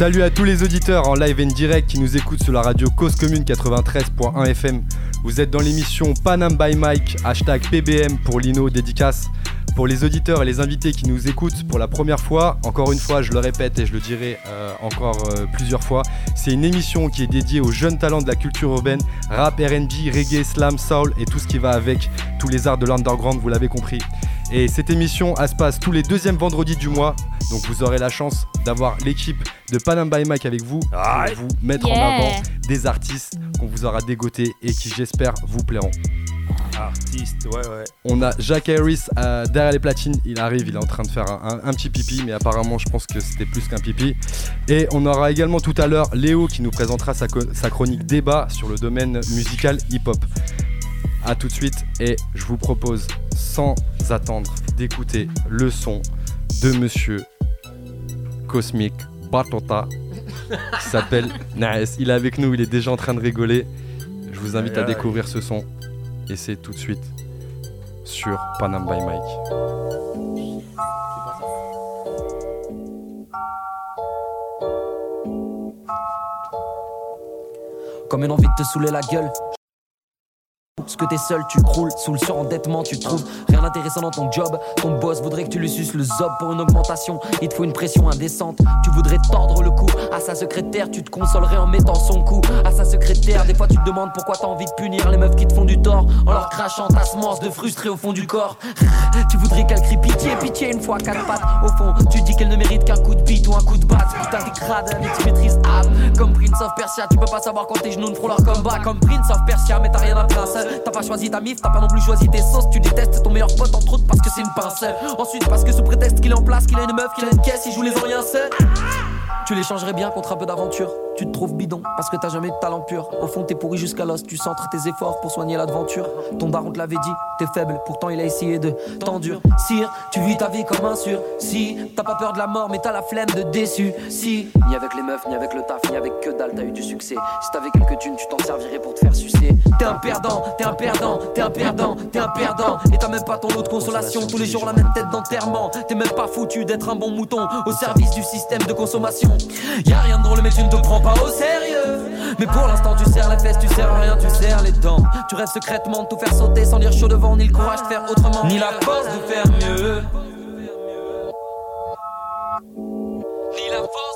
Salut à tous les auditeurs en live et direct qui nous écoutent sur la radio Cause Commune 93.1 FM. Vous êtes dans l'émission Panam by Mike, hashtag PBM pour Lino dédicace. Pour les auditeurs et les invités qui nous écoutent pour la première fois, encore une fois, je le répète et je le dirai euh, encore euh, plusieurs fois, c'est une émission qui est dédiée aux jeunes talents de la culture urbaine, rap, RB, reggae, slam, soul et tout ce qui va avec, tous les arts de l'underground, vous l'avez compris. Et cette émission, elle se passe tous les deuxièmes vendredis du mois, donc vous aurez la chance d'avoir l'équipe de Panam by Mike avec vous pour vous mettre en avant des artistes qu'on vous aura dégotés et qui j'espère vous plairont. Artiste, ouais, ouais. On a Jack Harris euh, derrière les platines, il arrive, il est en train de faire un, un- un petit pipi, mais apparemment je pense que c'était plus qu'un pipi. Et on aura également tout à l'heure Léo qui nous présentera sa, chronique débat sur le domaine musical hip-hop. A tout de suite et je vous propose sans attendre d'écouter le son de monsieur Cosmic Batota qui s'appelle Naes. Il est avec nous, il est déjà en train de rigoler. Je vous invite à découvrir ce son et c'est tout de suite sur Panam by Mike. Comme une envie de te saouler la gueule. Parce que t'es seul, tu croules, sous le surendettement, tu trouves rien d'intéressant dans ton job. Ton boss voudrait que tu lui suces le zob pour une augmentation. Il te faut une pression indécente. Tu voudrais tordre le cou à sa secrétaire, tu te consolerais en mettant son cou à sa secrétaire. Des fois, tu te demandes pourquoi t'as envie de punir les meufs qui te font du tort en leur crachant ta semence de frustré au fond du corps. Tu voudrais qu'elle crie pitié, pitié une fois quatre pattes. Au fond, tu dis qu'elle ne mérite qu'un coup de bite ou un coup de batte. Putain, t'es crade, mais tu maîtrises âme. Comme Prince of Persia, tu peux pas savoir quand tes genoux ne feront leur combat. Comme Prince of Persia, mais t'as rien à pince. T'as pas choisi ta mif, t'as pas non plus choisi tes sauces. Tu détestes ton meilleur pote, entre autres, parce que c'est une pince. Ensuite, parce que sous prétexte qu'il est en place, qu'il a une meuf, qu'il a une caisse, il joue les rien seul. Tu les changerais bien contre un peu d'aventure. Tu te trouves bidon parce que t'as jamais de talent pur. Au fond, t'es pourri jusqu'à l'os. Tu centres tes efforts pour soigner l'aventure. Ton daron te l'avait dit, t'es faible. Pourtant, il a essayé de t'endurcir. Tu vis ta vie comme un sur. Si t'as pas peur de la mort, mais t'as la flemme de déçu. Si ni avec les meufs, ni avec le taf, ni avec que dalle, t'as eu du succès. Si t'avais quelques thunes, tu t'en servirais pour te faire sucer. T'es un perdant, t'es un perdant, t'es un perdant, t'es un perdant. Et t'as même pas ton lot de consolation. Tous les jours, la même tête d'enterrement. T'es même pas foutu d'être un bon mouton au service du système de consommation. Y a rien de drôle, mais tu ne te prends pas au sérieux. Mais pour l'instant, tu serres les fesses, tu serres à rien, tu serres les dents. Tu rêves secrètement de tout faire sauter sans dire chaud devant, ni le courage de faire autrement, ni la force de faire mieux. Ni la force de faire mieux.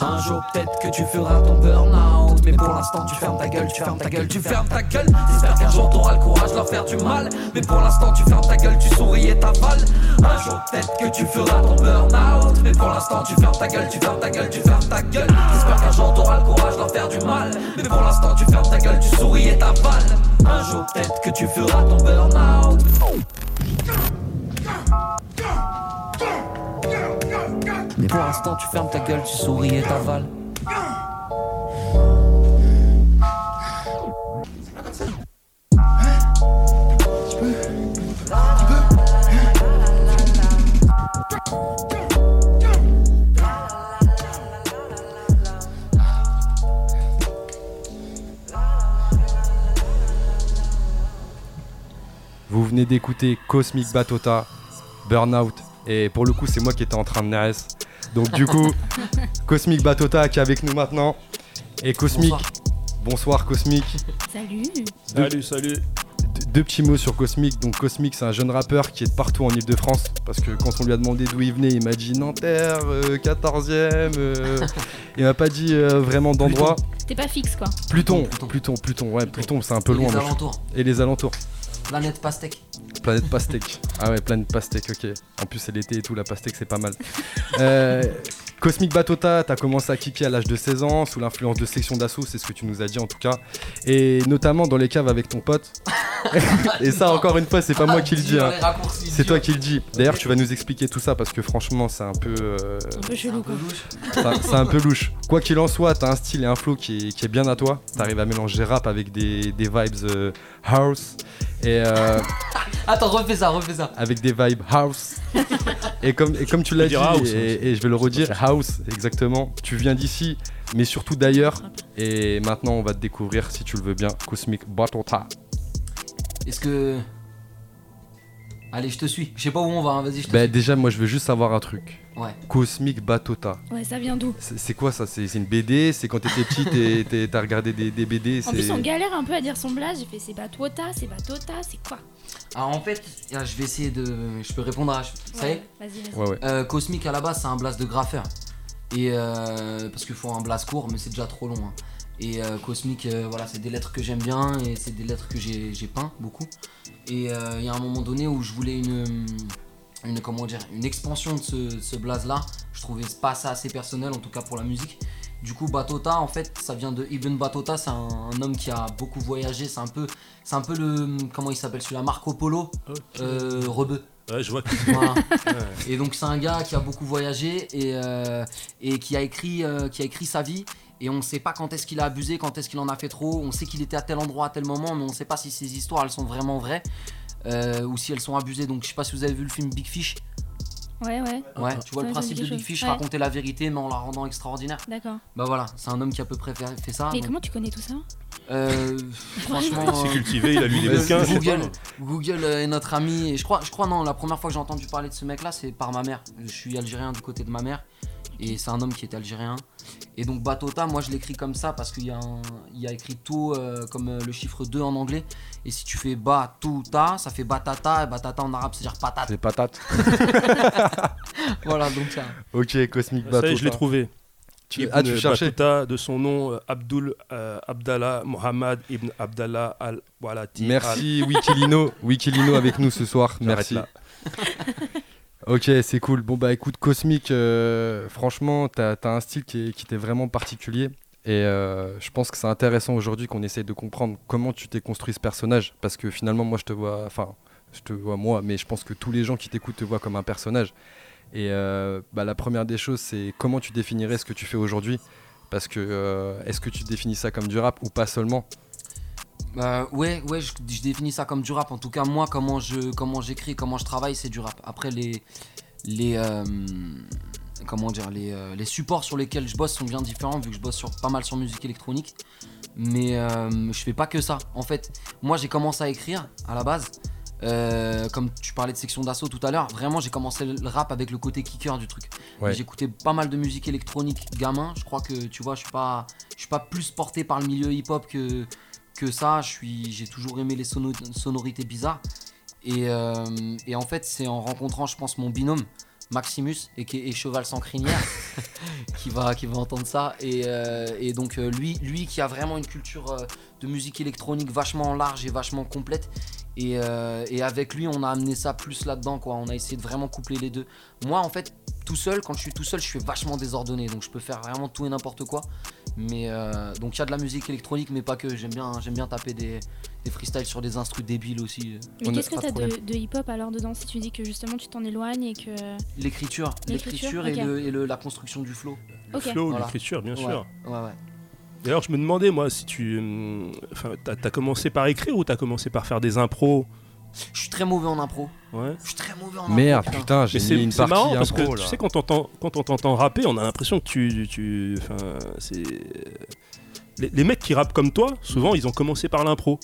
Un jour peut-être que tu feras ton burn-out. Mais pour l'instant tu fermes ta gueule, tu fermes ta gueule, tu fermes ta gueule. J'espère qu'un jour t'auras le courage de leur faire du mal. Mais pour l'instant tu fermes ta gueule, tu souris et t'avales. Un jour peut-être que tu feras ton burn-out. Mais pour l'instant tu fermes ta gueule, tu fermes ta gueule, tu fermes ta gueule. J'espère qu'un jour t'auras le courage de leur faire du mal. Mais pour l'instant tu fermes ta gueule, tu souris et t'avales. Un jour peut-être que tu feras ton burn-out pour l'instant tu fermes ta gueule, tu souris et t'avales Vous venez d'écouter Cosmic Batota, Burnout, et pour le coup c'est moi qui étais en train de nares. Donc du coup, Cosmic Batota qui est avec nous maintenant. Et Cosmic, bonsoir, Cosmic. Salut. Salut, salut. Deux petits mots sur Cosmic. Donc Cosmic c'est un jeune rappeur qui est de partout en Ile-de-France. Parce que quand on lui a demandé d'où il venait, il m'a dit Nanterre, euh, 14e. euh, il m'a pas dit euh, vraiment d'endroit. T'es pas fixe quoi. Pluton, Pluton, Pluton, ouais, Pluton c'est un peu Et loin. les alentours. Et les alentours. Planète pastèque. Planète pastèque. Ah ouais, planète pastèque, ok. En plus, c'est l'été et tout, la pastèque, c'est pas mal. Euh, Cosmic Batota, t'as commencé à kicker à l'âge de 16 ans, sous l'influence de section d'assaut, c'est ce que tu nous as dit en tout cas. Et notamment dans les caves avec ton pote. et ça, encore une fois, c'est pas moi qui le dis. hein. C'est toi qui le dis. D'ailleurs, tu vas nous expliquer tout ça parce que franchement, c'est un peu. euh, Un peu chelou quoi. c'est un- c'est un peu louche. Quoi qu'il en soit, t'as un style et un flow qui est, qui est bien à toi. T'arrives à mélanger rap avec des, des vibes euh, house et euh, Attends, refais ça, refais ça. avec des vibes house. et, comme, et comme tu l'as dit, dire house et, et je vais le redire, house, exactement. Tu viens d'ici, mais surtout d'ailleurs. Et maintenant, on va te découvrir, si tu le veux bien, Cosmic Batota. Est-ce que. Allez, je te suis. Je sais pas où on va, hein, vas-y, je te Bah déjà moi je veux juste savoir un truc. Ouais. Cosmic Batota. Ouais, ça vient d'où? C'est c'est quoi ça? C'est c'est une BD C'est quand t'étais petit t'es- t'es- t'as regardé des, des BD En plus, c'est- on galère un peu à dire son blaze. J'ai fait c'est Batota, c'est Batota, c'est quoi? Alors en fait, ah, je vais essayer de. Je peux répondre à. Ça y est? Ouais, Vas-y, vas-y. Ouais ouais. Euh, Cosmic à la base c'est un blast de graffeur. Et euh, parce qu'il faut un blast court mais c'est déjà trop long. hein. Et euh, Cosmic euh, voilà c'est des lettres que j'aime bien et c'est des lettres que j'ai j'ai peint beaucoup. Et euh, il y a un moment donné où je voulais une, une comment dire une expansion de ce, de ce blaze là. Je trouvais pas ça assez personnel en tout cas pour la musique. Du coup Batota en fait ça vient de Ibn Batota c'est un, un homme qui a beaucoup voyagé c'est un peu c'est un peu le comment il s'appelle celui-là Marco Polo Ok. euh, rebeu. Ouais, je vois que Voilà. Ouais. Et donc c'est un gars qui a beaucoup voyagé et, et qui, a écrit, qui a écrit sa vie. Et on sait pas quand est-ce qu'il a abusé, quand est-ce qu'il en a fait trop. On sait qu'il était à tel endroit à tel moment, mais on sait pas si ces histoires elles sont vraiment vraies euh, ou si elles sont abusées. Donc je sais pas si vous avez vu le film Big Fish. Ouais, ouais, Ouais, Ah. tu vois le principe de Big. Fish, Ouais. raconter la vérité mais en la rendant extraordinaire. d'accord. Bah voilà, c'est un homme qui a à peu près fait, fait ça. Mais donc, comment tu connais tout ça? Euh, franchement. Il s'est euh, cultivé, il a lu des Ouais, bouquins. Google. Google est notre ami. Et je crois, je crois non, la première fois que j'ai entendu parler de ce mec-là, c'est par ma mère. Je suis algérien du côté de ma mère. Et c'est un homme qui est algérien. Et donc Batota, moi je l'écris comme ça parce qu'il y, a un- il y a écrit tout euh, comme euh, le chiffre 2 en anglais. Et si tu fais Batuta, ça fait Batata. Et Batata en arabe, c'est-à-dire patate. C'est patate. voilà, donc ça. Ok Cosmic Ça y Batota. est, je l'ai trouvé. Tu- Ibn Ah tu cherchais de son nom euh, Abdul euh, Abdallah Mohamed Ibn Abdallah al-Walati. Merci Wikilino. Wikilino avec nous ce soir. Merci. Ok, c'est cool. Bon, bah écoute, Cosmic, euh, franchement, t'as as un style qui t'est vraiment particulier. Et euh, je pense que c'est intéressant aujourd'hui qu'on essaye de comprendre comment tu t'es construit ce personnage. Parce que finalement, moi, je te vois. Enfin, je te vois moi, mais je pense que tous les gens qui t'écoutent te voient comme un personnage. Et euh, bah, la première des choses, c'est comment tu définirais ce que tu fais aujourd'hui? Parce que euh, est-ce que tu définis ça comme du rap ou pas seulement? Euh, ouais, ouais, je, je définis ça comme du rap. En tout cas, moi, comment je, comment j'écris, comment je travaille, c'est du rap. Après, les, les, euh, comment dire, les, euh, les supports sur lesquels je bosse sont bien différents vu que je bosse sur pas mal sur musique électronique. Mais euh, je fais pas que ça. En fait, moi, j'ai commencé à écrire à la base. Euh, comme tu parlais de section d'assaut tout à l'heure, vraiment j'ai commencé le rap avec le côté kicker du truc. Ouais. J'écoutais pas mal de musique électronique gamin. Je crois que tu vois, je suis pas, je suis pas plus porté par le milieu hip-hop que, que ça. Je suis, j'ai toujours aimé les sono- sonorités bizarres. Et, euh, et en fait, c'est en rencontrant, je pense, mon binôme Maximus et, qui est- et Cheval sans crinière qui va, qui va entendre ça. Et, euh, et donc euh, lui, lui qui a vraiment une culture de musique électronique vachement large et vachement complète. Et, euh, et avec lui, on a amené ça plus là-dedans, quoi. On a essayé de vraiment coupler les deux. Moi, en fait, tout seul, quand je suis tout seul, je suis vachement désordonné, donc je peux faire vraiment tout et n'importe quoi. Mais euh, donc il y a de la musique électronique, mais pas que. J'aime bien, j'aime bien taper des, des freestyles sur des instrus débiles aussi. Mais qu'est-ce que de t'as de, hip-hop alors dedans si tu dis que justement tu t'en éloignes et que. L'écriture, L'écriture, l'écriture et, le, et le- la construction du flow. Le flow, Voilà. l'écriture, bien Ouais, sûr. ouais, ouais. D'ailleurs, je me demandais, moi, si tu. hum, Enfin, t'as as commencé par écrire ou t'as commencé par faire des impros Je suis très mauvais en impro. Ouais. Je suis très mauvais en impro. Merde, putain. putain, j'ai mis une c'est partie marrant parce impro que là. tu sais, quand on t'entend- on rapper, on a l'impression que tu. tu enfin, c'est. Les, les mecs qui rappent comme toi, souvent, ils ont commencé par l'impro.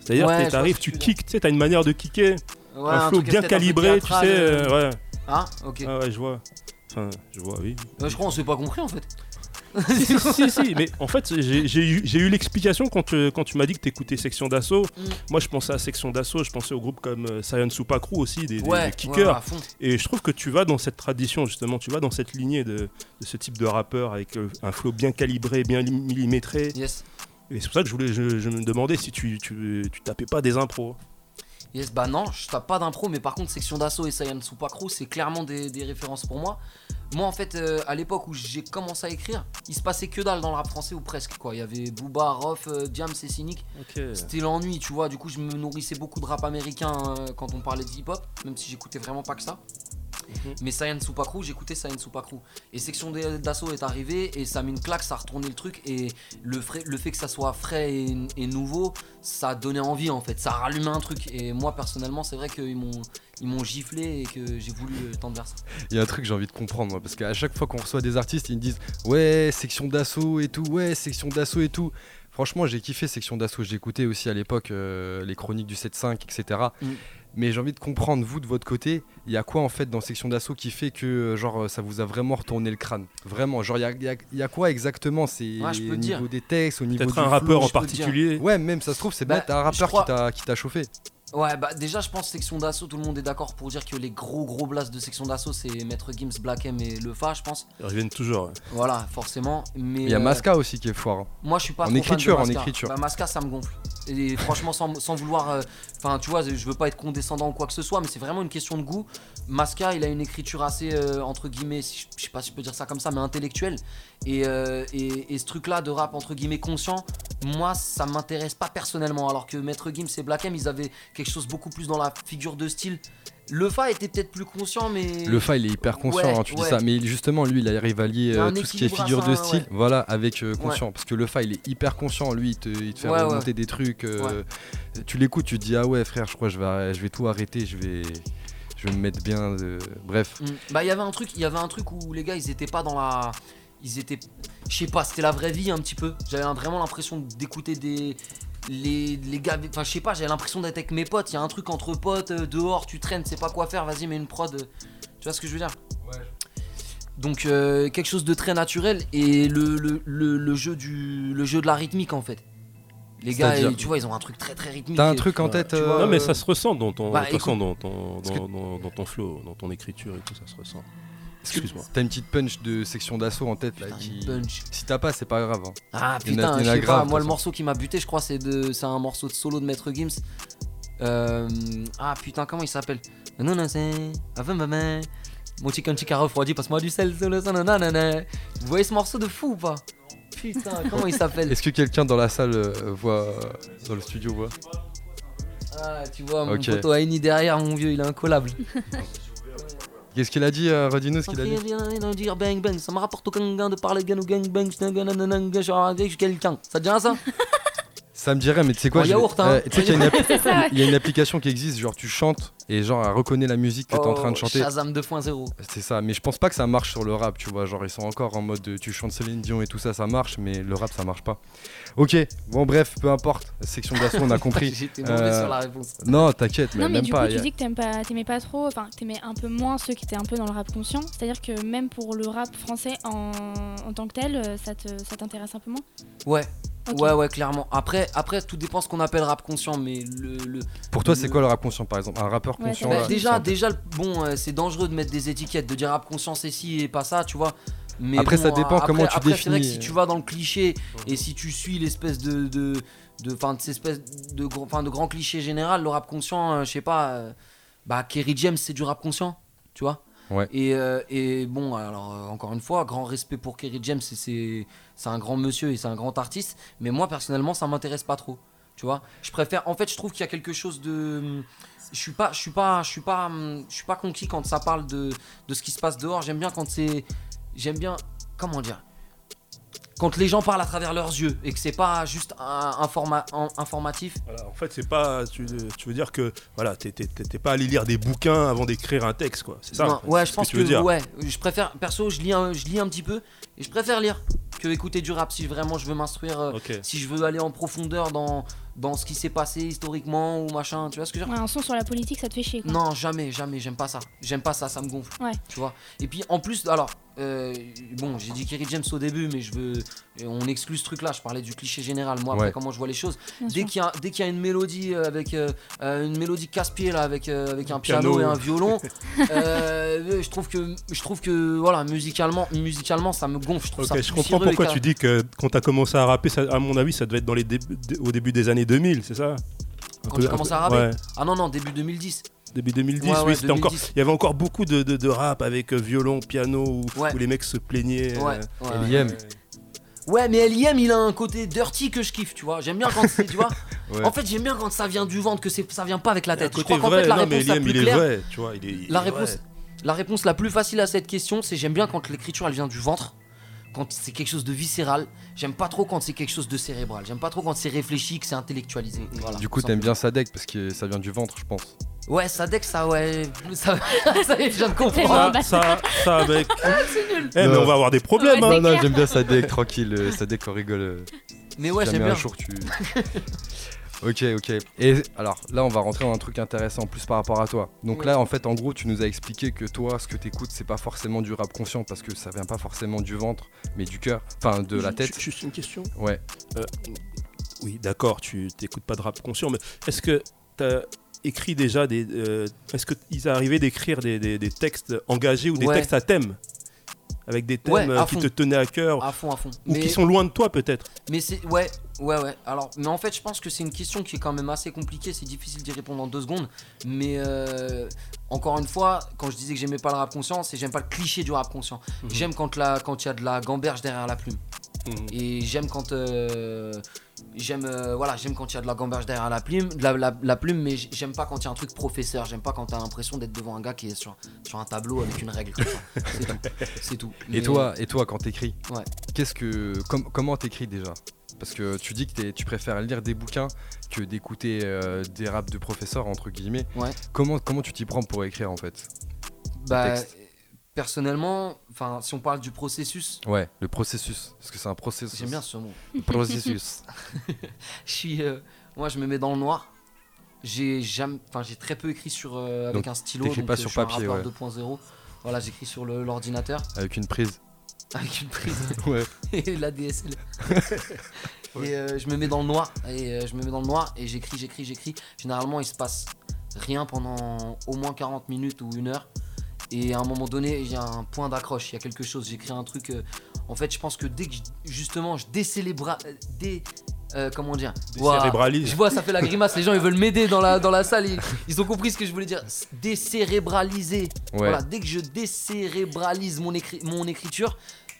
C'est-à-dire Ouais, que t'arrives, tu kicks, tu sais, t'as une manière de kicker, Ouais, un flow bien calibré, tu sais. euh, euh, ouais. Ah, ok. Ah ouais, je vois. Enfin, je vois, oui. Ouais, je crois qu'on s'est pas compris en fait. Si, si, si, mais en fait, j'ai eu, l'explication quand, tu- quand tu m'as dit que t'écoutais Section d'Assaut. Mm. Moi, je pensais à Section d'Assaut, je pensais aux groupes comme euh, Super Crew aussi, des, des- Ouais, des kickers. ouais, à fond. Et je trouve que tu vas dans cette tradition, justement, tu vas dans cette lignée de, de ce type de rappeur avec euh, un flow bien calibré, bien lim- millimétré. Yes. Et c'est pour ça que je, voulais, je, je me demandais si tu, tu, tu tapais pas des impros. Yes, bah non, je tape pas d'impro, mais par contre, Section d'Assaut et Saiyan Supakro, c'est clairement des, des références pour moi. Moi, en fait, euh, à l'époque où j'ai commencé à écrire, il se passait que dalle dans le rap français ou presque quoi. Il y avait Booba, Rof, euh, Diams et Cynic. C'était l'ennui, tu vois. Du coup, je me nourrissais beaucoup de rap américain euh, quand on parlait de hip-hop, même si j'écoutais vraiment pas que ça. Mhm. Mais Saiyan Supakru, j'écoutais Saiyan Supakru. Et Section d'Assaut est arrivé et ça a mis une claque, ça a retourné le truc. Et le, frais- le fait que ça soit frais et, et nouveau, ça a donné envie en fait. Ça a rallumé un truc. Et moi, personnellement, c'est vrai qu'ils m'ont, ils m'ont giflé et que j'ai voulu euh, tendre vers ça. Il y a un truc que j'ai envie de comprendre, moi, parce qu'à chaque fois qu'on reçoit des artistes, ils me disent Ouais, section d'assaut et tout, ouais, section d'assaut et tout. Franchement, j'ai kiffé section d'assaut. J'ai écouté aussi à l'époque euh, les chroniques du 7.5, etc. Mm. Mais j'ai envie de comprendre, vous, de votre côté, il y a quoi en fait dans Section d'Assaut qui fait que euh, genre euh, ça vous a vraiment retourné le crâne? Vraiment, genre il y a, il y a- il y a quoi exactement? C'est Ouais, je peux au niveau dire. des textes, au niveau du Peut-être un flow rappeur en particulier. Ouais, même ça se trouve, c'est Bah, peut-être un rappeur crois- qui t'a- qui t'a chauffé. Ouais, bah déjà, je pense section d'assaut, tout le monde est d'accord pour dire que les gros gros blasts de section d'assaut, c'est Maître Gims, Black M et Le Fa, je pense. Ils reviennent toujours. ouais. Voilà, forcément. Mais Il y a euh, Masca aussi qui est fort. hein. Moi, je suis pas En trop fan de écriture, en écriture. Bah, Masca, ça me gonfle. Et franchement, sans, sans vouloir. euh, Enfin, tu vois, je veux pas être condescendant ou quoi que ce soit, mais c'est vraiment une question de goût. Masca, il a une écriture assez, euh, entre guillemets, si je sais pas si je peux dire ça comme ça, mais intellectuelle. Et, euh, et, et ce truc-là de rap, entre guillemets, conscient, moi, ça m'intéresse pas personnellement. Alors que Maître Gims et Black M, ils avaient quelque chose beaucoup plus dans la figure de style. Le Fa était peut-être plus conscient, mais. Le Fa, il est hyper conscient, Ouais, hein, tu dis ça. Mais justement, lui, il a euh, un tout ce qui est figure ça, de ouais. style, voilà, avec euh, conscient. Parce que le Fa, il est hyper conscient. Lui, il te, il te fait remonter des trucs. euh, Tu l'écoutes, tu te dis, ah ouais, frère, je crois que je vais, je vais tout arrêter, je vais, je vais me mettre bien. euh, Bref. Mm. Bah il y avait un truc, il y avait un truc où les gars ils étaient pas dans la, ils étaient, je sais pas, c'était la vraie vie un petit peu. J'avais vraiment l'impression d'écouter des, les, les gars, enfin je sais pas, j'avais l'impression d'être avec mes potes. Il y a un truc entre potes euh, dehors, tu traînes, sais pas quoi faire, vas-y mets une prod. euh, Tu vois ce que je veux dire? Donc euh, quelque chose de très naturel et le, le, le, le jeu du, le jeu de la rythmique en fait. Les gars, tu vois, ils ont un truc très très rythmique. T'as un truc en tête vois, euh, Non, mais ça se ressent dans ton, bah, façon, dans ton, que- dans, ton flow, dans ton écriture et tout, ça se ressent. Excuse-moi. T'as une petite punch de section d'assaut en tête là qui. punch. Si t'as pas, c'est pas grave. hein. Ah putain, je sais grave, pas, moi le morceau qui m'a buté, je crois, c'est de, c'est un morceau de solo de Maître Gims. Euh, ah putain, comment il s'appelle? Non, non, c'est. Mon chicken chicken refroidi, passe-moi du sel. Vous voyez ce morceau de fou ou pas? Putain, comment il s'appelle Est-ce que quelqu'un dans la salle euh, voit, dans le studio voit Ah, tu vois, mon Ok. poteau Aini derrière, mon vieux, il est incollable. Qu'est-ce qu'il a dit, euh, Redino, ce qu'il a dit de dire bang bang, ça me rapporte aucun gain de parler gang ou gang bang, je suis un je quelqu'un. Ça te dit rien ça Ça me dirait, mais tu sais quoi En yaourt, hein. euh, Tu sais qu'il y, a une app- C'est ça, ouais. il y a une application qui existe, genre tu chantes et genre elle reconnaît la musique que t'es en train de Oh, chanter. Shazam 2.0. C'est ça, mais je pense pas que ça marche sur le rap, tu vois. Genre ils sont encore en mode tu chantes Céline Dion et tout ça, ça marche, mais le rap ça marche pas. Ok, bon bref, peu importe. Section d'assaut, on a compris. J'étais Euh, sur la réponse. Non, t'inquiète, mais Non mais même du pas. coup tu a- dis que t'aimes pas, t'aimais pas trop, enfin t'aimais un peu moins ceux qui étaient un peu dans le rap conscient. C'est-à-dire que même pour le rap français en, en tant que tel, euh, ça te, ça t'intéresse un peu moins? Ouais, ouais, ouais, clairement. Après, après, tout dépend ce qu'on appelle rap conscient, mais le. le- Pour toi, c'est quoi le rap conscient par exemple? Un rappeur Ouais, conscient ça Bah, là, déjà, c'est- déjà, le- bon, euh, c'est dangereux de mettre des étiquettes, de dire rap conscient c'est ci et pas ça, tu vois. Mais Après, bon, ça dépend après- comment tu après, C'est vrai que définis. si tu vas dans le cliché et si tu suis l'espèce de. de de, fin, de, cette espèce de, fin, de grand cliché général, le rap conscient, euh, je sais pas, euh, bah Kerry James c'est du rap conscient, tu vois. Ouais. Et, euh, et bon, alors euh, encore une fois, grand respect pour Kerry James, c'est un grand monsieur et c'est un grand artiste, mais moi personnellement ça m'intéresse pas trop, tu vois. Je préfère, en fait, je trouve qu'il y a quelque chose de, je suis pas, je suis pas, je suis pas, hum, je suis pas conquis quand ça parle de, de ce qui se passe dehors. J'aime bien quand c'est, j'aime bien, comment dire, quand les gens parlent à travers leurs yeux et que c'est pas juste un, un format un- informatif. Voilà, en fait, c'est pas. Tu, tu veux dire que voilà, t'es pas allé lire des bouquins avant d'écrire un texte, quoi. C'est ça. Non, en fait, ouais, je pense que, veux dire. ouais, je préfère, perso, je lis, un, je lis un petit peu et je préfère lire que écouter du rap si vraiment je veux m'instruire. euh, Ok. Si je veux aller en profondeur dans, dans ce qui s'est passé historiquement ou machin, tu vois ce que je veux dire Ouais, un son sur la politique, ça te fait chier. Quoi. Non, jamais, jamais, j'aime pas ça. J'aime pas ça, ça me gonfle. Ouais. Tu vois. Et puis en plus, alors, euh, bon, j'ai dit Kerry James au début, mais je veux. On exclut ce truc-là. Je parlais du cliché général. Moi, après, Ouais. comment je vois les choses. Bien Dès qu'il y, a- dès qu'il y a une mélodie euh, avec euh, euh, une mélodie casse-pied là, avec, euh, avec un piano, Piano. et un violon, euh, je trouve que je trouve que voilà, musicalement, musicalement, ça me gonfle. Je trouve Ok, ça je comprends pourquoi tu dis que quand t'as commencé à rapper, ça- à mon avis, ça devait être dans les débuts- au début des années 2000, c'est ça? Quand j'ai commencé à rapper Ouais, Ah non non, début 2010. Début 2010, Ouais, oui, ouais, c'était encore. 2010. Il y avait encore beaucoup de, de- de rap avec euh, violon, piano, où, Ouais. où les mecs se plaignaient. Ouais. euh. L.I.M. Ouais, mais L.I.M. il a un côté dirty que je kiffe, tu vois. J'aime bien quand c'est, tu vois. Ouais. En fait, j'aime bien quand ça vient du ventre, que ça vient pas avec la tête. Je crois qu'en vrai, fait, la non, réponse la plus il est claire, vrai, tu vois. Il est, il la réponse, vrai. la réponse la plus facile à cette question, c'est j'aime bien quand l'écriture elle vient du ventre. Quand c'est quelque chose de viscéral, j'aime pas trop quand c'est quelque chose de cérébral. J'aime pas trop quand c'est réfléchi, que c'est intellectualisé. Voilà, Du coup, t'aimes bien Sadek parce que ça vient du ventre, je pense. Ouais, ça deck, ça, ouais. Ça, ça je viens de comprendre. Ça, ça, ça avec. Eh, mais Non. on va avoir des problèmes. Ouais, hein. non, non, j'aime bien Sadek, tranquille. euh, Sadek, on rigole. euh, Mais ouais, si j'aime bien. un jour tu. Ok, ok. Et alors là, on va rentrer dans un truc intéressant, plus par rapport à toi. Donc là, en fait, en gros, tu nous as expliqué que toi, ce que t'écoutes, c'est pas forcément du rap conscient parce que ça vient pas forcément du ventre, mais du cœur, enfin de la tête. Juste une question. Ouais. Oui, d'accord, tu t'écoutes pas de rap conscient, mais est-ce que tu as écrit déjà des. euh, est-ce qu'ils arrivaient d'écrire des, des- des textes engagés ou des Ouais. textes à thème? Avec des thèmes Ouais, euh, qui te tenaient à cœur À fond, à fond. ou Mais- qui sont loin de toi peut-être Mais c'est ouais, ouais, ouais. Alors, mais en fait, je pense que c'est une question qui est quand même assez compliquée. C'est difficile d'y répondre en deux secondes. Mais euh, encore une fois, quand je disais que j'aimais pas le rap conscient, c'est j'aime pas le cliché du rap conscient. Mhm. J'aime quand la quand il y a de la gamberge derrière la plume. Mhm. Et j'aime quand euh, j'aime euh, voilà j'aime quand il y a de la gamberge derrière la plume, de la, la- la plume, mais j'aime pas quand il y a un truc professeur. J'aime pas quand t'as l'impression d'être devant un gars qui est sur sur un tableau avec une règle. C'est tout. C'est tout. Et toi, et toi, quand t'écris, Ouais. qu'est-ce que, com- comment t'écris déjà? Parce que tu dis que tu préfères lire des bouquins que d'écouter euh, des raps de professeurs entre guillemets. Ouais. Comment, comment tu t'y prends pour écrire en fait? Bah. Personnellement, enfin, si on parle du processus, Ouais, le processus. Parce que c'est un processus. j'aime bien ce mot. processus. Je suis, euh, moi, je me mets dans le noir. J'ai jamais, enfin, j'ai très peu écrit sur euh, avec Donc, un stylo. t'écris pas euh, sur je suis un papier, rappeur ouais. 2.0. Voilà, j'écris sur l'ordinateur Avec une prise. avec une prise Ouais. et la DSL. Et je me mets dans le noir et je me mets dans le noir et j'écris, j'écris, j'écris. Généralement, il se passe rien pendant au moins 40 minutes ou une heure. Et à un moment donné, il y a un point d'accroche, il y a quelque chose. J'écris un truc. euh, en fait, je pense que dès que je- justement je décélébra, euh, dé, euh, comment dire. Je vois, ça fait la grimace. Les gens ils veulent m'aider dans la dans la salle. Ils, ils ont compris ce que je voulais dire. Décérébraliser. Ouais. Voilà, dès que je décérébralise mon, écri- mon écriture,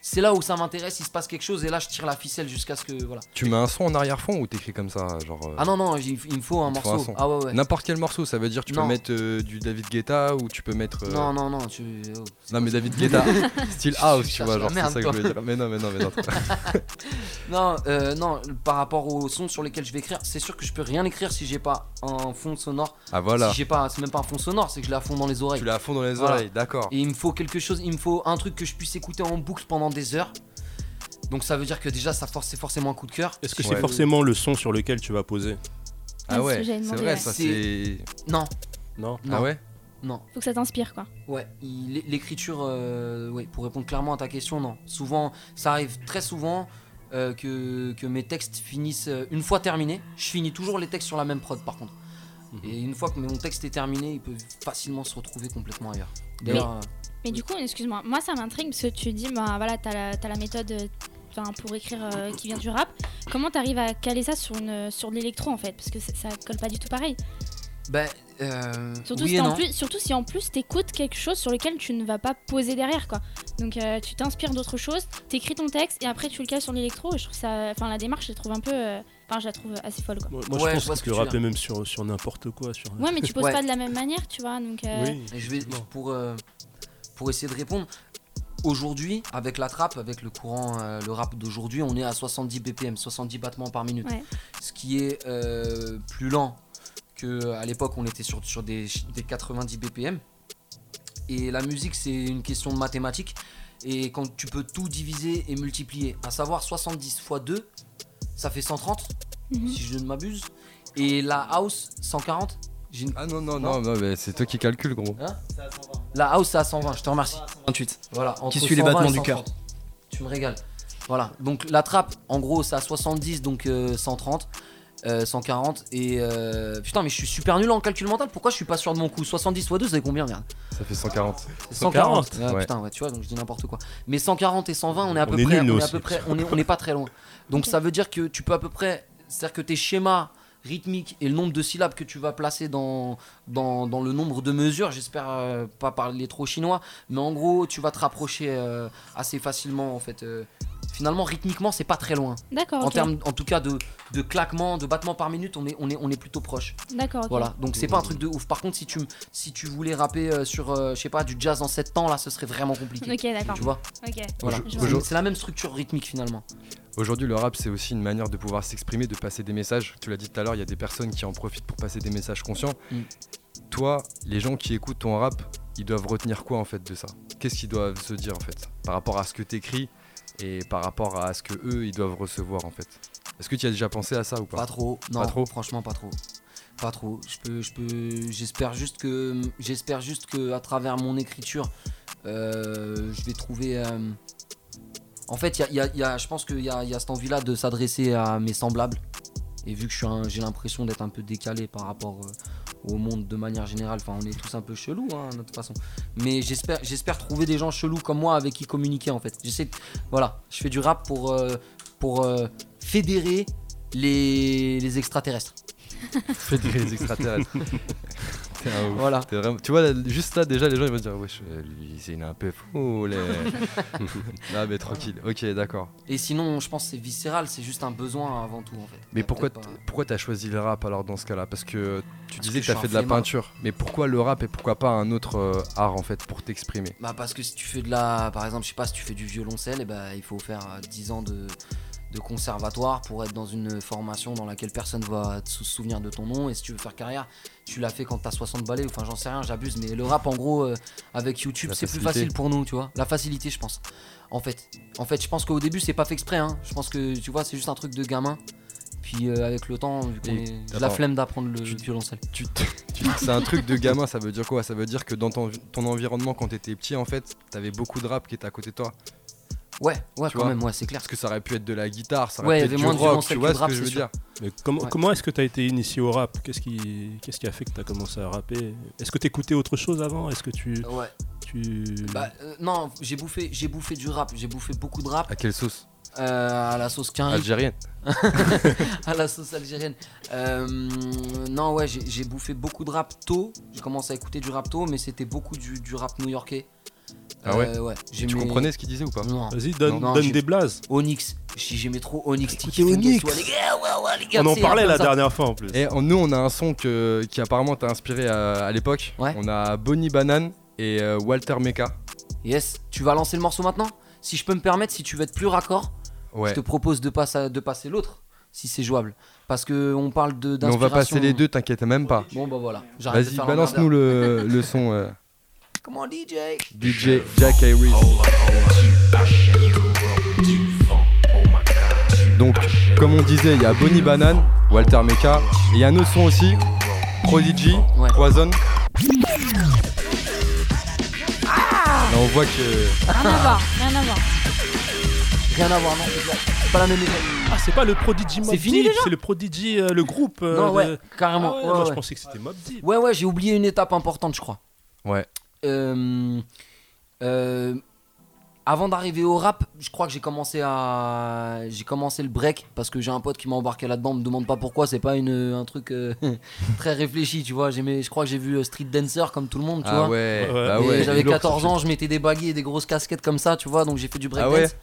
c'est là où ça m'intéresse, il se passe quelque chose et là je tire la ficelle jusqu'à ce que voilà. Tu mets un son en arrière-fond ou t'écris comme ça genre euh, Ah non non, il, il me faut un faut morceau. ah ouais ouais. N'importe quel morceau, ça veut dire tu peux mettre euh, du David Guetta ou tu peux mettre. euh, Non non non, tu oh, Non mais David Guetta, style house, tu vois, genre c'est ça que je voulais dire. Mais non, mais non, mais non. Non, non, par rapport au son sur lesquels je vais écrire, c'est sûr que je peux rien écrire si j'ai pas un fond sonore. Ah voilà, Si j'ai pas, c'est même pas un fond sonore, c'est que je l'ai à fond dans les oreilles. tu l'as à fond dans les Voilà. oreilles, d'accord. Et il me faut quelque chose, il me faut un truc que je puisse écouter en boucle pendant des heures. Donc ça veut dire que déjà ça force, c'est forcément un coup de cœur. Est-ce que Ouais. c'est forcément le son sur lequel tu vas poser Ah ce ouais, c'est vrai, ouais. ça C'est-. Non, Non? Non, Ah ouais? Non. Faut que ça t'inspire quoi. Ouais, il- l'écriture, euh, ouais, pour répondre clairement à ta question, non. Souvent, ça arrive très souvent euh, que, que mes textes finissent euh, une fois terminés. Je finis toujours les textes sur la même prod par contre. Mhm. Et une fois que mon texte est terminé, il peut facilement se retrouver complètement ailleurs. D'ailleurs, euh, Mais du coup, excuse-moi, moi ça m'intrigue parce que tu dis, bah voilà, t'as la, la méthode pour écrire euh, qui vient du rap. Comment t'arrives à caler ça sur, une, sur de l'électro en fait? Parce que ça, colle pas du tout pareil. ben, euh, Surtout, oui si et en non. plus, surtout si en plus t'écoutes quelque chose sur lequel tu ne vas pas poser derrière quoi. Donc euh, tu t'inspires d'autre chose, t'écris ton texte et après tu le cales sur l'électro. Et je trouve ça, enfin la démarche, je la trouve un peu, euh, enfin je la trouve assez folle quoi. Moi, moi, Ouais, je je pense ce que que peux veux rapper même sur, sur n'importe quoi. Sur... Ouais, mais tu poses Ouais. pas de la même manière, tu vois. Donc euh, Oui. Je vais pour euh, pour essayer de répondre. Aujourd'hui, avec la trappe, avec le courant, euh, le rap d'aujourd'hui, on est à 70 BPM, 70 battements par minute. Ouais. Ce qui est euh, plus lent que à l'époque, on était sur, sur des, des 90 BPM. Et la musique, c'est une question de mathématiques. Et quand tu peux tout diviser et multiplier, à savoir 70 x 2, ça fait 130, Mhm. si je ne m'abuse. Et la house, 140. Une- Ah non, non, non, non, mais c'est toi qui calcules, gros. La house, c'est à 120, je te remercie. 28. Voilà, entre Qui suit les 120 battements du 130. Tu me régales. Voilà, donc la trappe, en gros, c'est à 70, donc euh, 130, euh, 140. Et euh, putain, mais je suis super nul en calcul mental. Pourquoi je suis pas sûr de mon coup? 70 x 2, ça fait combien, merde? Ça fait 140. 140. 140, Ouais, ouais. Putain, ouais, tu vois, donc je dis n'importe quoi. Mais 140 et 120, on est à peu On près, on est à aussi. peu près, on est, on est pas très loin. Donc ça veut dire que tu peux à peu près, c'est-à-dire que tes schémas rythmiques et le nombre de syllabes que tu vas placer dans, dans, dans le nombre de mesures, j'espère euh, pas parler trop chinois, mais en gros, tu vas te rapprocher euh, assez facilement en fait. euh. finalement, rythmiquement, c'est pas très loin. D'accord. En termes, en tout cas, de, de claquements, de battements par minute, on est, on est, on est plutôt proche. D'accord. Voilà, donc c'est pas un truc de ouf. Par contre, si tu, si tu voulais rapper euh, sur, euh, je sais pas, du jazz en 7 temps, là, ce serait vraiment compliqué. Ok, d'accord. Tu vois? Ok. Voilà. C'est la même structure rythmique finalement. Aujourd'hui, le rap, c'est aussi une manière de pouvoir s'exprimer, de passer des messages. Tu l'as dit tout à l'heure, il y a des personnes qui en profitent pour passer des messages conscients. Mm. Toi, les gens qui écoutent ton rap, ils doivent retenir quoi en fait de ça? Qu'est-ce qu'ils doivent se dire en fait par rapport à ce que t'écris et par rapport à ce que eux ils doivent recevoir en fait? Est-ce que tu as déjà pensé à ça ou pas? Pas trop, non, Pas trop? franchement pas trop. Pas trop. Je peux, je peux, j'espère juste que, j'espère juste que à travers mon écriture, euh, je vais trouver. euh, En fait, il y a- il y a- il y a- je pense qu'il y a, il y a cette envie-là de s'adresser à mes semblables. Et vu que je suis un- j'ai l'impression d'être un peu décalé par rapport euh, au monde de manière générale, enfin, on est tous un peu chelous, hein, de toute façon. Mais j'espère, j'espère trouver des gens chelous comme moi avec qui communiquer en fait. J'essaie, voilà, je fais du rap pour, euh, pour euh, fédérer les, les extraterrestres. Fédérer les extraterrestres. T'es un ouf. Voilà. T'es vraiment- Tu vois, là, juste là, déjà, les gens ils vont se dire Wesh, euh, lui, c'est il est un peu fou. Les... non, mais tranquille. Ok, d'accord. Et sinon, je pense que c'est viscéral, c'est juste un besoin avant tout en fait. Mais pourquoi, peut-être t- pas- pourquoi t'as choisi le rap alors dans ce cas-là? Parce que tu disais que que je t'as suis fait un de la flemmard. peinture. Mais pourquoi le rap et pourquoi pas un autre euh, art en fait pour t'exprimer? Bah parce que si tu fais de la... Par exemple, je sais pas, si tu fais du violoncelle, et bah, il faut faire euh, 10 ans de, de conservatoire pour être dans une formation dans laquelle personne va se souvenir de ton nom. Et si tu veux faire carrière, tu l'as fait quand t'as 60 balais, enfin j'en sais rien, j'abuse. Mais le rap en gros, euh, avec YouTube, c'est plus facile pour nous, tu vois. La facilité, je pense. En fait, en fait je pense qu'au début, c'est pas fait exprès. Hein. Je pense que, tu vois, c'est juste un truc de gamin. Puis euh, avec le temps, vu qu'on Et- est... j'ai la flemme d'apprendre le Tu- violoncelle. tu, tu c'est un truc de gamin, ça veut dire quoi? Ça veut dire que dans ton, ton environnement quand t'étais petit en fait, t'avais beaucoup de rap qui était à côté de toi. Ouais, ouais, Tu quand même, ouais, c'est clair. Parce que ça aurait pu être de la guitare, ça aurait pu être du rock, tu vois de ce rap, que je veux sûr. dire Mais comment, Ouais. comment est-ce que tu as été initié au rap? Qu'est-ce qui, qu'est-ce qui a fait que tu as commencé à rapper? Est-ce que tu écoutais autre chose avant? Est-ce que tu. Ouais. tu... Bah euh, non, j'ai bouffé, j'ai bouffé du rap, j'ai bouffé beaucoup de rap À quelle sauce? Euh, à la sauce quinri, Algérienne à la sauce algérienne. Euh, non ouais, j'ai j'ai bouffé beaucoup de rap tôt. J'ai commencé à écouter du rap tôt, mais c'était beaucoup du, du rap new-yorkais. Ah ouais Euh, Ouais. Tu comprenais ce qu'il disait ou pas Non. Vas-y, donne, Non, donne j'ai- des blazes. Onyx, J'ai- j'aimais trop Onyx. Écoutez Tiki Onyx. ouais, les gars, ouais, ouais, les gars, On en parlait la dernière fois en plus. Et on- nous, on a un son que- qui apparemment t'a inspiré à, à l'époque. Ouais. On a Bonnie Banane et euh, Walter Meka. Yes, tu vas lancer le morceau maintenant? Si je peux me permettre, si tu veux être plus raccord, Ouais. je te propose de, passer- de passer l'autre, si c'est jouable. Parce que on parle de Mais on va passer les deux, t'inquiète même pas. Bon bah voilà, Vas-y, faire balance-nous le, le son euh, Comment DJ DJ Jack Iris. Donc, comme on disait, il y a Bonnie Banane, Walter Meka, et il y a un autre son aussi, Prodigy, Ouais. Poison. Là, on voit que. Rien à voir, rien à voir. Rien à voir, non, c'est pas la même époque. Ah, c'est pas le Prodigy Mob C'est fini Deep, déjà c'est le Prodigy, euh, le groupe. euh, non, de- ouais, carrément. Ah ouais, ouais, moi, ouais. je pensais que c'était Mob Deep. ouais, ouais, j'ai oublié une étape importante, je crois. Ouais. Euh, euh, avant d'arriver au rap, je crois que j'ai commencé à j'ai commencé le break parce que j'ai un pote qui m'a embarqué là-dedans. Me demande pas pourquoi, c'est pas une, un truc euh, très réfléchi, tu vois. J'aimais, je crois que j'ai vu Street Dancer comme tout le monde, tu Ah vois. ouais, bah ouais. j'avais lourd, 14 ce ans, je mettais des baguilles et des grosses casquettes comme ça, tu vois. Donc j'ai fait du Ah breakdance.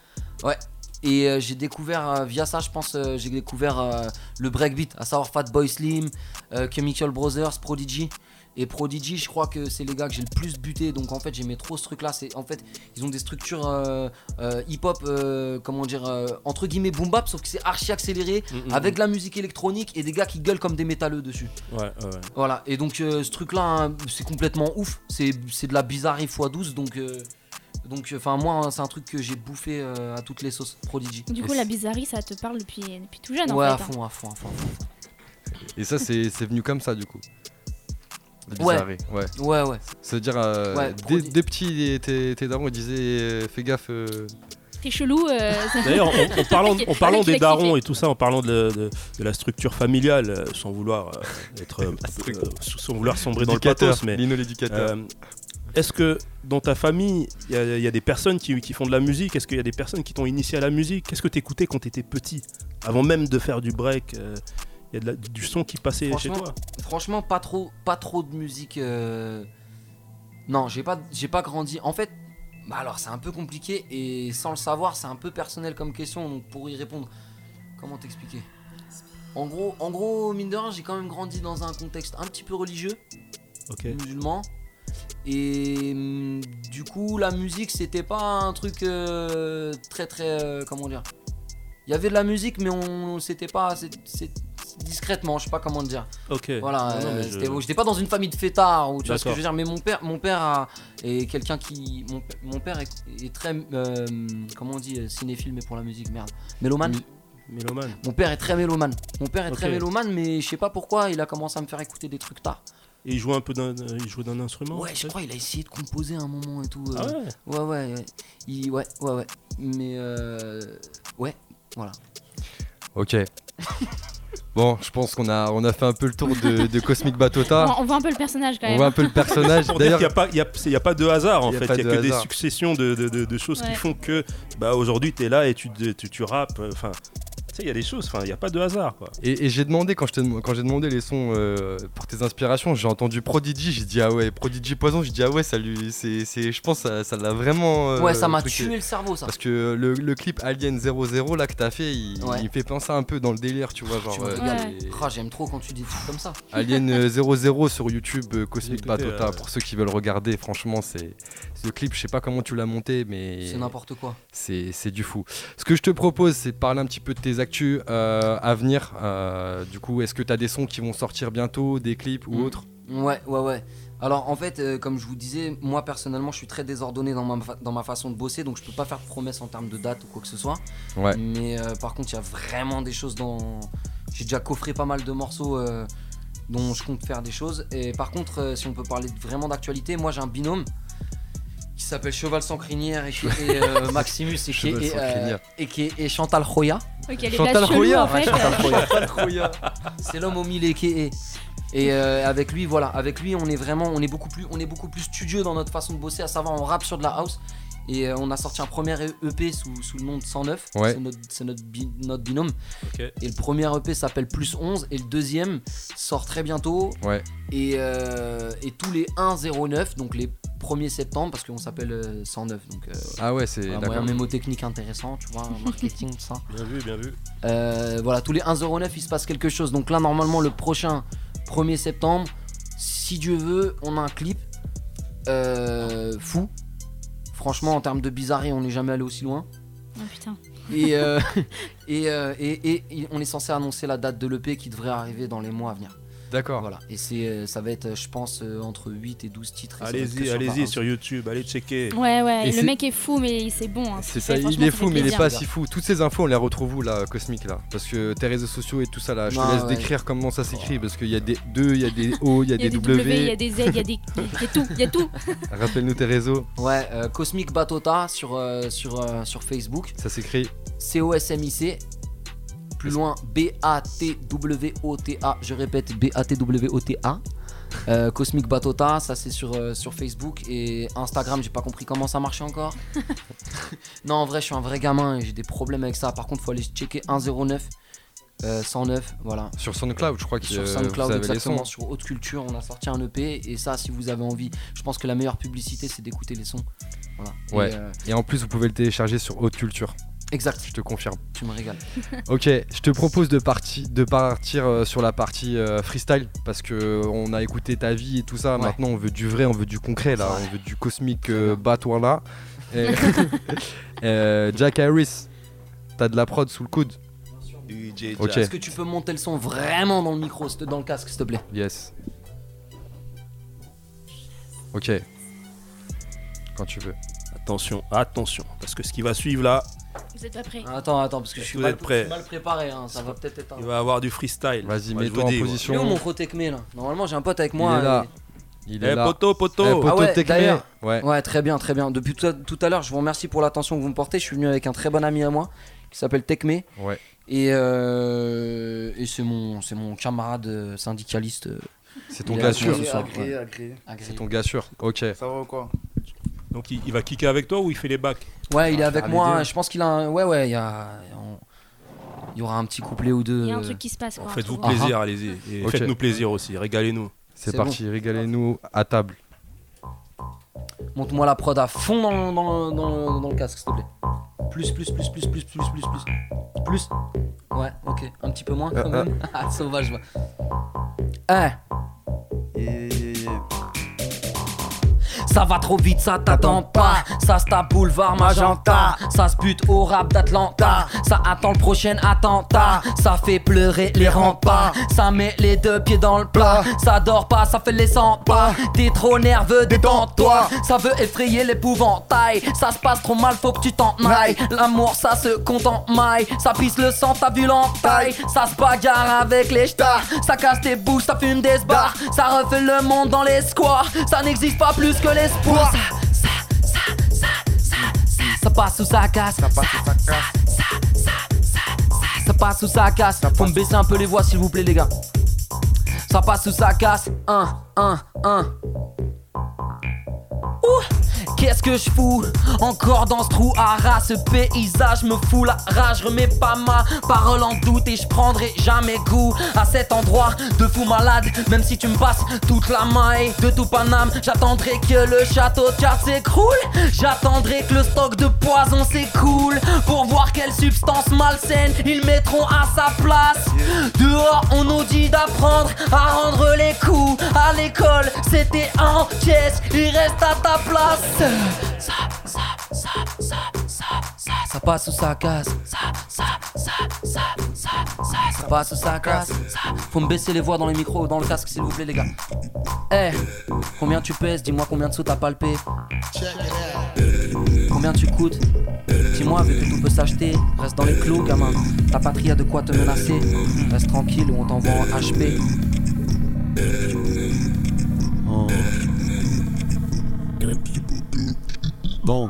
ouais Ouais. Et euh, j'ai découvert euh, via ça, je pense, euh, j'ai découvert euh, le breakbeat, à savoir Fatboy Slim, euh, Chemical Brothers, Prodigy. Et Prodigy, je crois que c'est les gars que j'ai le plus buté. Donc en fait, j'aimais trop ce truc-là. C'est en fait, ils ont des structures euh, euh, hip-hop, euh, comment dire, euh, entre guillemets boom bap, sauf que c'est archi accéléré, Mm, mm, avec de la musique électronique et des gars qui gueulent comme des métalleux dessus. Ouais, ouais, ouais. Voilà. Et donc euh, ce truc-là, hein, c'est complètement ouf. C'est c'est de la bizarrerie x12. Donc euh, donc enfin moi, hein, c'est un truc que j'ai bouffé euh, à toutes les sauces. Prodigy. Du coup, la bizarrerie, ça te parle depuis, depuis tout jeune Ouais, en à fait. hein. fond, à fond, à fond, à fond. Et ça, c'est c'est venu comme ça du coup. Ouais. ouais. Ouais, ouais. C'est-à-dire, euh, Ouais, dès, Prodi- dès petit, tes, tes darons ils disaient euh, fais gaffe. euh, T'es chelou. euh, D'ailleurs, en, en parlant, en parlant des darons et tout ça, en parlant de, de- de la structure familiale, euh, sans vouloir euh, être, euh, euh, sans vouloir sombrer dans le éducateur, pathos, mais Lino l'éducateur. euh, est-ce que dans ta famille, il y, a- il y a des personnes qui, qui font de la musique? Est-ce qu'il y a des personnes qui t'ont initié à la musique? Qu'est-ce que t'écoutais quand t'étais petit, avant même de faire du break euh, y a de la- du son qui passait chez Franchement, toi Franchement, pas trop, pas trop de musique. euh, Non, j'ai pas, j'ai pas grandi. En fait, bah alors c'est un peu compliqué et sans le savoir, c'est un peu personnel comme question. Donc pour y répondre, comment t'expliquer? En gros, en gros, mine de rien, j'ai quand même grandi dans un contexte un petit peu religieux, musulman. Et hum, du coup, la musique, c'était pas un truc euh, très très, euh, comment dire? Il y avait de la musique, mais on, c'était pas, discrètement, je sais pas comment dire. Ok. Voilà, Non, euh, je- j'étais pas dans une famille de fêtards ou tu vois ce que je veux dire. Mais mon père, mon père a- est quelqu'un qui, mon, p- mon père est, est très, euh, comment on dit, euh, cinéphile mais pour la musique, merde, mélomane. Mélomane. Mon père est très mélomane. Mon père est très mélomane, mais je sais pas pourquoi, il a commencé à me faire écouter des trucs tard. Et il joue un peu d'un, il joue d'un instrument. Ouais, je crois il a essayé de composer à un moment et tout. Ah ouais? ouais, ouais, ouais. Il- ouais, ouais, ouais. Mais euh, ouais, voilà. Ok. Bon, je pense qu'on a, on a fait un peu le tour de, de Cosmic On, Batota. on voit un peu le personnage quand On même. voit un peu le personnage. D'ailleurs, qu'il n'y a, pas- il y a- c'est- il y a pas de hasard en Il fait, il y a de que des successions de, de- de- de choses qui font que bah, aujourd'hui tu es là et tu, tu, tu rappes. euh, Enfin, tu sais, il y a des choses, enfin, il n'y a pas de hasard quoi. Et, et j'ai demandé, quand je j'ai demandé les sons euh, pour tes inspirations, j'ai entendu Prodigy, j'ai dit ah ouais, Prodigy Poison, j'ai dit ah ouais, ça lui, c'est, c'est- je pense ça, ça l'a vraiment. euh, ouais, ça m'a tué le cerveau, ça. Parce que le, le clip Alien 00 là que t'as fait, il, Ouais. il fait penser un peu dans le délire, tu vois, genre euh, les- Ah, j'aime trop quand tu dis des trucs comme ça. Alien euh, 00 sur YouTube, euh, Cosmic Batota, pour ceux qui veulent regarder, franchement, c'est ce clip, je sais pas comment tu l'as monté, mais C'est n'importe quoi. c'est c'est du fou. Ce que je te propose, c'est de parler un petit peu de tes actus euh, à venir. Euh, du coup, est-ce que tu as des sons qui vont sortir bientôt, des clips ou Mm. autres? Ouais, ouais, ouais. Alors en fait, euh, comme je vous disais, moi personnellement, je suis très désordonné dans ma, dans ma façon de bosser, donc je peux pas faire de promesses en termes de date ou quoi que ce soit. Ouais. Mais euh, par contre, il y a vraiment des choses dans. J'ai déjà coffré pas mal de morceaux euh, dont je compte faire des choses. Et par contre, si on peut parler vraiment d'actualité, moi j'ai un binôme qui s'appelle Cheval sans crinière et qui est euh, Maximus et qui Cheval est, sans euh, et qui est et Chantal Roya. Chantal Roya, en fait. Chantal Roya. C'est l'homme au mille et qui est. Et euh, avec lui, voilà, avec lui, on est vraiment, on est beaucoup plus, on est beaucoup plus studieux dans notre façon de bosser. À savoir, on rappe sur de la house. Et euh, on a sorti un premier EP sous, sous le nom de 109. Ouais. C'est notre, c'est notre, bi- notre binôme. Ok. Et le premier EP s'appelle Plus 11. Et le deuxième sort très bientôt. Ouais. Et, euh, et tous les 1-09, donc les 1er septembre, parce qu'on s'appelle euh, 109. Donc, euh, Ah ouais, c'est voilà, d'accord. moyen mémotechnique intéressant, tu vois, marketing, tout ça. Bien vu, bien vu. Euh, voilà, tous les 1,09 il se passe quelque chose. Donc là, normalement, le prochain 1er septembre, si Dieu veut, on a un clip euh, fou. Franchement, en termes de bizarrerie, on n'est jamais allé aussi loin. Oh putain. Et, euh, et, euh, et- et- et on est censé annoncer la date de l'EP qui devrait arriver dans les mois à venir. D'accord. Voilà. Et c'est, euh, ça va être, je pense, euh, entre 8 et 12 titres. Allez-y, sur allez-y Barhouse. sur YouTube, allez checker. Ouais, ouais, Et le c'est- mec est fou, mais c'est bon. hein, ce C'est ça, il est fou, mais il est pas si fou. Toutes ces infos, on les retrouve où là, Cosmic là? Parce que tes réseaux sociaux et tout ça là, je te laisse ouais. décrire comment ça s'écrit. Parce qu'il y a des 2, il y a des O, il y a Il y a des W, il y a des Z, il y a des. Il y a tout, il y a tout. Rappelle-nous tes réseaux, Ouais, euh, Cosmic Batota sur, euh, sur, euh, sur Facebook. ça s'écrit. C-O-S-M-I-C. Plus loin, B-A-T-W-O-T-A. Je répète, B-A-T-W-O-T-A. Euh, Cosmic Batota, ça c'est sur, euh, sur Facebook et Instagram. J'ai pas compris comment ça marchait encore. non, en vrai, je suis un vrai gamin et j'ai des problèmes avec ça. Par contre, faut aller checker 109, euh, 109, voilà. Sur SoundCloud, je crois que Sur euh, SoundCloud, vous avez les exactement, sons. sur Haute Culture, on a sorti un EP et ça, si vous avez envie, je pense que la meilleure publicité c'est d'écouter les sons. Voilà. Ouais. euh, Et en plus, vous pouvez le télécharger sur Haute Culture. Exact, Je te confirme. tu me régales. Ok, je te propose de, parti- de partir euh, sur la partie euh, freestyle parce que euh, on a écouté ta vie et tout ça. Ouais. Maintenant, on veut du vrai, on veut du concret là, on veut du cosmique euh, battoir là. Et- Euh, Jack Harris, t'as de la prod sous le coude Ok. Est-ce que tu peux monter le son vraiment dans le micro, dans le casque, s'il te plaît? Yes. Ok. Quand tu veux. Attention, attention, parce que ce qui va suivre là, Vous êtes pas prêts Attends, attends, parce que je suis mal, suis mal préparé, hein, ça va peut-être être un. il va avoir du freestyle. Vas-y, mets-toi en dis, position. Où mon Protecmé là Normalement, j'ai un pote avec moi. Il est là. et- Il Eh, est là. poto, poto. Eh, poto Ah ouais. Ouais. Ouais, très bien, très bien. Depuis tout à, tout à l'heure, je vous remercie pour l'attention que vous me portez. Je suis venu avec un très bon ami à moi qui s'appelle Tecmé. Ouais. Et, euh, et c'est mon, c'est mon camarade euh, syndicaliste. euh, C'est ton gars sûr. C'est ton gars sûr. Ok. Ça va ou quoi? Donc il, il va kicker avec toi ou il fait les bacs? Ouais, il est Ah, avec moi. Je pense qu'il a. Un... Ouais, ouais, il y a. on- Il y aura un petit couplet ou deux. Il y a un euh, truc qui se passe. quoi, Faites-vous entre vous. plaisir, allez-y. Et faites-nous plaisir aussi, régalez-nous. C'est C'est parti, régalez-nous à table. Monte-moi la prod à fond dans, le- dans, le- dans, le- dans le casque, s'il te plaît. Plus, plus, plus, plus, plus, plus, plus, plus. Plus. Ouais, ok. Un petit peu moins quand Euh, même. Ah, sauvage, va. Eh. Yeah, yeah, yeah. Ça va trop vite, ça t'attend pas. Ça se tape boulevard Magenta. Ça se bute au rap d'Atlanta. Ça attend le prochain attentat. Ça fait pleurer les remparts. Ça met les deux pieds dans le plat. Ça dort pas, ça fait les 100 pas. T'es trop nerveux, détends-toi. Ça veut effrayer l'épouvantail. Ça se passe trop mal, faut que tu t'en ailles. L'amour, ça se compte en maille. Ça pisse le sang, t'as vu l'entaille. Ça se bagarre avec les stars. Ça casse tes bouches, ça fume des bars. Ça refait le monde dans les squares. Ça n'existe pas plus que l'espoir. Ça, ça, ça, ça, ça, ça, ça passe ou ça casse. Ça passe ou ça casse. Ça, ça, ça, ça, ça passe ou ça casse. Faut me baisser un peu les voix, s'il vous plaît, les gars. Ça passe ou ça casse. 1, 1, 1. Ouh, qu'est-ce que je fous Encore dans ce trou à ras, ce paysage me fout la rage. Remets pas ma parole en doute et je prendrai jamais goût à cet endroit de fou malade. Même si tu me passes toute la maille de tout Paname, j'attendrai que le château de cartes s'écroule. J'attendrai que le stock de poison s'écoule pour voir quelle substance malsaine ils mettront à sa place. Dehors, on nous dit d'apprendre à rendre les coups. À l'école, c'était en caisse, il reste à ta place. Ça, ça, ça, ça, ça, ça, ça passe ou ça casse. Ça, ça, ça, ça, ça, ça, passe ou ça casse. Faut me baisser les voix dans les micros, dans le casque, s'il vous plaît, les gars. Eh, combien tu pèses? Dis-moi combien de sous t'as palpé. Combien tu coûtes? Dis-moi, vu que tout peut s'acheter, reste dans les clous, gamin. Ta patrie a de quoi te menacer. Reste tranquille ou on t'envoie en HP. Bon,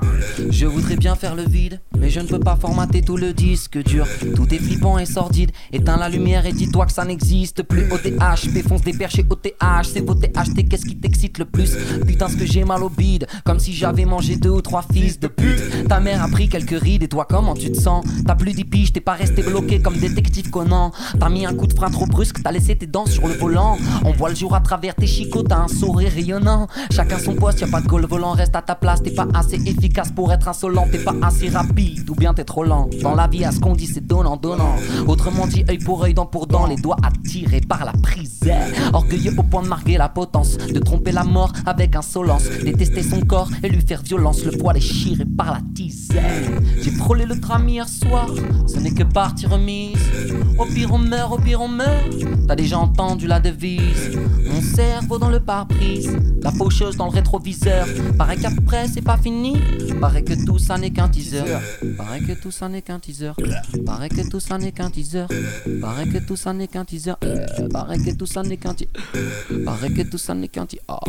Je voudrais bien faire le vide, mais je ne peux pas formater tout le disque dur. Tout est flippant et sordide. Éteins la lumière et dis-toi que ça n'existe plus. OTH, fonce des perchés OTH. C'est vos THT, qu'est-ce qui t'excite le plus? Putain, ce que j'ai mal au bide. Comme si j'avais mangé deux ou trois fils de pute. Ta mère a pris quelques rides et toi, comment tu te sens? T'as plus dit piges, t'es pas resté bloqué comme détective Conan. T'as mis un coup de frein trop brusque, t'as laissé tes dents sur le volant. On voit le jour à travers tes chicots, t'as un sourire rayonnant. Chacun son poste, y a pas de goal volant, reste à ta place. T'es pas assez efficace pour être insolent, t'es pas assez rapide ou bien t'es trop lent. Dans la vie, à ce qu'on dit, c'est donnant, donnant. Autrement dit, œil pour œil, dent pour dent, les doigts attirés par la prise. Orgueilleux au point de marquer la potence, de tromper la mort avec insolence, détester son corps et lui faire violence, le poids déchiré par la tisane. J'ai frôlé le tram hier soir, ce n'est que partie remise. Au pire on meurt, au pire on meurt. T'as déjà entendu la devise Mon cerveau dans le pare-brise, la faucheuse dans le rétroviseur. Paraît qu'après c'est pas fini. Paraît que tout ça n'est qu'un teaser. Paraît que tout ça n'est qu'un teaser. Paraît que tout ça n'est qu'un teaser. Paraît que tout ça n'est qu'un teaser. Paraît que tout ça n'est qu'un teaser. Paraît que tout ça n'est qu'un teaser. Ah,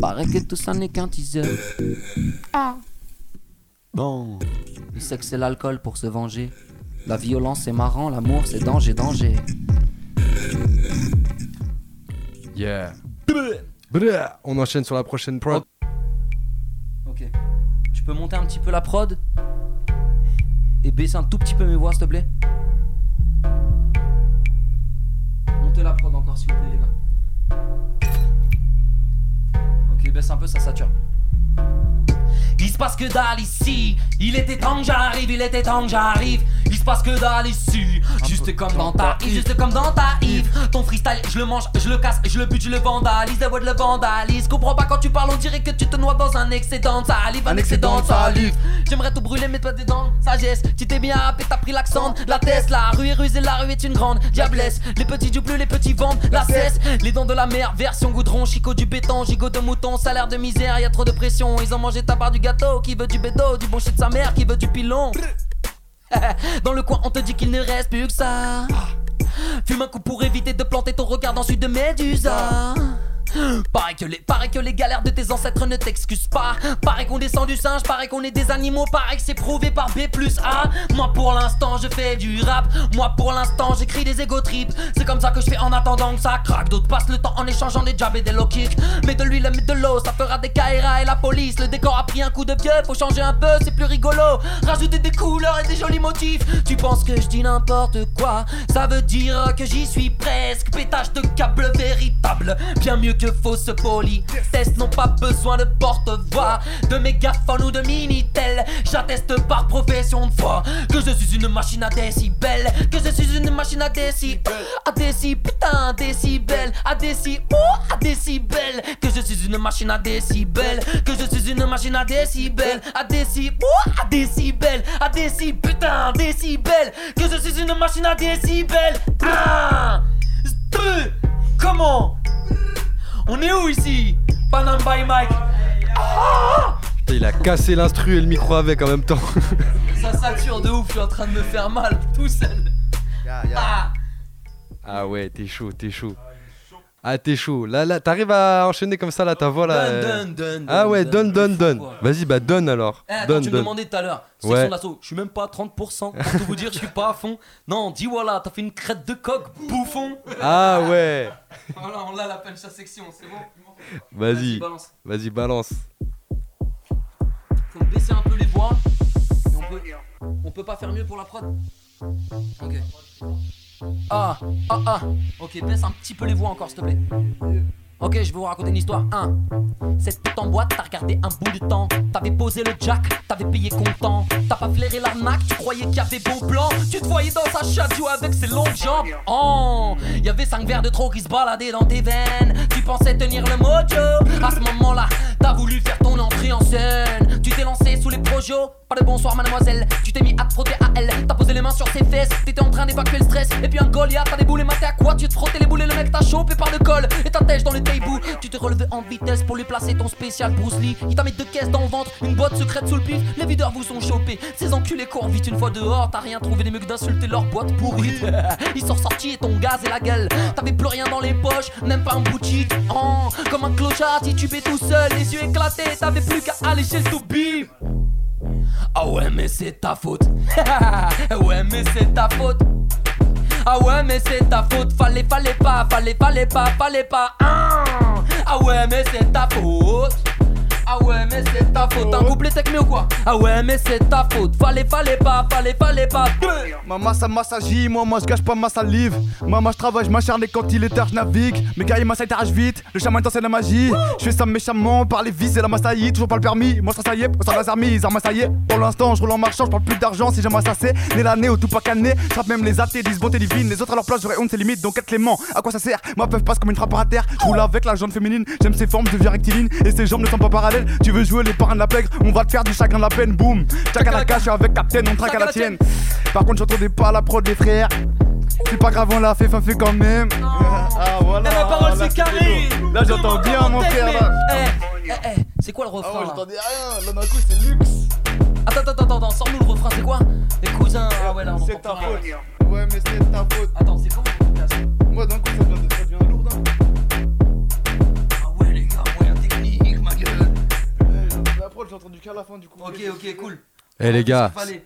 paraît que tout ça n'est qu'un teaser. bon. Le sexe et l'alcool pour se venger. La violence c'est marrant, l'amour c'est danger, danger. Yeah. On enchaîne sur la prochaine prod. Ok. Tu peux monter un petit peu la prod? Et baisser un tout petit peu mes voix s'il te plaît Montez la prod encore s'il vous plaît les gars. Ok, baisse un peu, ça sature. Il se passe que dalle ici. Il était temps que j'arrive, il était temps que j'arrive. Il se passe que dalle ici. Juste comme dans ta Yves, juste comme dans ta Yves. Ton freestyle, je le mange, je le casse, je le bute, je le vandalise. The word le vandalise. Comprends pas quand tu parles, on dirait que tu te noies dans un excédent de salive. Un excédent de salive. J'aimerais tout brûler, mais toi dedans, sagesse. Tu t'es bien happé, t'as pris l'accent. La Tesla, la rue est rusée, la rue est une grande diablesse. Les petits du bleu, les petits vendent la cesse. Les dents de la mer, version goudron, chicot du béton, gigot de mouton, salaire de misère, y a trop de pression. Ils ont mangé ta part du gâteau, qui veut du bédo, du bon shit de sa mère, qui veut du pilon. Dans le coin, on te dit qu'il ne reste plus que ça. Fume un coup pour éviter de planter ton regard dans celui de Médusa. Pareil que, les, pareil que les galères de tes ancêtres ne t'excusent pas. Pareil qu'on descend du singe, pareil qu'on est des animaux, pareil que c'est prouvé par B plus A. Moi pour l'instant je fais du rap, moi pour l'instant j'écris des ego trips. C'est comme ça que je fais en attendant que ça craque. D'autres passent le temps en échangeant des jabs et des low kicks. Mais de l'huile, mais de l'eau, ça fera des Kaira et la police. Le décor a pris un coup de vieux, faut changer un peu, c'est plus rigolo. Rajouter des couleurs et des jolis motifs. Tu penses que je dis n'importe quoi? Ça veut dire que j'y suis presque. Pétage de câble véritable, bien mieux Dieu fausse poli. Test n'ont pas besoin de porte-voix, de mégaphone ou de minitel. J'atteste par profession de foi que je suis une machine à décibels, que je suis une machine à décibels, à décibels, putain, décibels, à décibels, oh, à décibels, que je suis une machine à décibels, que je suis une machine à décibels, à décibels, oh, à décibels, à décibels, putain, décibels, que je suis une machine à décibels. Comment On est où ici? Panam by Mike. Putain, il a cassé l'instru et le micro avec en même temps. Ça sature de ouf, je suis en train de me faire mal tout seul. Ah. ah ouais, t'es chaud, t'es chaud. Ah, t'es chaud. Là, là, t'arrives à enchaîner comme ça, là, ta voix, là. euh. Donne, donne, donne. Ah ouais, donne, donne, donne. Vas-y, bah donne alors. Eh, donne, tu me donne. demandais tout à l'heure, Ouais. section d'assaut, je suis même pas à 30%, pour tout vous dire, je suis pas à fond. Non, dis voilà, t'as fait une crête de coq, bouffon. Ah ouais. Voilà, on l'a la peine sa section, c'est bon. Vas-y, balance. vas-y, balance. Faut baisser un peu les voix. Et on peut, on peut pas faire mieux pour la prod Ok. Ah, ah, ah. Ok, baisse un petit peu les voix encore, s'il te plaît. Ok, je vais vous raconter une histoire. 1. Cette pute en boîte, t'as regardé un bout de temps. T'avais posé le jack, t'avais payé content. T'as pas flairé l'arnaque, tu croyais qu'il y avait bon plan. Tu te voyais dans sa jouer avec ses longues jambes. Oh, y avait 5 verres de trop qui se baladaient dans tes veines. Tu pensais tenir le mojo. À ce moment-là, t'as voulu faire ton entrée en scène. Tu t'es lancé sous les projets. Pas de bonsoir, mademoiselle. Tu t'es mis à te frotter à elle. T'as posé les mains sur ses fesses. T'étais en train d'évacuer le stress. Et puis un Goliath, t'as déboulé, maté à quoi? Tu te frottais les boules et le mec t'a chopé par le col. Et ta dans le taibou. Tu t'es relevé en vitesse pour lui placer ton spécial Bruce Lee. Il t'a mis deux caisses dans le ventre, une boîte secrète sous le pif. Les videurs vous sont chopés. Ces enculés courent vite une fois dehors. T'as rien trouvé des mecs d'insulter leur boîte pourrie. Ils sont sortis et ton gaz et la gueule. T'avais plus rien dans les poches, même pas un bout de comme un clochard titubé tout seul, les yeux éclatés. T'avais plus qu'à aller chez le. Ah ouais, mais c'est ta faute. ouais, mais c'est ta faute. Ah ouais, mais c'est ta faute. Fallait, fallait pas, fallait, fallait pas, fallait pas. Ah, ah ouais, mais c'est ta faute. Ah ouais, mais c'est ta faute. Un couplet tech mieux ou quoi Ah ouais, mais c'est ta faute. Fallait, fallait pas, fallait, fallait pas. Maman ça m'assagit, moi moi je gâche pas ma salive. Maman je travaille, je m'acharne et quand il est tard je navigue. Mes gars ils m'assagent vite, le chaman c'est la magie. Je fais ça méchamment par les vis et la massaïe Toujours pas le permis, moi ça ça y est, ça la armes, armes ça y est Pour l'instant je roule en marchant, je parle plus d'argent si j'aime ça c'est. Né l'année au tout pas cané, frappe même les athées, disent bonté divine. Les autres à leur place j'aurais honte c'est limite. Donc être clément À quoi ça sert? Moi peuvent passe comme une frappe à terre. Je roule avec la jaune féminine, j'aime ses formes, je deviens rectiligne. Et ses jambes ne sont pas parallèles Tu veux jouer les parrains de la pègre, on va te faire du chagrin de la peine, boum Chacun la cache, je suis avec Captain, on traque à la tienne par contre, j'entendais pas la prod des frères. C'est pas grave, on l'a fait, fin fait quand même. Ah voilà. Eh, ma parole c'est carré Là, j'entends bien mon frère là. Eh, eh, eh, c'est quoi le Ah refrain ouais, là j'entendais rien. Là, d'un coup, c'est luxe. Attends, attends, attends, sors-nous le refrain, c'est quoi Les cousins, ah ouais là on C'est ta faute. Ouais, mais c'est ta faute. Attends, c'est comment Moi, d'un coup, ça devient, ça entendu qu'à la fin du coup. Ok, ok, cool Eh les gars, fallait.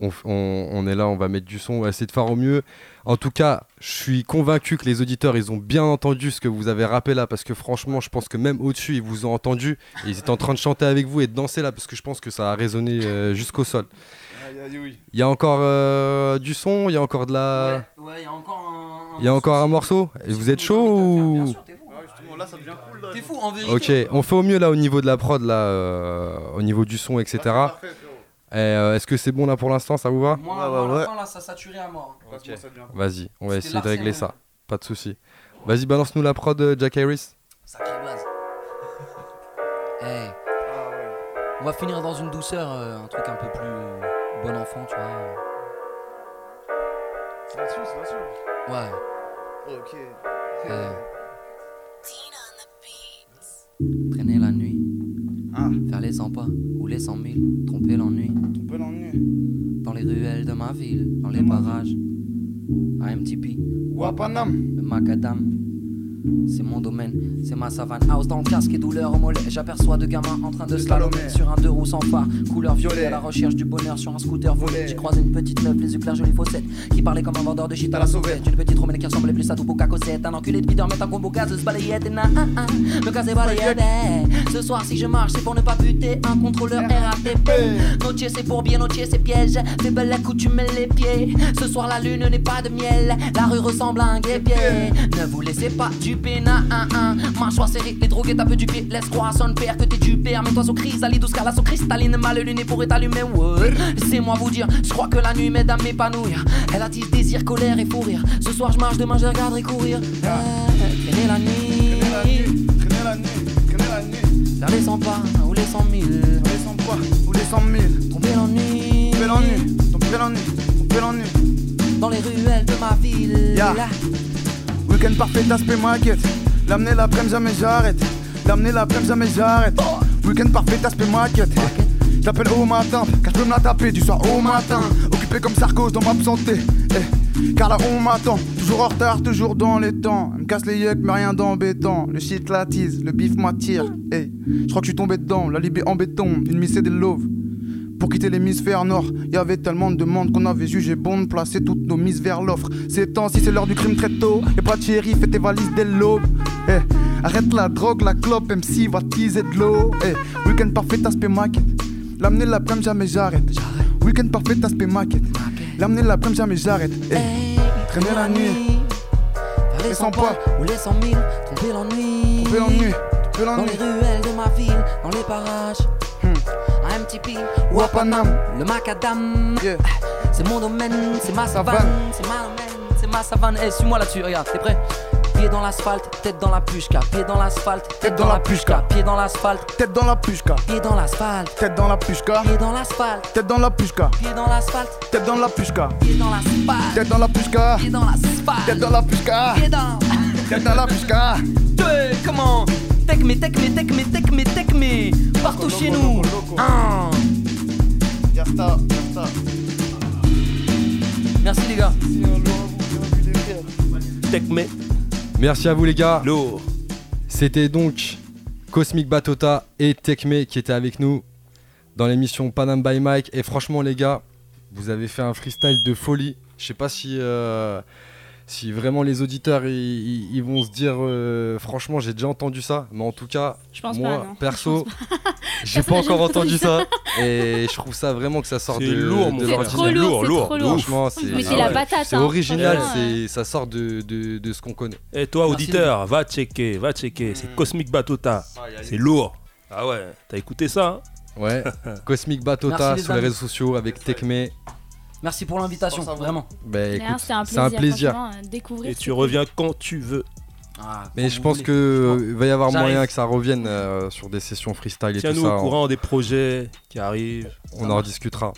on, f- on- on est là, on va mettre du son, on va essayer de faire au mieux. En tout cas, je suis convaincu que les auditeurs, ils ont bien entendu ce que vous avez rappé là, parce que franchement, je pense que même au-dessus, ils vous ont entendu. Et ils étaient en train de chanter avec vous et de danser là, parce que je pense que ça a résonné euh, jusqu'au sol. Il y a encore euh, du son, il y a encore de la... Ouais, ouais, il y a encore un. Il y a encore un morceau Et vous êtes chaud Bien ou... là, ça devient cool. là. T'es fou, en vérité. Ok, on fait au mieux là au niveau de la prod, là, euh, au niveau du son, etc. Parfait, frérot. Et, euh, Est-ce que c'est bon là pour l'instant, ça vous va? Moi, Ouais, fin, là, ça saturait à mort. Ça cool. Vas-y, on va essayer de régler ça. Pas de souci. Vas-y, balance-nous la prod, euh, Jack Harris. Blaze. Hey, Ah ouais. on va finir dans une douceur, euh, un truc un peu plus euh, bon enfant, tu vois. C'est là-dessus, c'est là-dessus. Ouais. Ok. Euh. Traîner la nuit, Ah, faire les 100 pas ou les 100 000, tromper l'ennui. ton peu l'ennui. Dans les ruelles de ma ville, dans les barrages. AMTP, Ou à Paname. le macadam. C'est mon domaine, c'est ma savane. House dans le casque et douleur au mollet. J'aperçois deux gamins en train de slalomer sur un deux roues sans phare, couleur violet, à la recherche du bonheur sur un scooter volé. J'ai croisé une petite meuf, les yeux clairs, jolie faussette, qui parlait comme un vendeur de shit à la sauvette. Une petite romaine qui ressemblait plus à tout qu'à Cosette. Un enculé de Peter met un combo gazeuse, balayette et na. Le cas est balayette. eh. Ce soir, si je marche, c'est pour ne pas buter un contrôleur RATP. Noche c'est pour bien, noche c'est piège. Fais belle la coutume les pieds. Ce soir la lune n'est pas de miel. La rue ressemble à un guépier. Ne vous laissez pas du du pénin, un, un. Mâchoire serrée, les drogués tapent du pied. Laisse croire à son père que t'es du père. Mets-toi sous chrysalide ou scala sous cristalline. Mal luné pour étaler ouais. Laissez-moi vous dire, je crois que la nuit m'aide à m'épanouir. Elle a dit désir, colère et fou rire. Ce soir je marche, demain je regarderai courir. Eh, traîner la nuit, Traîner la nuit, traîner la nuit. vers les 100 pas ou les 100 000. Les 100 pas ou les 100 000. Tomber l'ennui, Tomber l'ennui, tomber l'ennui, tomber l'ennui. dans les ruelles de ma ville. Week-end parfait, aspect maquette. L'amener l'après-midi, jamais j'arrête. L'amener l'après-midi, jamais j'arrête. Week-end parfait, aspect maquette. J'appelle au matin, car je peux me la taper du soir au matin. Occupé comme Sarkozy dans m'absenter. Eh, car là on m'attend, toujours en retard, toujours dans les temps. Elle me casse les yeux, mais rien d'embêtant. Le shit l'attise, le bif m'attire. Eh, je crois que je suis tombé dedans, la libé en béton, une mise et des loves. Pour quitter l'hémisphère nord, y avait tellement de demandes qu'on avait jugé bon de placer toutes nos mises vers l'offre. Ces temps, si c'est l'heure du crime très tôt, et pas de chéri, fais tes valises dès l'aube. Eh, arrête la drogue, la clope, MC va teaser de l'eau. Eh, week-end parfait, aspect maquette. L'amener l'après-midi, jamais j'arrête. Week-end parfait, aspect maquette. L'amener l'après-midi, jamais j'arrête. Eh, traîner la nuit, les Les 100 cent pas ou les 100 000. Tomber l'ennui. tomber l'ennui, tomber Dans l'ennui. les ruelles de ma ville, dans les parages. MTP Paname. le macadam. Yeah. C'est mon domaine, c'est ma savane, Savane. c'est ma domaine, c'est ma savane. Eh, suis-moi là-dessus, regarde, t'es prêt? Pied dans l'asphalte, tête dans la pushka, pied dans l'asphalte, tête dans la pushka, pied dans l'asphalte, Tête dans la pushka, pied dans l'asphalte, tête dans la pushka, pied dans l'asphalte, tête dans la pushka, pied dans l'asphalte, tête dans la pushka, pied dans l'asphalte, tête dans la pushka, pied dans l'asphalte, tête dans la pushka, pied dans. tête dans la pushka. Deux, comment Tech me, tech me, tech me, tech me, tech me, partout chez nous. Yasta. Merci les gars. Tech me Merci à vous les gars. lourd. C'était donc Cosmic Batota et Tekme qui étaient avec nous dans l'émission Panam by Mike. Et franchement, les gars, vous avez fait un freestyle de folie. Je sais pas si, euh, si vraiment les auditeurs ils, ils- ils vont se dire euh, franchement, j'ai déjà entendu ça. Mais en tout cas, Je pense moi pas, perso, j'ai pas encore entendu ça. Et je trouve ça vraiment que ça sort de, lourd, mon de l'ordinaire. lourd, c'est lourd, lourd. Franchement, c'est ah ouais. hein. original, c'est ça sort de, de, de ce qu'on connaît. Et toi, Merci, auditeur, va checker, va checker. C'est Cosmic Batota. C'est lourd. Ah ouais, t'as écouté ça hein? Ouais, Cosmic Batota sur les réseaux sociaux avec Tekme. Merci pour l'invitation, vraiment. Hein, un c'est un plaisir. plaisir. franchement, euh, Découvrir. Et tu cool. reviens quand tu veux. Ah, Mais je pense que euh, va y avoir moyen que ça revienne euh, sur des sessions freestyle et tout Tiens-nous ça. au on- courant des projets qui arrivent. On, en rediscutera.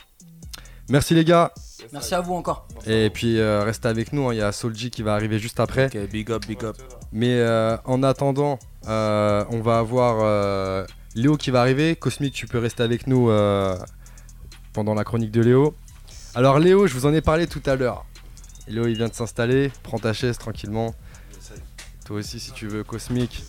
Merci les gars. Merci à vous encore. Et puis euh, restez avec nous. hein, Il y a Solji qui va arriver juste après. Ok, big up, big up. Mais euh, en attendant, euh, on va avoir euh, Léo qui va arriver. Cosmic, tu peux rester avec nous euh, pendant la chronique de Léo. Alors Léo, je vous en ai parlé tout à l'heure. Léo, il vient de s'installer. Prends ta chaise tranquillement. Toi aussi, si tu veux, Cosmic.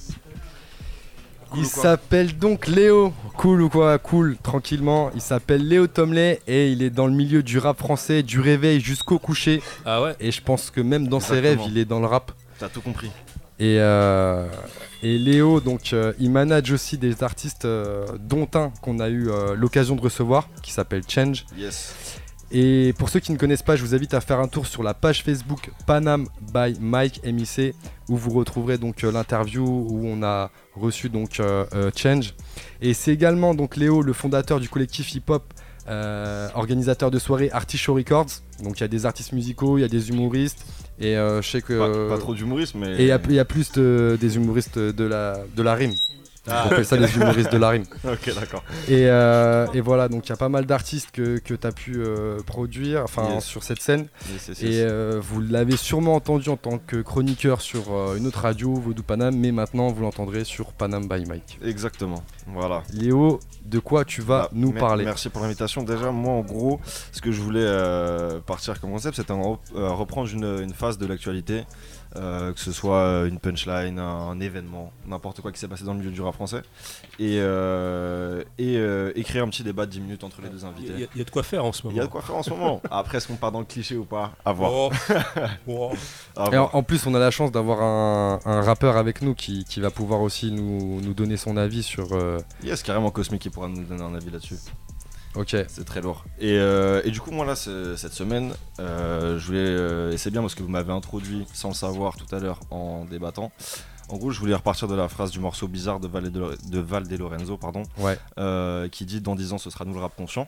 Il s'appelle donc Léo. Cool ou quoi? Cool, tranquillement. Il s'appelle Léo Tomley et il est dans le milieu du rap français, du réveil jusqu'au coucher. Ah ouais? Et je pense que même dans ses rêves, il est dans le rap. T'as tout compris. Et, euh, et Léo, donc, euh, il manage aussi des artistes, euh, dont un qu'on a eu euh, l'occasion de recevoir, qui s'appelle Change. Yes. Et pour ceux qui ne connaissent pas, je vous invite à faire un tour sur la page Facebook Panam by Mike MIC, où vous retrouverez donc euh, l'interview où on a reçu donc euh, euh, Change. Et c'est également donc Léo, le fondateur du collectif hip-hop. euh, organisateur de soirée Artichaut Records, donc il y a des artistes musicaux, il y a des humoristes, et je sais que Pas, pas trop d'humorisme, mais. et il y y, a plus de- des humoristes de la, de la rime. Ah, On appelle ça les humoristes de la rime. ok, d'accord. Et, euh, et voilà, donc il y a pas mal d'artistes que, que tu as pu euh, produire enfin, Yes. sur cette scène. Yes, yes, Et euh, vous l'avez sûrement entendu en tant que chroniqueur sur une autre radio, Vodou Panam, mais maintenant vous l'entendrez sur Panam by Mike. Exactement. Voilà. Léo, de quoi tu vas Bah, nous parler? Merci pour l'invitation. Déjà, moi, en gros, ce que je voulais partir comme concept, c'était en- reprendre une, une phase de l'actualité, euh, que ce soit euh, une punchline, un, un événement, n'importe quoi qui s'est passé dans le milieu du rap français, et, euh, et euh, écrire un petit débat de 10 minutes entre les deux Il invités. il y a de quoi faire en ce Il moment. y a de quoi faire en ce moment. Après, est-ce qu'on part dans le cliché ou pas? À voir. Oh. Oh. À Et en, voir. en plus, on a la chance d'avoir un, un rappeur avec nous qui, qui va pouvoir aussi nous, nous donner son avis sur. euh, Yes, carrément Cosmic qui pourra nous donner un avis là-dessus. Ok. C'est très lourd. Et, euh, et du coup, moi là, cette semaine, euh, je voulais. euh, et c'est bien parce que vous m'avez introduit sans le savoir tout à l'heure en débattant. En gros, je voulais repartir de la phrase du morceau bizarre de Val de, de, Val de Lorenzo, pardon, Ouais. qui dit dans 10 ans ce sera nous le rap conscient.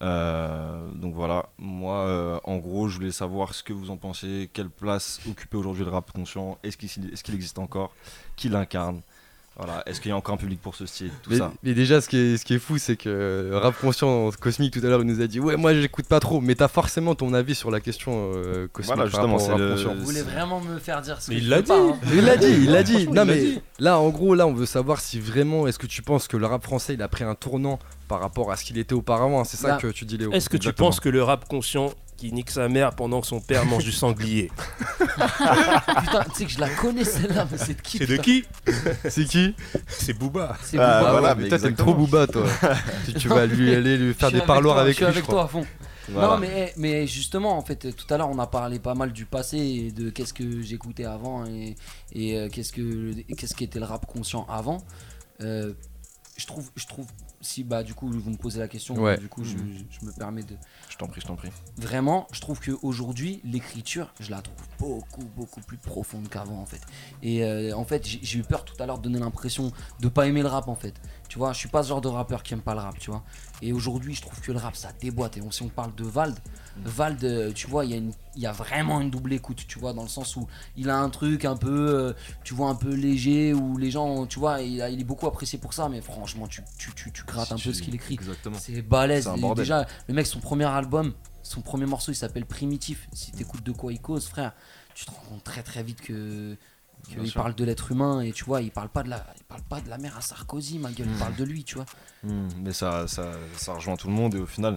Donc voilà, moi en gros je voulais savoir ce que vous en pensez, quelle place occupait aujourd'hui le rap conscient, est-ce qu'il est qu'il existe encore, qui l'incarne, voilà, est-ce qu'il y a encore un public pour ce style, tout Mais, ça. mais déjà, ce qui est, ce qui est fou, c'est que euh, Rap Conscient Cosmique tout à l'heure, il nous a dit Ouais, moi j'écoute pas trop, mais t'as forcément ton avis sur la question euh, cosmique. Voilà, justement, c'est Rap le- Conscient. Vous voulez vraiment me faire dire ce Mais que il je l'a dit. hein. Il l'a dit, il l'a dit. Non il l'a mais dit. là, en gros, là, on veut savoir si vraiment, est-ce que tu penses que le rap français, il a pris un tournant par rapport à ce qu'il était auparavant C'est ça que tu dis, Léo. Est-ce que tu penses que le rap conscient qui nique sa mère pendant que son père mange du sanglier, Putain, tu sais que je la connais celle-là, mais c'est de qui c'est de qui C'est qui C'est Booba. C'est Ah, Booba, voilà, ouais. mais toi, t'aimes trop Booba, toi. tu, tu vas lui aller lui faire des parloirs toi, avec je suis lui, avec toi à fond. Voilà. Non, mais, mais justement, en fait, tout à l'heure, on a parlé pas mal du passé et de qu'est-ce que j'écoutais avant et, et euh, qu'est-ce que qu'est-ce qu'était le rap conscient avant. Euh, je trouve, je trouve, si bah du coup vous me posez la question, Ouais. du coup je, je- me permets de. Je t'en prie, je t'en prie. Vraiment, je trouve qu'aujourd'hui, l'écriture, je la trouve beaucoup, beaucoup plus profonde qu'avant en fait. Et euh, en fait, j'ai eu peur tout à l'heure de donner l'impression de pas aimer le rap en fait. Tu vois, je suis pas ce genre de rappeur qui aime pas le rap, tu vois. Et aujourd'hui, je trouve que le rap ça déboîte. Et on- si on parle de Vald, Vald, tu vois, il y, a une- il y a vraiment une double écoute, tu vois, dans le sens où il a un truc un peu, euh, tu vois, un peu léger, où les gens, tu vois, il, a- il est beaucoup apprécié pour ça, mais franchement, tu, tu, tu, tu grattes un peu ce qu'il écrit. Exactement. C'est balèze. Déjà, le mec, son premier album, son premier morceau, il s'appelle Primitif. Si t'écoutes de quoi il cause, frère, tu te rends compte très très vite que sûr. parle de l'être humain et tu vois, il parle pas de la, il parle pas de la mère à Sarkozy, ma gueule, il parle de lui, tu vois. Hmm, mais ça, ça, ça rejoint tout le monde et au final,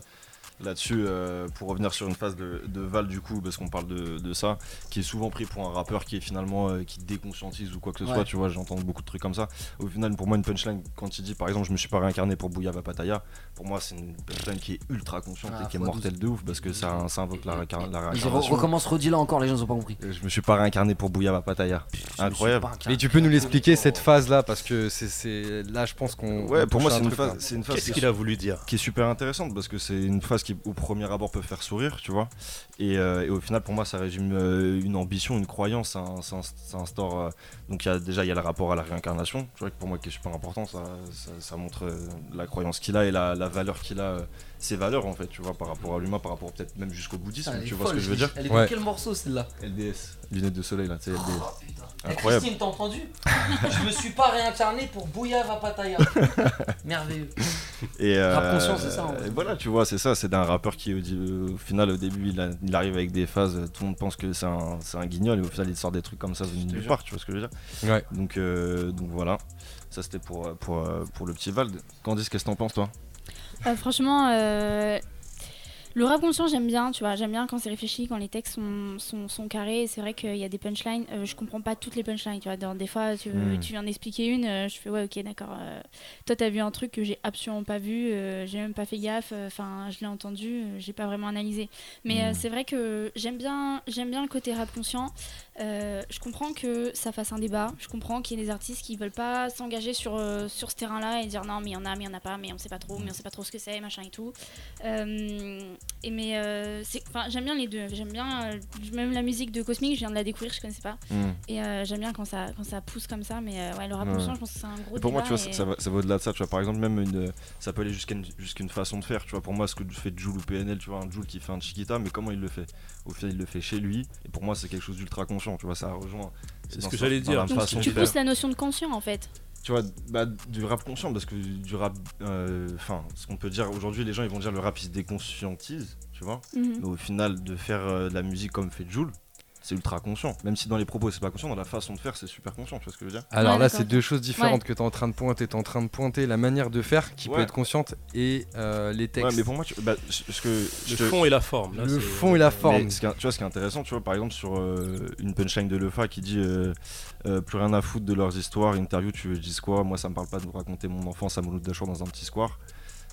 là-dessus, euh, pour revenir sur une phase de, de Val du coup, parce qu'on parle de, de ça, qui est souvent pris pour un rappeur qui est finalement euh, qui déconscientise ou quoi que ce Ouais. soit, tu vois, j'entends beaucoup de trucs comme ça. Au final, pour moi, une punchline, quand il dit par exemple, je me suis pas réincarné pour Bouya Pataya, pour moi, c'est une punchline qui est ultra consciente Ah, et qui est mortelle de ouf parce que ça, ça invoque la, réincar- la réincarnation. recommence, redis-là encore, les gens ont pas compris. Je me suis pas réincarné pour Bouya Pataya. Je Incroyable. Mais tu peux nous l'expliquer cette phase là parce que c'est- c'est là je pense qu'on Ouais, pour moi, un c'est une phase, là. c'est une phase Qu'est-ce qui est qu'il a voulu dire? qui est super intéressante parce que c'est une phase qui au premier abord peut faire sourire tu vois. Et, euh, et au final pour moi ça résume euh, une ambition une croyance ça, ça- ça instaure euh, donc y a déjà il y a le rapport à la réincarnation. Tu vois que pour moi qui est super important ça, ça, ça montre euh, la croyance qu'il a et la, la valeur qu'il a ses valeurs en fait tu vois par rapport à l'humain par rapport peut-être même jusqu'au bouddhisme Ah, tu vois ce que je veux dire Elle est Ouais. dans quel morceau celle-là LDS lunettes de soleil là tu sais LDS Oh putain. Eh, Incroyable. Christine, t'as entendu Je me suis pas réincarné pour Bouya Vapataya. Merveilleux. Et, euh, Rap conscient, c'est ça, en fait. et voilà, tu vois, c'est ça. C'est d'un rappeur qui, au, au final, au début, il, a- il arrive avec des phases. Tout le monde pense que c'est un, c'est un guignol, et au final, il sort des trucs comme ça de nulle part. Tu vois ce que je veux dire Ouais. donc, euh, donc voilà. Ça, c'était pour, euh, pour, euh, pour le petit Vald. Candice, qu'est-ce que t'en penses, toi? Euh, franchement, euh, le rap conscient, j'aime bien, tu vois. J'aime bien quand c'est réfléchi, quand les textes sont, sont, sont carrés. C'est vrai qu'il y a des punchlines. euh, je comprends pas toutes les punchlines, tu vois. Dans- des fois, tu, Mm. tu viens d'expliquer une, je fais ouais, ok, d'accord. toi, t'as vu un truc que j'ai absolument pas vu, j'ai même pas fait gaffe. Enfin, je l'ai entendu, j'ai pas vraiment analysé. Mais euh, Mm. c'est vrai que j'aime bien, j'aime bien le côté rap conscient. Euh, je comprends que ça fasse un débat. Je comprends qu'il y ait des artistes qui veulent pas s'engager sur, euh, sur ce terrain-là et dire non, mais il y en a, mais il y en a pas, mais on sait pas trop, mais on sait pas trop ce que c'est, machin et tout. Euh, et mais j'aime bien les deux. J'aime bien même la musique de Cosmic. Je viens de la découvrir, je connaissais pas. Et euh, j'aime bien quand ça, quand ça pousse comme ça. Mais ouais, le rap Ouais. je pense que c'est un gros Et pour moi, débat tu vois, ça, et- ça va, ça va au-delà de ça. Tu vois, par exemple, même une, ça peut aller jusqu'à une, une façon de faire. Tu vois, pour moi, ce que fait Joule ou PNL, tu vois, un Joule qui fait un Chiquita, mais comment il le fait? Au final, il le fait chez lui. Et pour moi, c'est quelque chose d'ultra conscient. Tu vois, ça rejoint. C'est ce que j'allais dire. Donc façon tu pousses la notion de conscient en fait. Tu vois, bah, du rap conscient, parce que du rap. euh, Enfin, ce qu'on peut dire aujourd'hui, les gens ils vont dire le rap il se déconscientise, tu vois. Mhm. Mais au final, de faire euh, de la musique comme fait Joule, c'est ultra conscient. Même si dans les propos c'est pas conscient, dans la façon de faire c'est super conscient, tu vois ce que je veux dire? Alors Ouais, là, c'est deux choses différentes que tu es en train de pointer. Tu es en train de pointer la manière de faire qui peut être consciente et euh, les textes. Ouais, mais pour moi, tu, bah, ce que Le je te- fond et la forme. là, le fond et la forme. Mais ce qui est- tu vois, ce qui est intéressant, tu vois, par exemple, sur euh, une punchline de Lefa qui dit euh, euh, Plus rien à foutre de leurs histoires, interview, tu veux que je dise quoi? Moi, ça me parle pas de vous raconter mon enfance à Mouloud Dachour dans un petit square.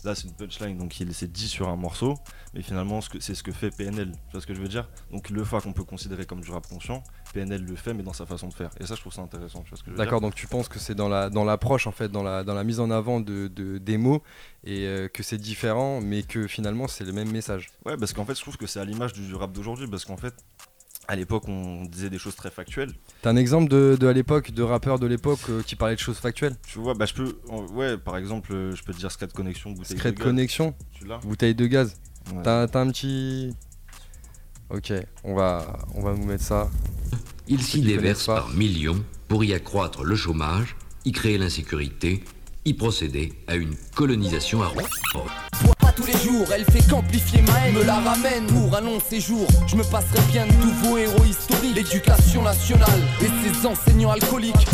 Là, c'est une punchline, donc il s'est dit sur un morceau, mais finalement, c'est ce que fait PNL. Tu vois ce que je veux dire? Donc, Lefa qu'on peut considérer comme du rap conscient, PNL le fait, mais dans sa façon de faire. Et ça, je trouve ça intéressant. Tu vois ce que je veux D'accord, donc tu penses que c'est dans la dans l'approche en fait, dans la dans la mise en avant de, de- des mots et euh, que c'est différent, mais que finalement c'est le même message? Ouais, parce qu'en fait, je trouve que c'est à l'image du, du rap d'aujourd'hui, parce qu'en fait, à l'époque, on disait des choses très factuelles. T'as un exemple de, de à l'époque, de rappeurs de l'époque euh, qui parlaient de choses factuelles? Tu vois, bah je peux, ouais, par exemple, euh, je peux te dire Scred Connection, bouteille Secret de de gaz. connexion, Tu l'as? Bouteille de gaz. Ouais. T'as t'as un petit. Ok, on va, on va vous mettre ça. Ils s'y qui déversent connaissent pas. par millions pour y accroître le chômage, y créer l'insécurité, procéder à une colonisation à roue. Vois pas tous les jours, elle fait qu'amplifier ma haine, me la ramène pour un long séjour. Je me passerai bien de nouveaux héros historiques, l'éducation nationale et ses enseignants alcooliques.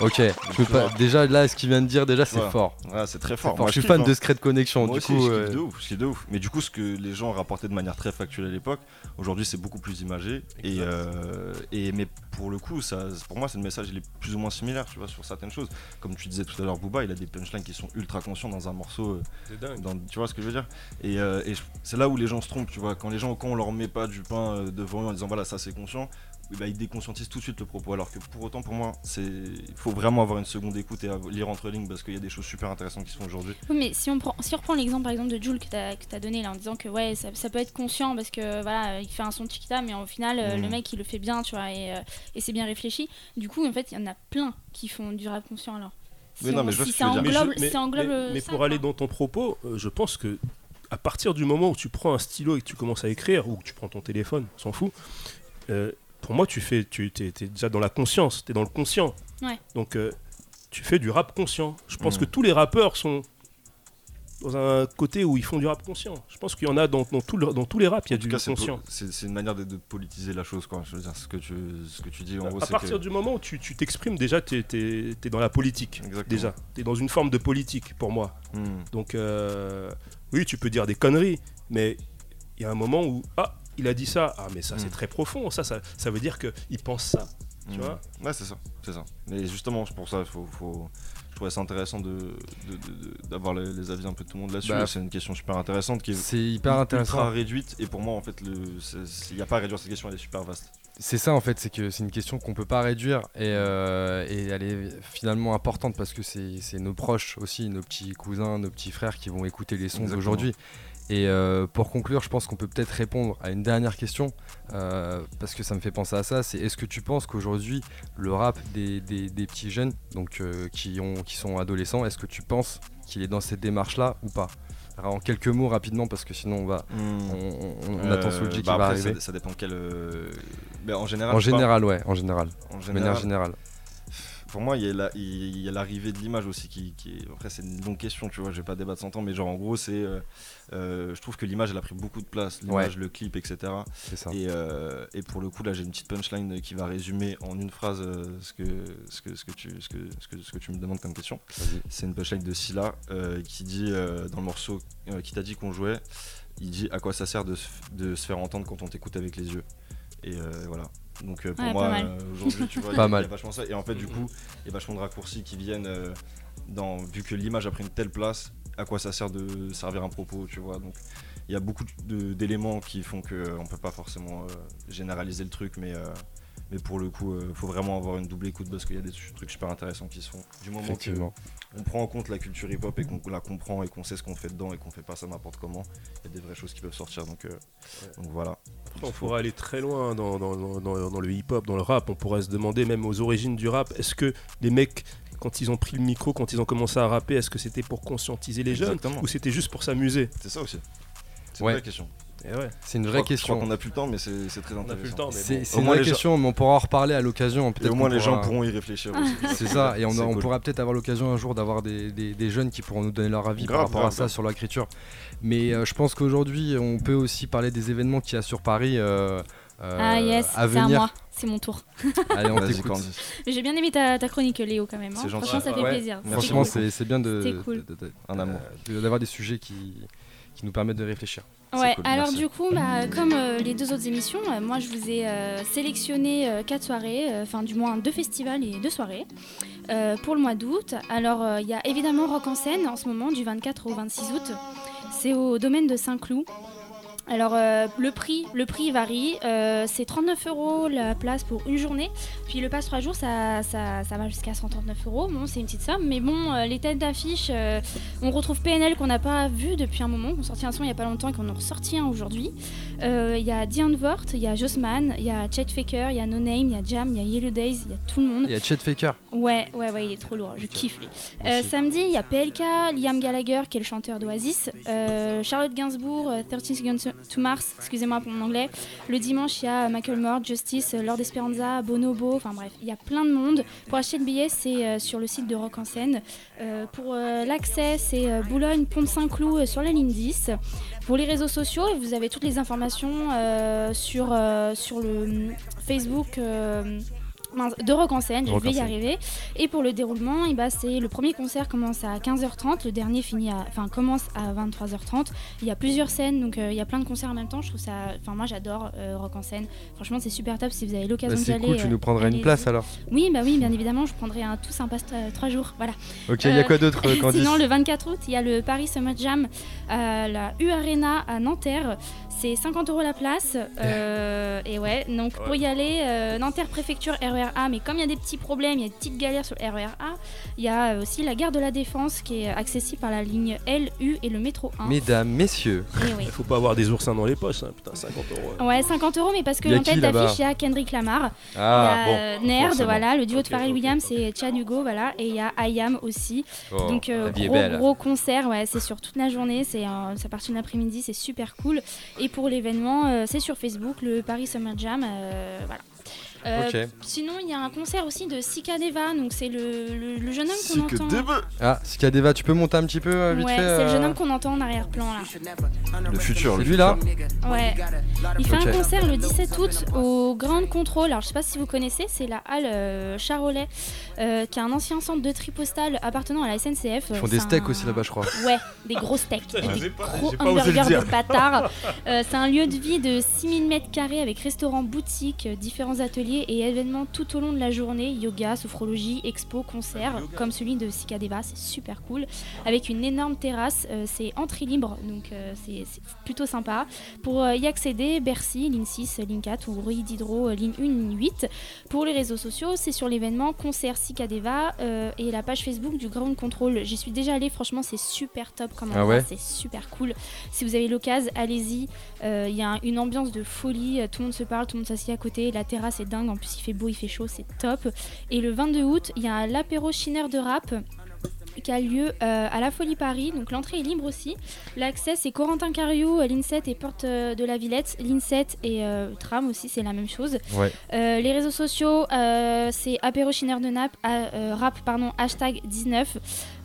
Ok, je peux pas. Déjà là, ce qu'il vient de dire, déjà c'est fort. Ouais, c'est très fort. fort. Moi, je suis kiffe, fan hein. de Secret Connection. Moi du aussi, coup, je euh, de ouf, je de ouf. Mais du coup, ce que les gens rapportaient de manière très factuelle à l'époque, aujourd'hui, c'est beaucoup plus imagé. Et, euh, et mais pour le coup, ça, pour moi, c'est le message, il est plus ou moins similaire, tu vois, sur certaines choses. Comme tu disais tout à l'heure, Booba, il a des punchlines qui sont ultra conscients dans un morceau. euh, C'est dingue. dans- tu vois ce que je veux dire? Et, euh, et c'est là où les gens se trompent, tu vois. Quand les gens, quand on leur met pas du pain euh, devant eux en disant voilà, ça c'est conscient, ben, ils déconscientisent tout de suite le propos. Alors que pour autant, pour moi, c'est, il faut vraiment avoir une seconde écoute et lire entre lignes parce qu'il y a des choses super intéressantes qui se font aujourd'hui. Oui, mais si on, prend, si on reprend l'exemple par exemple de Jules que tu as, donné là en disant que ouais, ça, ça peut être conscient parce que voilà, il fait un son de Chiquita, mais au final, euh, Mhm. le mec il le fait bien, tu vois, et, euh, et c'est bien réfléchi. Du coup, en fait, il y en a plein qui font du rap conscient alors. Non, mais je si ça englobe, Mais je- mais- ça englobe mais- euh, mais ça, pour quoi. aller dans ton propos, euh, je pense que à partir du moment où tu prends un stylo et que tu commences à écrire, ou que tu prends ton téléphone, on s'en fout, euh, pour moi, tu fais, tu es, déjà dans la conscience, tu es dans le conscient. Ouais. Donc, euh, tu fais du rap conscient. Je pense Mhm. que tous les rappeurs sont dans un côté où ils font du rap conscient. Je pense qu'il y en a dans, dans, tout le- dans tous les raps, il y a du cas, conscient. c'est, une manière de, de politiser la chose, quoi. Je veux dire, ce que tu, ce que tu dis, en gros, à partir que... du moment où tu tu t'exprimes, déjà, tu es, dans la politique. Exactement. Déjà, tu es dans une forme de politique pour moi. Hmm. Donc, euh, oui, tu peux dire des conneries, mais il y a un moment où, ah, il a dit ça, ah, mais ça, c'est Mm. très profond, ça, ça, ça veut dire qu'il pense ça. Tu Hmm. vois Ouais, c'est ça, c'est ça. Mais justement, c'est pour ça, il faut, faut- je trouvais ça intéressant de, de- de- de- d'avoir les, les avis un peu de tout le monde là-dessus. Bah, c'est une question super intéressante qui est c'est hyper ultra intéressant. réduite. Et pour moi, en fait, il n'y a pas à réduire cette question, elle est super vaste. C'est ça en fait, c'est que c'est une question qu'on peut pas réduire et, euh, et elle est finalement importante parce que c'est c'est nos proches aussi, nos petits cousins, nos petits frères qui vont écouter les sons d'aujourd'hui. Et euh, pour conclure, je pense qu'on peut peut-être répondre à une dernière question euh, parce que ça me fait penser à ça. C'est est-ce que tu penses qu'aujourd'hui le rap des, des- des petits jeunes, donc euh, qui ont qui sont adolescents, est-ce que tu penses qu'il est dans cette démarche-là ou pas? Alors, En quelques mots rapidement parce que sinon on va on, on- on attend Soulji qui bah va arriver. Ça, ça dépend quel. en général. En général, ouais, en général. en De manière général, générale. Pour moi, il y a la- l'arrivée de l'image aussi qui, qui est. Après, c'est une longue question, tu vois, je vais pas débattre sans temps, mais genre, en gros, c'est. euh, euh, je trouve que l'image, elle a pris beaucoup de place. L'image, le clip, etc. C'est ça. Et, euh, et pour le coup, là, j'ai une petite punchline qui va résumer en une phrase ce, que, ce, que, ce, que tu, ce, que, ce, que, ce que tu me demandes comme question. C'est une punchline de Scylla euh, qui dit dans le morceau qui t'a dit qu'on jouait, il dit à quoi ça sert de, se de se faire entendre quand on t'écoute avec les yeux. Et voilà. Donc euh, pour Ouais, moi, euh, aujourd'hui, tu vois, il y a- il y, mal. a vachement ça. Et en fait, du coup, il y a vachement de raccourcis qui viennent euh, dans vu que l'image a pris une telle place, à quoi ça sert de servir un propos, tu vois. Donc il y a beaucoup d'éléments qui font que euh, on peut pas forcément euh, généraliser le truc, mais euh, mais pour le coup, il faut vraiment avoir une double écoute parce qu'il y a des trucs super intéressants qui se font. Du moment Effectivement. qu'on prend en compte la culture hip-hop et qu'on la comprend et qu'on sait ce qu'on fait dedans et qu'on fait pas ça n'importe comment, il y a des vraies choses qui peuvent sortir. Donc, euh, donc voilà. On pourrait aller très loin dans, dans- dans- dans- dans le hip-hop, dans le rap. On pourrait se demander même aux origines du rap, est-ce que les mecs, quand ils ont pris le micro, quand ils ont commencé à rapper, est-ce que c'était pour conscientiser les jeunes ou c'était juste pour s'amuser? C'est ça aussi. C'est Ouais. vraie question. Ouais. C'est une Je vraie crois- Je crois question. qu'on n'a plus le temps, mais c'est très On a plus le intéressant. temps, mais C'est bon. une moins, vraie gens- question, mais on pourra en reparler à l'occasion. Et peut-être au moins, les gens pourront y réfléchir aussi. C'est ça, et on, on cool. pourra peut-être avoir l'occasion un jour d'avoir des, des- des jeunes qui pourront nous donner leur avis par rapport grave, à ça grave. sur l'écriture. Mais euh, je pense qu'aujourd'hui, on peut aussi parler des événements qu'il y a sur Paris euh, euh, Ah yes, à c'est à venir. moi, c'est mon tour. Allez, on t'écoute. J'ai bien aimé ta, ta chronique Léo quand même. hein. Franchement, ça fait Ouais. plaisir. Merci Franchement, c'est c'est bien de- C'était cool. de- de- Un amour. de- d'avoir des sujets qui, qui nous permettent de réfléchir. Ouais, alors du coup, bah, comme euh, les deux autres émissions, euh, moi je vous ai euh, sélectionné quatre soirées, enfin du moins deux festivals et deux soirées pour le mois d'août. Alors il y a évidemment Rock en scène en ce moment du 24 au 26 août. C'est au domaine de Saint-Cloud. Alors euh, le prix, le prix varie. Euh, c'est 39 euros la place pour une journée. Puis le pass 3 jours, ça, ça, ça va jusqu'à 139 euros. Bon, c'est une petite somme, mais bon, euh, les têtes d'affiche, euh, on retrouve PNL qu'on n'a pas vu depuis un moment, qu'on sorti un son il n'y a pas longtemps et qu'on en ressorti un aujourd'hui. Euh, Il y a Diane Vort, il y a Jossman, il y a Chet Faker, il y a No Name, il y a Jam, il y a Yellow Days, il y a tout le monde. Il y a Chet Faker. Ouais, ouais, ouais, il est trop lourd, je kiffe lui. Euh, samedi, il y a PLK, Liam Gallagher qui est le chanteur d'Oasis, euh, Charlotte Gainsbourg, euh, 13 Seconds to Mars, excusez-moi pour mon anglais. Le dimanche, il y a Michael Moore, Justice, Lord Esperanza, Bonobo, enfin bref, il y a plein de monde. Pour acheter le billet, c'est euh, sur le site de Rock en Seine. Euh, pour euh, l'accès, c'est Boulogne, Pont de Saint-Cloud euh, sur la ligne 10. Pour les réseaux sociaux, vous avez toutes les informations sur, sur le hum, Facebook. Euh, de Rock en scène, je Rock vais y arriver. Et pour le déroulement, eh ben, c'est le premier concert commence à 15h30, le dernier finit à, enfin commence à 23h30. Il y a plusieurs scènes, donc euh, il y a plein de concerts en même temps. Je trouve ça, enfin moi j'adore euh, Rock en scène. Franchement, c'est super top si vous avez Bah, l'occasion d'y c'est aller. cool, tu euh, nous prendrais une place alors. Oui, bah oui, bien évidemment, je prendrai un tout sympa euh, trois jours, voilà. Ok, il y a Euh, quoi d'autre, euh, Candice Sinon, le 24 août, il y a le Paris Summer Jam à la U Arena à Nanterre. C'est 50 euros la place. euh, et ouais, donc pour y aller, euh, Nanterre préfecture RERA. Mais comme il y a des petits problèmes, il y a des petites galères sur le RERA, il y a euh, aussi la gare de la Défense qui est accessible par la ligne L, U et le métro 1. Mesdames, messieurs. Oui. Il faut pas avoir des oursins dans les poches, hein, putain, 50 euros. hein. Ouais, 50 euros, mais parce que a en tête d'affiche, il y a Kendrick Lamar. Ah, il y a bon, Nerd, forcément. voilà, le duo de Pharrell. Williams et Chad Hugo, voilà, et il y a IAM aussi. Oh, Donc euh, gros belle. gros concert, ouais, c'est sur toute la journée, c'est euh, ça part une après-midi, c'est super cool. Et pour l'événement, euh, c'est sur Facebook, le Paris Summer Jam, euh, voilà. Euh. Sinon, il y a un concert aussi de Sika Deva, donc c'est le, le- le jeune homme qu'on entend. Ah, Sikadeva, tu peux monter un petit peu euh, vite Ouais, fait c'est le jeune euh, homme qu'on entend en arrière-plan là. Le futur, lui là Ouais. Il fait un concert le 17 août au Grand Control. Alors je sais pas si vous connaissez, c'est la halle euh, Charolais, euh, qui est un ancien centre de tri postal appartenant à la SNCF. Ils font des steaks aussi là-bas, je crois. Ouais, des gros steaks, des pas- gros j'ai pas osé le hamburgers de bâtards. Euh, c'est un lieu de vie de 6000 mètres carrés avec restaurant, boutique, euh, différents ateliers et événements tout au long de la journée. Yoga, sophrologie, expo, concerts, comme celui de Sikadeva, c'est super cool. Avec une énorme terrasse, euh, c'est entrée libre, donc euh, c'est plutôt sympa. Pour euh, y accéder, Bercy, ligne 6, ligne 4 ou Rue d'Hydro, euh, ligne 1, ligne 8. Pour les réseaux sociaux, c'est sur l'événement Concert Sikadeva euh, et la page Facebook du Ground Control. J'y suis déjà allée, franchement, c'est super top comme Ah endroit, ouais c'est super cool. Si vous avez l'occasion, allez-y. Euh, Il y a un- une ambiance de folie, euh, tout le monde se parle, tout le monde s'assied à côté. La terrasse est dingue, en plus il fait beau, il fait chaud, c'est top. Et le 22 août, il y a l'apéro Schinner de rap qui a lieu euh, à la Folie Paris. Donc l'entrée est libre aussi. L'accès c'est Corentin Cariou, euh, l'INSET et Porte euh, de la Villette. L'INSET et euh, Tram aussi, c'est la même chose. Ouais. Les réseaux sociaux, c'est apéro Schinner de Nap, à- euh, rap, pardon, hashtag 19.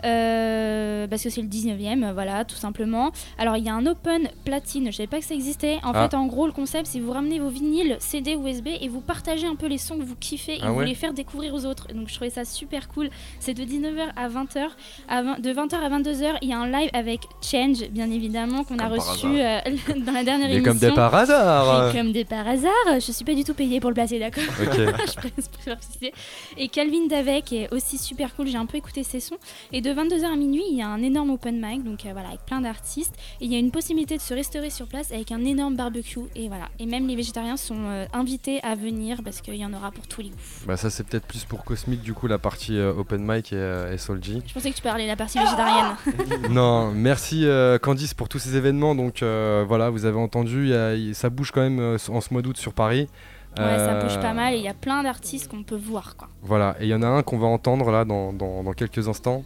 Euh, parce que c'est le 19e, euh, voilà, tout simplement. Alors il y a un open platine, je savais pas que ça existait. En Ah. fait, en gros, le concept, c'est vous ramenez vos vinyles, CD, USB et vous partagez un peu les sons que vous kiffez et Ah vous ouais les faire découvrir aux autres. Donc je trouvais ça super cool. C'est de 19h à 20h. À 20 de 20h à 22h, il y a un live avec Change, bien évidemment, qu'on a reçu euh, dans la dernière Mais émission. comme des par hasard comme des par hasard, je suis pas du tout payée pour le placer, d'accord Ok. je préfère préciser. Et Calvin Davek est aussi super cool, j'ai un peu écouté ses sons. Et de 22h à minuit, il y a un énorme open mic, donc euh, voilà, avec plein d'artistes. Et il y a une possibilité de se restaurer sur place avec un énorme barbecue. Et voilà. Et même les végétariens sont euh, invités à venir parce qu'il y en aura pour tous les goûts. Bah ça c'est peut-être plus pour Cosmic du coup la partie euh, open mic et, et Soulji. Je pensais que tu parlais de la partie végétarienne. non, merci Candice pour tous ces événements. Donc euh, voilà, vous avez entendu, y a- ça bouge quand même euh, en ce mois d'août sur Paris. Ouais, ça bouge pas mal et il y a plein d'artistes qu'on peut voir, quoi. Voilà, et il y en a un qu'on va entendre là dans, dans- dans quelques instants.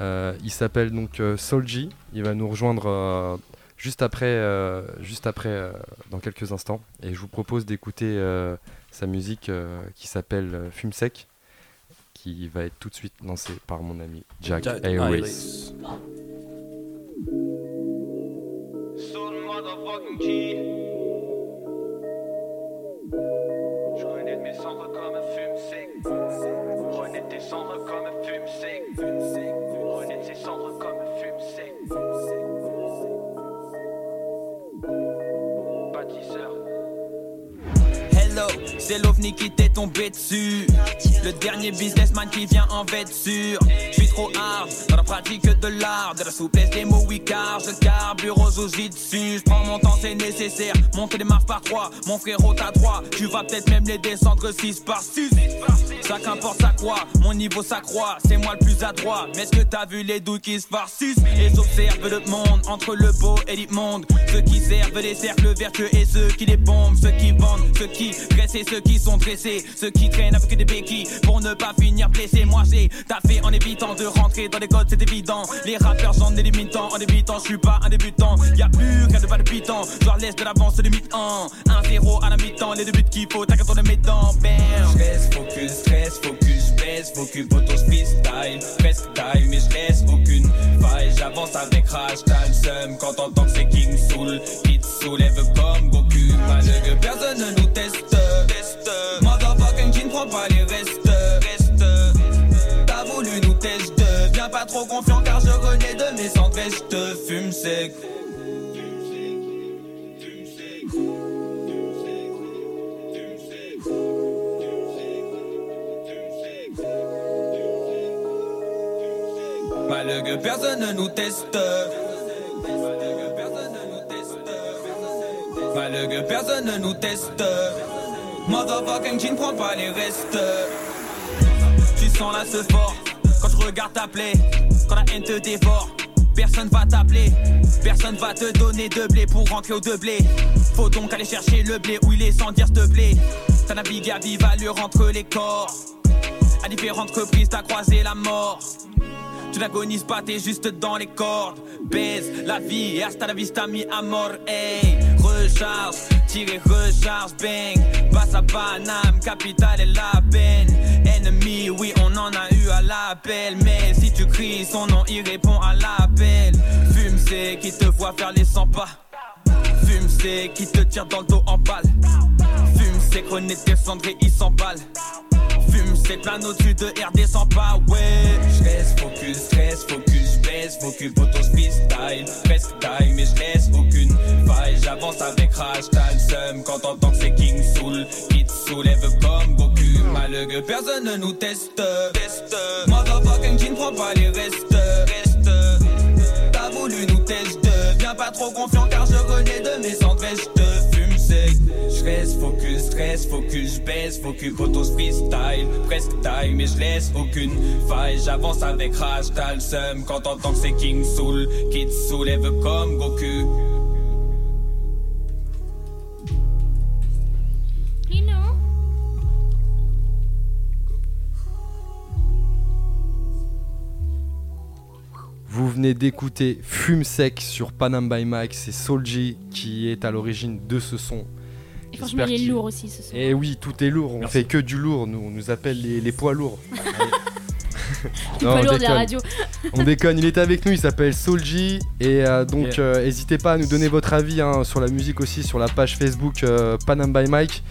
Euh, il s'appelle donc euh, Soulji. Il va nous rejoindre euh, juste après, euh, juste après euh, dans quelques instants. Et je vous propose d'écouter euh, sa musique euh, qui s'appelle euh, Fume Sec, qui va être tout de suite lancée par mon ami Jack, Jack Airways. Airways. So the motherfucking key. Je connais mes cendres comme un fume sec. Renais tes cendres comme fume sec. Renais tes cendres comme un fume sec. C'est l'ovni qui t'est tombé dessus. Le dernier businessman qui vient en vêture. Je suis trop hard dans la pratique de l'art, de la souplesse des mots, oui, car je carbure aux dessus. Je prends mon temps, c'est nécessaire. Monter les marches par trois, mon frérot t'as droit. Tu vas peut-être même les descendre 6 par 6. Ça qu'importe ça quoi, mon niveau s'accroît, c'est moi le plus adroit. Mais est-ce que t'as vu les douilles qui se farcissent? Et j'observe le monde entre le beau et l'immonde. Ceux qui servent les cercles vertueux et ceux qui les bombent, ceux qui vendent, ceux qui dressent et ceux qui sont dressés, ceux qui traînent avec des béquilles pour ne pas finir blessé. Moi j'ai taffé en évitant de rentrer dans les codes, c'est évident. Les rappeurs j'en ai limitant, en débutant, je suis pas un débutant. Y a plus rien de pas de pitant, je leur laisse de l'avance de mi-temps. 1-0 à la mi-temps, les deux buts qu'il faut, t'inquiète on de mes dents, bam. Focus, stress, focus, baisse, focus, photos freestyle, presque time, mais je laisse aucune faille. J'avance avec rage, t'as seum quand t'entends que c'est King Soul, qui te soulève comme Goku. Malgré personne ne nous teste, teste. Motherfucking Jin prend pas les restes. T'as voulu nous tester, viens pas trop confiant car je renais de mes cendres je te fume sec. Malgré personne ne nous teste. Malgré personne ne nous teste. Motherfucking Jin prend pas les restes. Tu sens la ce fort quand je regarde ta plaie. Quand la haine te dévore. Personne va t'appeler, personne va te donner de blé pour rentrer au de blé. Faut donc aller chercher le blé où il est sans dire te plaît. T'as navigué à vive allure entre les corps. À différentes reprises, t'as croisé la mort. Tu n'agonises pas, t'es juste dans les cordes. Baise la vie, hasta la vista mi amor, hey. Recharge, tirez, recharge, bang. Passe à Paname, capitale et la peine. Ennemi, oui, on en a eu à l'appel. Mais si tu cries son nom, il répond à l'appel. Fume, c'est qui te voit faire les 100 pas. Fume, c'est qui te tire dans le dos en balle. Fume, c'est qu'on est descendré, il s'emballe. Fume, c'est plein au-dessus de RD sans pas, ouais. J'reste focus, stress, focus, baisse, focus, photos freestyle. Presque time, mais j'laisse aucune faille. J'avance avec rage, le seum quand t'entends que c'est King Soul. Qui te soulève comme Goku. Malgré personne ne nous teste. teste. Motherfucking Jin prend pas les restes. restes. T'as voulu nous tester. Viens pas trop confiant car je renais de mes cendres sec. Je reste focus, stress, focus, baisse, focus, photos freestyle. Presque time, mais je laisse aucune faille. J'avance avec rage, t'as le seum quand t'entends que c'est King Soul qui te soulève comme Goku. Vous venez d'écouter Fume Sec sur Panam by Mike, c'est Soulji qui est à l'origine de ce son. Et franchement, il est lourd aussi ce son. Et oui, tout est lourd, on Merci. fait que du lourd, nous on nous appelle les, les poids lourds. Il Non, pas on lourd de la déconne. radio. On déconne, il est avec nous, il s'appelle Soulji et euh, donc Yeah. euh, n'hésitez pas à nous donner votre avis hein, sur la musique aussi sur la page Facebook euh, Panam by Mike.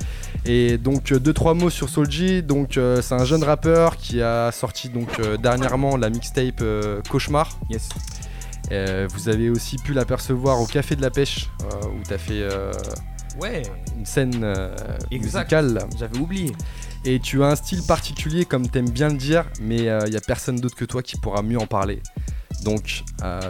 Et donc euh, deux trois mots sur Soulji, donc euh, c'est un jeune rappeur qui a sorti donc euh, dernièrement la mixtape euh, Cauchemar. Yes. Vous avez aussi pu l'apercevoir au Café de la Pêche où tu as fait Ouais, une scène musicale. j'avais oublié. Et tu as un style particulier, comme t'aimes bien le dire, mais il n'y a personne d'autre que toi qui pourra mieux en parler. Donc,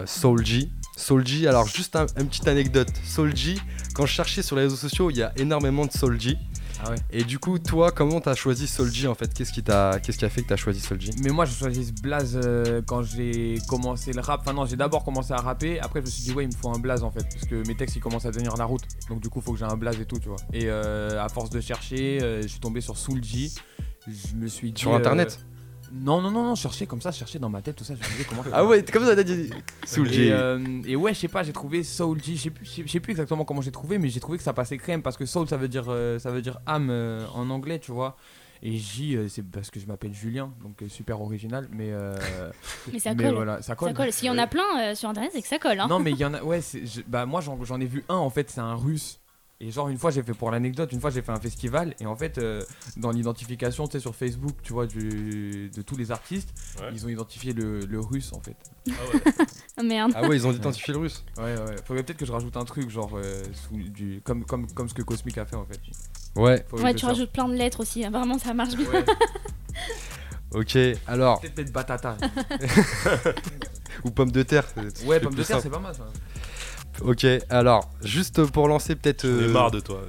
Soulji. Soulji, alors juste un- une petite anecdote. Soulji, quand je cherchais sur les réseaux sociaux, il y a énormément de Soulji. Ah ouais. Et du coup, toi, comment t'as choisi Soulji en fait? Qu'est-ce qui, t'a, qu'est-ce qui a fait que t'as choisi Soulji Mais moi, j'ai choisi ce blaze euh, quand j'ai commencé le rap. Enfin, non, j'ai d'abord commencé à rapper. Après, je me suis dit, ouais, il me faut un blaze en fait. Parce que mes textes, ils commencent à devenir la route. Donc, du coup, faut que j'ai un blaze et tout, tu vois. Et euh, à force de chercher, euh, je suis tombé sur Soulji. Je me suis dit. Sur internet? Non, non, non, non, chercher comme ça, chercher dans ma tête, tout ça. Je me disais comment. Ah ouais, comme ça t'as dit Soulji. Et, euh, et ouais, je sais pas, j'ai trouvé Soulji, je sais plus, je sais- je sais plus exactement comment j'ai trouvé, mais j'ai trouvé que ça passait crème parce que Soul ça veut dire, euh, ça veut dire âme euh, en anglais, tu vois. Et J, euh, c'est parce que je m'appelle Julien, donc euh, super original, mais. euh, Mais ça mais colle. voilà, ça colle. Ça colle. S'il y en a plein euh, sur internet, c'est que ça colle. Hein. Non, mais il y en a, ouais, je- bah moi j'en j'en ai vu un en fait, c'est un russe. Et genre une fois j'ai fait pour l'anecdote, une fois j'ai fait un festival et en fait euh, dans l'identification tu sais sur Facebook tu vois du, de tous les artistes Ouais. ils ont identifié le, le russe en fait. Ah, Merde. Ah ouais, ils ont identifié le russe. Ouais, ouais. Faudrait peut-être que je rajoute un truc, genre, euh, sous du, comme, comme, comme ce que Cosmic a fait en fait. Ouais. Ouais, tu rajoutes plein de lettres aussi, apparemment ça marche bien. Ouais. Ok, alors. Peut-être peut-être batata. Ou pomme de terre. Ouais, pomme de terre, c'est pas mal ça. Ok, alors, juste pour lancer peut-être. J'en ai euh, marre de toi.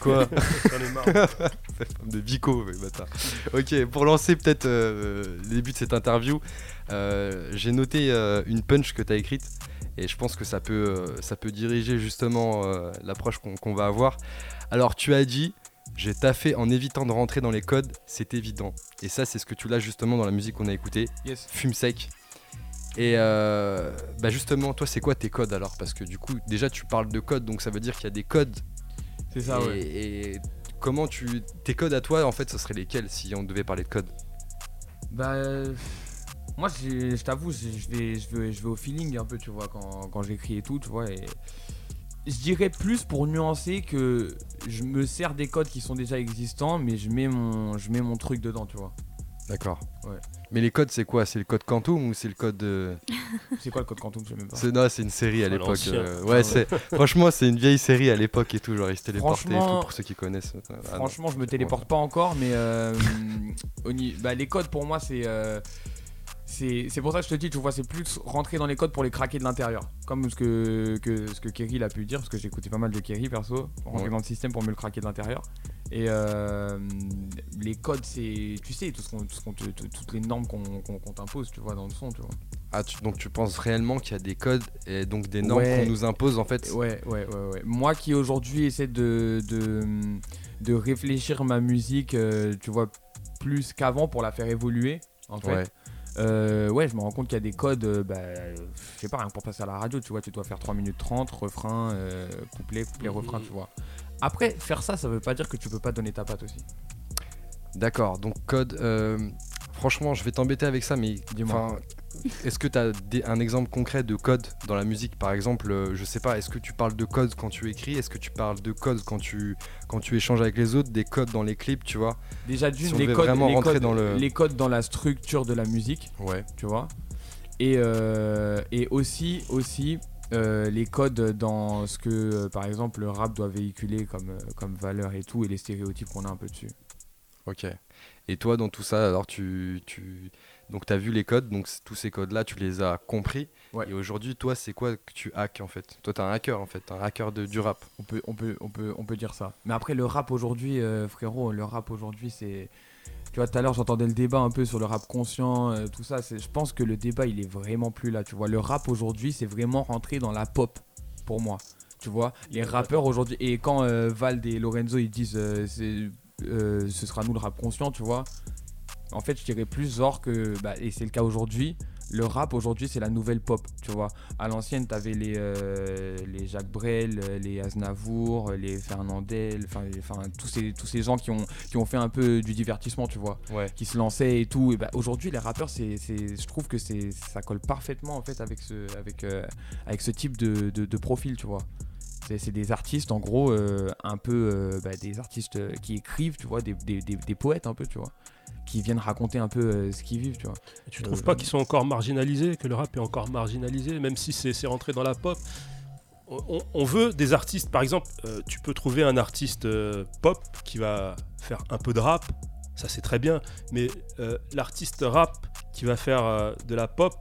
Quoi J'en ai marre. De Vico, oui, bâtard. Ok, pour lancer peut-être euh, le début de cette interview, euh, j'ai noté euh, une punch que tu as écrite et je pense que ça peut, euh, ça peut diriger justement euh, l'approche qu'on qu'on va avoir. Alors, tu as dit. J'ai taffé en évitant de rentrer dans les codes, c'est évident. Et ça, c'est ce que tu l'as justement dans la musique qu'on a écoutée. Yes. Fume sec. Et euh, bah justement, toi, c'est quoi tes codes alors? Parce que du coup, déjà, tu parles de codes, donc ça veut dire qu'il y a des codes. C'est ça, et, ouais. et comment tu. Tes codes à toi, en fait, ce seraient lesquels si on devait parler de codes Bah. euh, Moi, je t'avoue, je je vais, je, vais, je vais au feeling un peu, tu vois, quand, quand j'écris et tout, tu vois. Et je dirais plus pour nuancer que je me sers des codes qui sont déjà existants, mais je mets mon, je mets mon truc dedans, tu vois. D'accord. Ouais. Mais les codes, c'est quoi? C'est le code Quantum ou c'est le code. euh, C'est quoi le code Quantum? Je sais même pas. C'est non, c'est une série à Ah, l'époque. euh, Ah ouais, c'est franchement, c'est une vieille série à l'époque et tout. Genre, ils se téléportaient et tout Franchement- pour ceux qui connaissent. Ah, non. Franchement, je me téléporte pas encore, mais euh, au ni- bah, les codes pour moi, c'est. euh, c'est c'est pour ça que je te dis, tu vois, c'est plus rentrer dans les codes pour les craquer de l'intérieur. Comme ce que, que, ce que Kerry a pu dire, parce que j'ai écouté pas mal de Kerry perso, rentrer Ouais. dans le système pour me le craquer de l'intérieur. Et euh, les codes, c'est. Tu sais, tout ce qu'on- tout ce qu'on te- tout- toutes les normes qu'on qu'on- qu'on t'impose, tu vois, dans le son, tu vois. Ah, tu- donc tu penses réellement qu'il y a des codes et donc des normes Ouais. qu'on nous impose en fait Ouais, ouais, ouais, ouais. Moi qui aujourd'hui essaie de, de, de réfléchir ma musique, euh, tu vois, plus qu'avant pour la faire évoluer, en fait. Ouais. Euh, ouais, je me rends compte qu'il y a des codes, euh, bah, je sais pas, rien que pour passer à la radio, tu vois, tu dois faire 3 minutes 30, refrain, euh, couplet, couplet, refrain, tu vois. Après, faire ça, ça veut pas dire que tu peux pas donner ta patte aussi. D'accord, donc code. euh, franchement, je vais t'embêter avec ça, mais Dis-moi. est-ce que tu as un exemple concret de code dans la musique? Par exemple, euh, je sais pas, est-ce que tu parles de code quand tu écris? Est-ce que tu parles de code quand tu, quand tu échanges avec les autres? Des codes dans les clips, tu vois? Déjà d'une, Si les, codes, vraiment les, rentrer codes, dans le- les codes dans la structure de la musique, Ouais. tu vois? Et, euh, et aussi, aussi euh, les codes dans ce que, euh, par exemple, le rap doit véhiculer comme, euh, comme valeur et tout, et les stéréotypes qu'on a un peu dessus. Ok. Et toi, dans tout ça, alors tu. tu... Donc, as vu les codes, donc tous ces codes-là, tu les as compris. Ouais. Et aujourd'hui, toi, c'est quoi que tu hacks en fait? Toi, t'es un hacker en fait, un hacker de, du rap. On peut, on, peut, on, peut, on peut dire ça. Mais après, le rap aujourd'hui, euh, frérot, le rap aujourd'hui, c'est. Tu vois, tout à l'heure, j'entendais le débat un peu sur le rap conscient, euh, tout ça. Je pense que le débat, il est vraiment plus là. Tu vois, le rap aujourd'hui, c'est vraiment rentré dans la pop, pour moi. Tu vois, les rappeurs aujourd'hui. Et quand euh, Vald et Lorenzo, ils disent euh, euh, ce sera nous le rap conscient, tu vois. En fait, je dirais plus genre que. bah, et c'est le cas aujourd'hui. Le rap aujourd'hui, c'est la nouvelle pop, tu vois. À l'ancienne, t'avais les, euh, les Jacques Brel, euh, les Aznavour, euh, les Fernandel, enfin, tous ces, tous ces gens qui ont, qui ont fait un peu du divertissement, tu vois. Ouais. Qui se lançaient et tout. Et bah, aujourd'hui, les rappeurs, c'est, je trouve que c'est, ça colle parfaitement en fait avec ce, avec, euh, avec ce type de, de, de profil, tu vois. C'est, des artistes, en gros, euh, un peu euh, bah, des artistes qui écrivent, tu vois, des, des, des- des poètes un peu, tu vois, qui viennent raconter un peu euh, ce qu'ils vivent, tu vois. Tu trouves pas qu'ils sont encore marginalisés, que le rap est encore marginalisé, même si c'est rentré dans la pop? On, veut des artistes, par exemple, euh, tu peux trouver un artiste euh, pop qui va faire un peu de rap, ça c'est très bien, mais l'artiste rap qui va faire de la pop,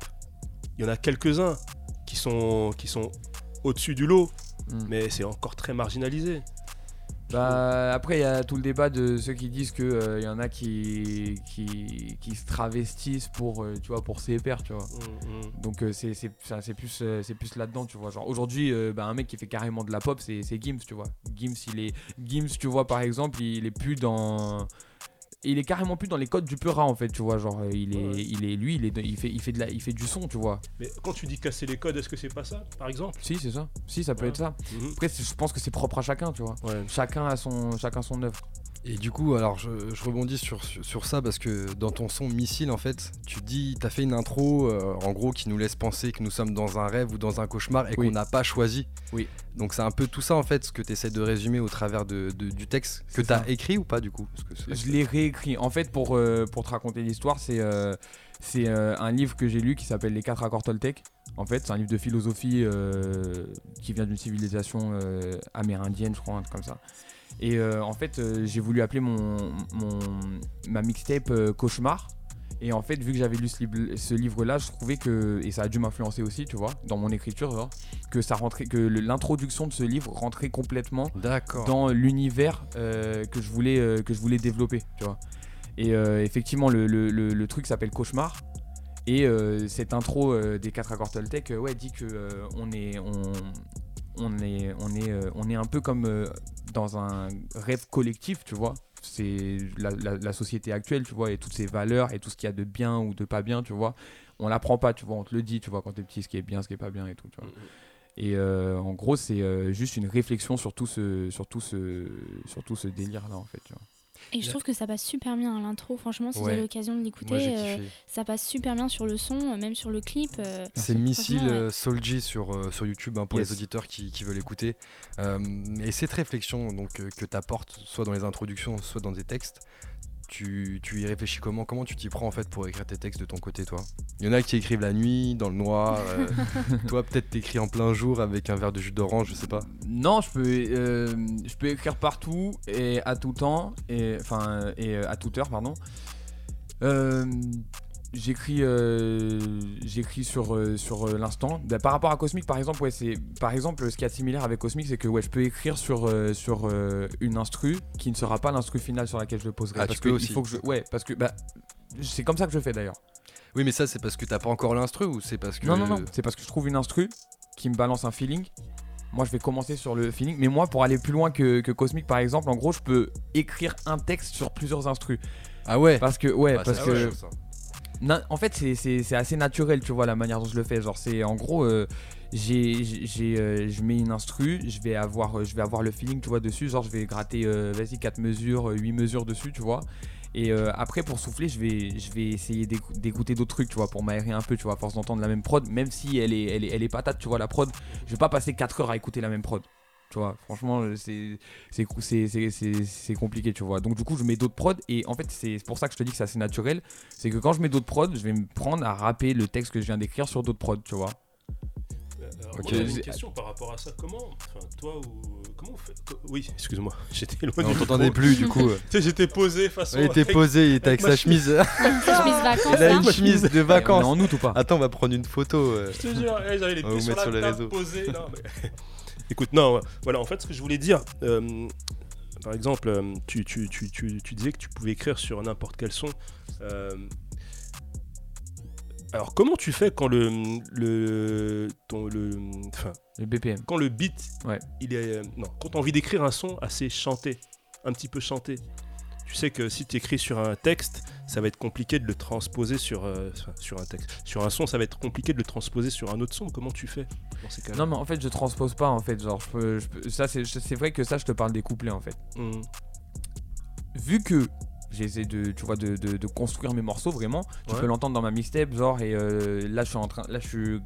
il y en a quelques-uns qui sont, qui sont au-dessus du lot, Mm. mais c'est encore très marginalisé. Bah, après, il y a tout le débat de ceux qui disent qu'il y en a qui, qui, qui se travestissent pour, euh, tu vois, pour ses pairs, tu vois. Mm, mm. Donc euh, c'est plus, euh, c'est plus là-dedans, tu vois. Genre aujourd'hui, euh, bah, un mec qui fait carrément de la pop, c'est c'est Gims, tu vois. Gims, il est, Gims, tu vois, par exemple, il est plus dans... Il est carrément plus dans les codes du Peura en fait, tu vois. Genre, euh, il est, Ouais. il est, lui, il, est, il, fait, il, fait de la, il fait du son, tu vois. Mais quand tu dis casser les codes, est-ce que c'est pas ça, par exemple? Si, c'est ça. Si, ça peut Ouais. être ça. Mhm. Après, je pense que c'est propre à chacun, tu vois. Ouais. Chacun a son, chacun son œuvre. Et du coup, alors je, je rebondis sur, sur, sur ça parce que dans ton son Missile, en fait, tu dis, t'as fait une intro euh, en gros qui nous laisse penser que nous sommes dans un rêve ou dans un cauchemar et Oui. qu'on n'a pas choisi. Oui. Donc c'est un peu tout ça en fait, ce que tu essaies de résumer au travers de, de- du texte que C'est tu as ça. écrit ou pas du coup? Parce que c'est- Je l'ai réécrit. En fait, pour, euh, pour te raconter l'histoire, c'est euh, c'est un livre que j'ai lu qui s'appelle Les 4 accords Toltec. En fait, c'est un livre de philosophie qui vient d'une civilisation amérindienne, je crois, un truc comme ça. Et euh, en fait, euh, j'ai voulu appeler mon, mon- ma mixtape euh, Cauchemar. Et en fait, vu que j'avais lu ce, livre- ce livre-là, je trouvais que, et ça a dû m'influencer aussi, tu vois, dans mon écriture, genre, que ça rentrait, que l'introduction de ce livre rentrait complètement dans l'univers euh, que je voulais euh, que je voulais développer, tu vois. Et euh, effectivement, le, le- le- le truc s'appelle Cauchemar. Et cette intro des 4 accords Toltec, ouais, dit que on est on, on est on est euh, on est un peu comme euh, dans un rêve collectif, tu vois. C'est la, la- la société actuelle, tu vois, et toutes ses valeurs et tout ce qu'il y a de bien ou de pas bien, tu vois. On l'apprend pas, tu vois, on te le dit, tu vois, quand t'es petit, ce qui est bien, ce qui est pas bien et tout, tu vois. Et euh, en gros, c'est euh, juste une réflexion sur tout ce, sur tout ce, sur tout ce délire-là, en fait. Tu vois. Et je trouve que ça passe super bien à l'intro. Franchement, si vous avez l'occasion de l'écouter, euh, ça passe super bien sur le son, euh, même sur le clip. euh, C'est Missile ouais. Soulji sur, sur YouTube hein, pour Yes. les auditeurs qui, qui veulent écouter. Euh, et cette réflexion donc, que tu apportes, soit dans les introductions, soit dans des textes, tu, tu y réfléchis comment Comment tu t'y prends en fait pour écrire tes textes de ton côté, toi? Il y en a qui écrivent la nuit, dans le noir. euh, toi, peut-être t'écris en plein jour avec un verre de jus d'orange, je sais pas. Non, je peux, euh, je peux écrire partout et à tout temps, et enfin, et à toute heure, pardon. Euh, J'écris, euh, j'écris sur, euh, sur euh, l'instant. Bah, par rapport à Cosmic, par exemple, ouais, c'est, par exemple, ce qui est similaire avec Cosmic, c'est que ouais, je peux écrire sur, sur une instru qui ne sera pas l'instru finale sur laquelle je le poserai. Ah, parce tu peux que aussi. il faut que je, ouais, parce que bah, c'est comme ça que je fais d'ailleurs. Oui, mais ça, c'est parce que t'as pas encore l'instru ou c'est parce que. Non, non, non, c'est parce que je trouve une instru qui me balance un feeling. Moi, je vais commencer sur le feeling. Mais moi, pour aller plus loin que, que Cosmic, par exemple, en gros, je peux écrire un texte sur plusieurs instrus. Ah ouais? Parce que, ouais, Bah, parce que. En fait, c'est- assez naturel, tu vois, la manière dont je le fais. Genre, c'est en gros, euh, euh, je mets une instru, je vais avoir, euh, je vais avoir le feeling, tu vois, dessus. Genre, je vais gratter, vas-y, 4 mesures, 8 mesures dessus, tu vois. Et après, pour souffler, je vais, je vais essayer d'écou- d'écouter d'autres trucs, tu vois, pour m'aérer un peu, tu vois, à force d'entendre la même prod, même si elle est, elle est, elle est patate, tu vois, la prod. Je vais pas passer 4 heures à écouter la même prod. Tu vois, franchement, euh, c'est c'est cou- c'est- c'est- c'est- c'est compliqué, tu vois. Donc, du coup, je mets d'autres prods. Et en fait, c'est pour ça que je te dis que c'est assez naturel. C'est que quand je mets d'autres prods, je vais me prendre à rapper le texte que je viens d'écrire sur d'autres prods, tu vois. Alors, moi, j'avais une question par rapport à ça. Comment, enfin, toi ou comment vous faites Oui, excuse-moi, j'étais loin. On du t'entendait plus, du coup. tu sais, j'étais posé façon. Il était posé, il était avec sa chemise. Sa chemise vacances, Il a là. une chemise de On est vacances. en août ou pas? Attends, on va prendre une photo. euh. Je te jure, eh, j'avais les pieds vous sur mettre la sur les table posés. non, mais- Écoute, non, voilà, en fait, ce que je voulais dire, euh, par exemple, euh, tu, tu, tu, tu, tu disais que tu pouvais écrire sur n'importe quel son. euh, alors, comment tu fais quand le, le, ton, le, BPM. quand le beat, Ouais. il est, non, quand t'as envie d'écrire un son assez chanté, un petit peu chanté, tu sais que si tu écris sur un texte, ça va être compliqué de le transposer sur, euh, sur un texte. Sur un son, ça va être compliqué de le transposer sur un autre son. Comment tu fais dans ces cas-là? Non, mais en fait, je transpose pas, en fait. Genre, je peux, je peux- ça, c'est c'est vrai que ça, je te parle des couplets, en fait. Mhm. vu que j'essaie de tu vois de, de- de construire mes morceaux vraiment tu Ouais. peux l'entendre dans ma mixtape genre et euh, là je suis en train là je suis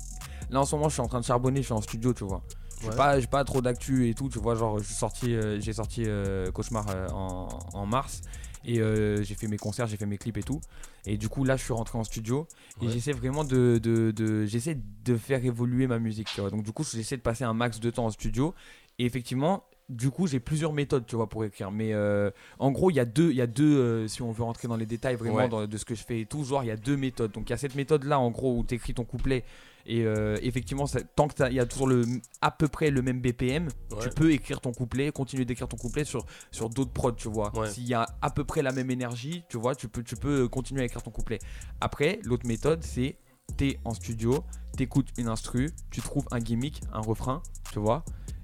là en ce moment je suis en train de charbonner je suis en studio tu vois j'ai Ouais. pas j'ai pas trop d'actu et tout tu vois genre sorti euh, j'ai sorti euh, cauchemar euh, en, en mars et euh, j'ai fait mes concerts j'ai fait mes clips et tout et du coup là je suis rentré en studio et Ouais. j'essaie vraiment de, de, de- j'essaie de faire évoluer ma musique tu vois donc du coup j'essaie de passer un max de temps en studio et effectivement du coup j'ai plusieurs méthodes tu vois pour écrire mais euh, en gros il y a deux il y a deux euh, si on veut rentrer dans les détails vraiment Ouais. dans- de ce que je fais et tout genre il y a deux méthodes donc il y a cette méthode là en gros où tu écris ton couplet et euh, effectivement ça- tant que t'as- il y a toujours le à peu près le même BPM tu peux écrire ton couplet continuer d'écrire ton couplet sur sur d'autres prods tu vois. Ouais. s'il y a à peu près la même énergie tu vois tu peux tu peux continuer à écrire ton couplet. Après l'autre méthode c'est t'es en studio t'écoutes une instru tu trouves un gimmick un refrain tu vois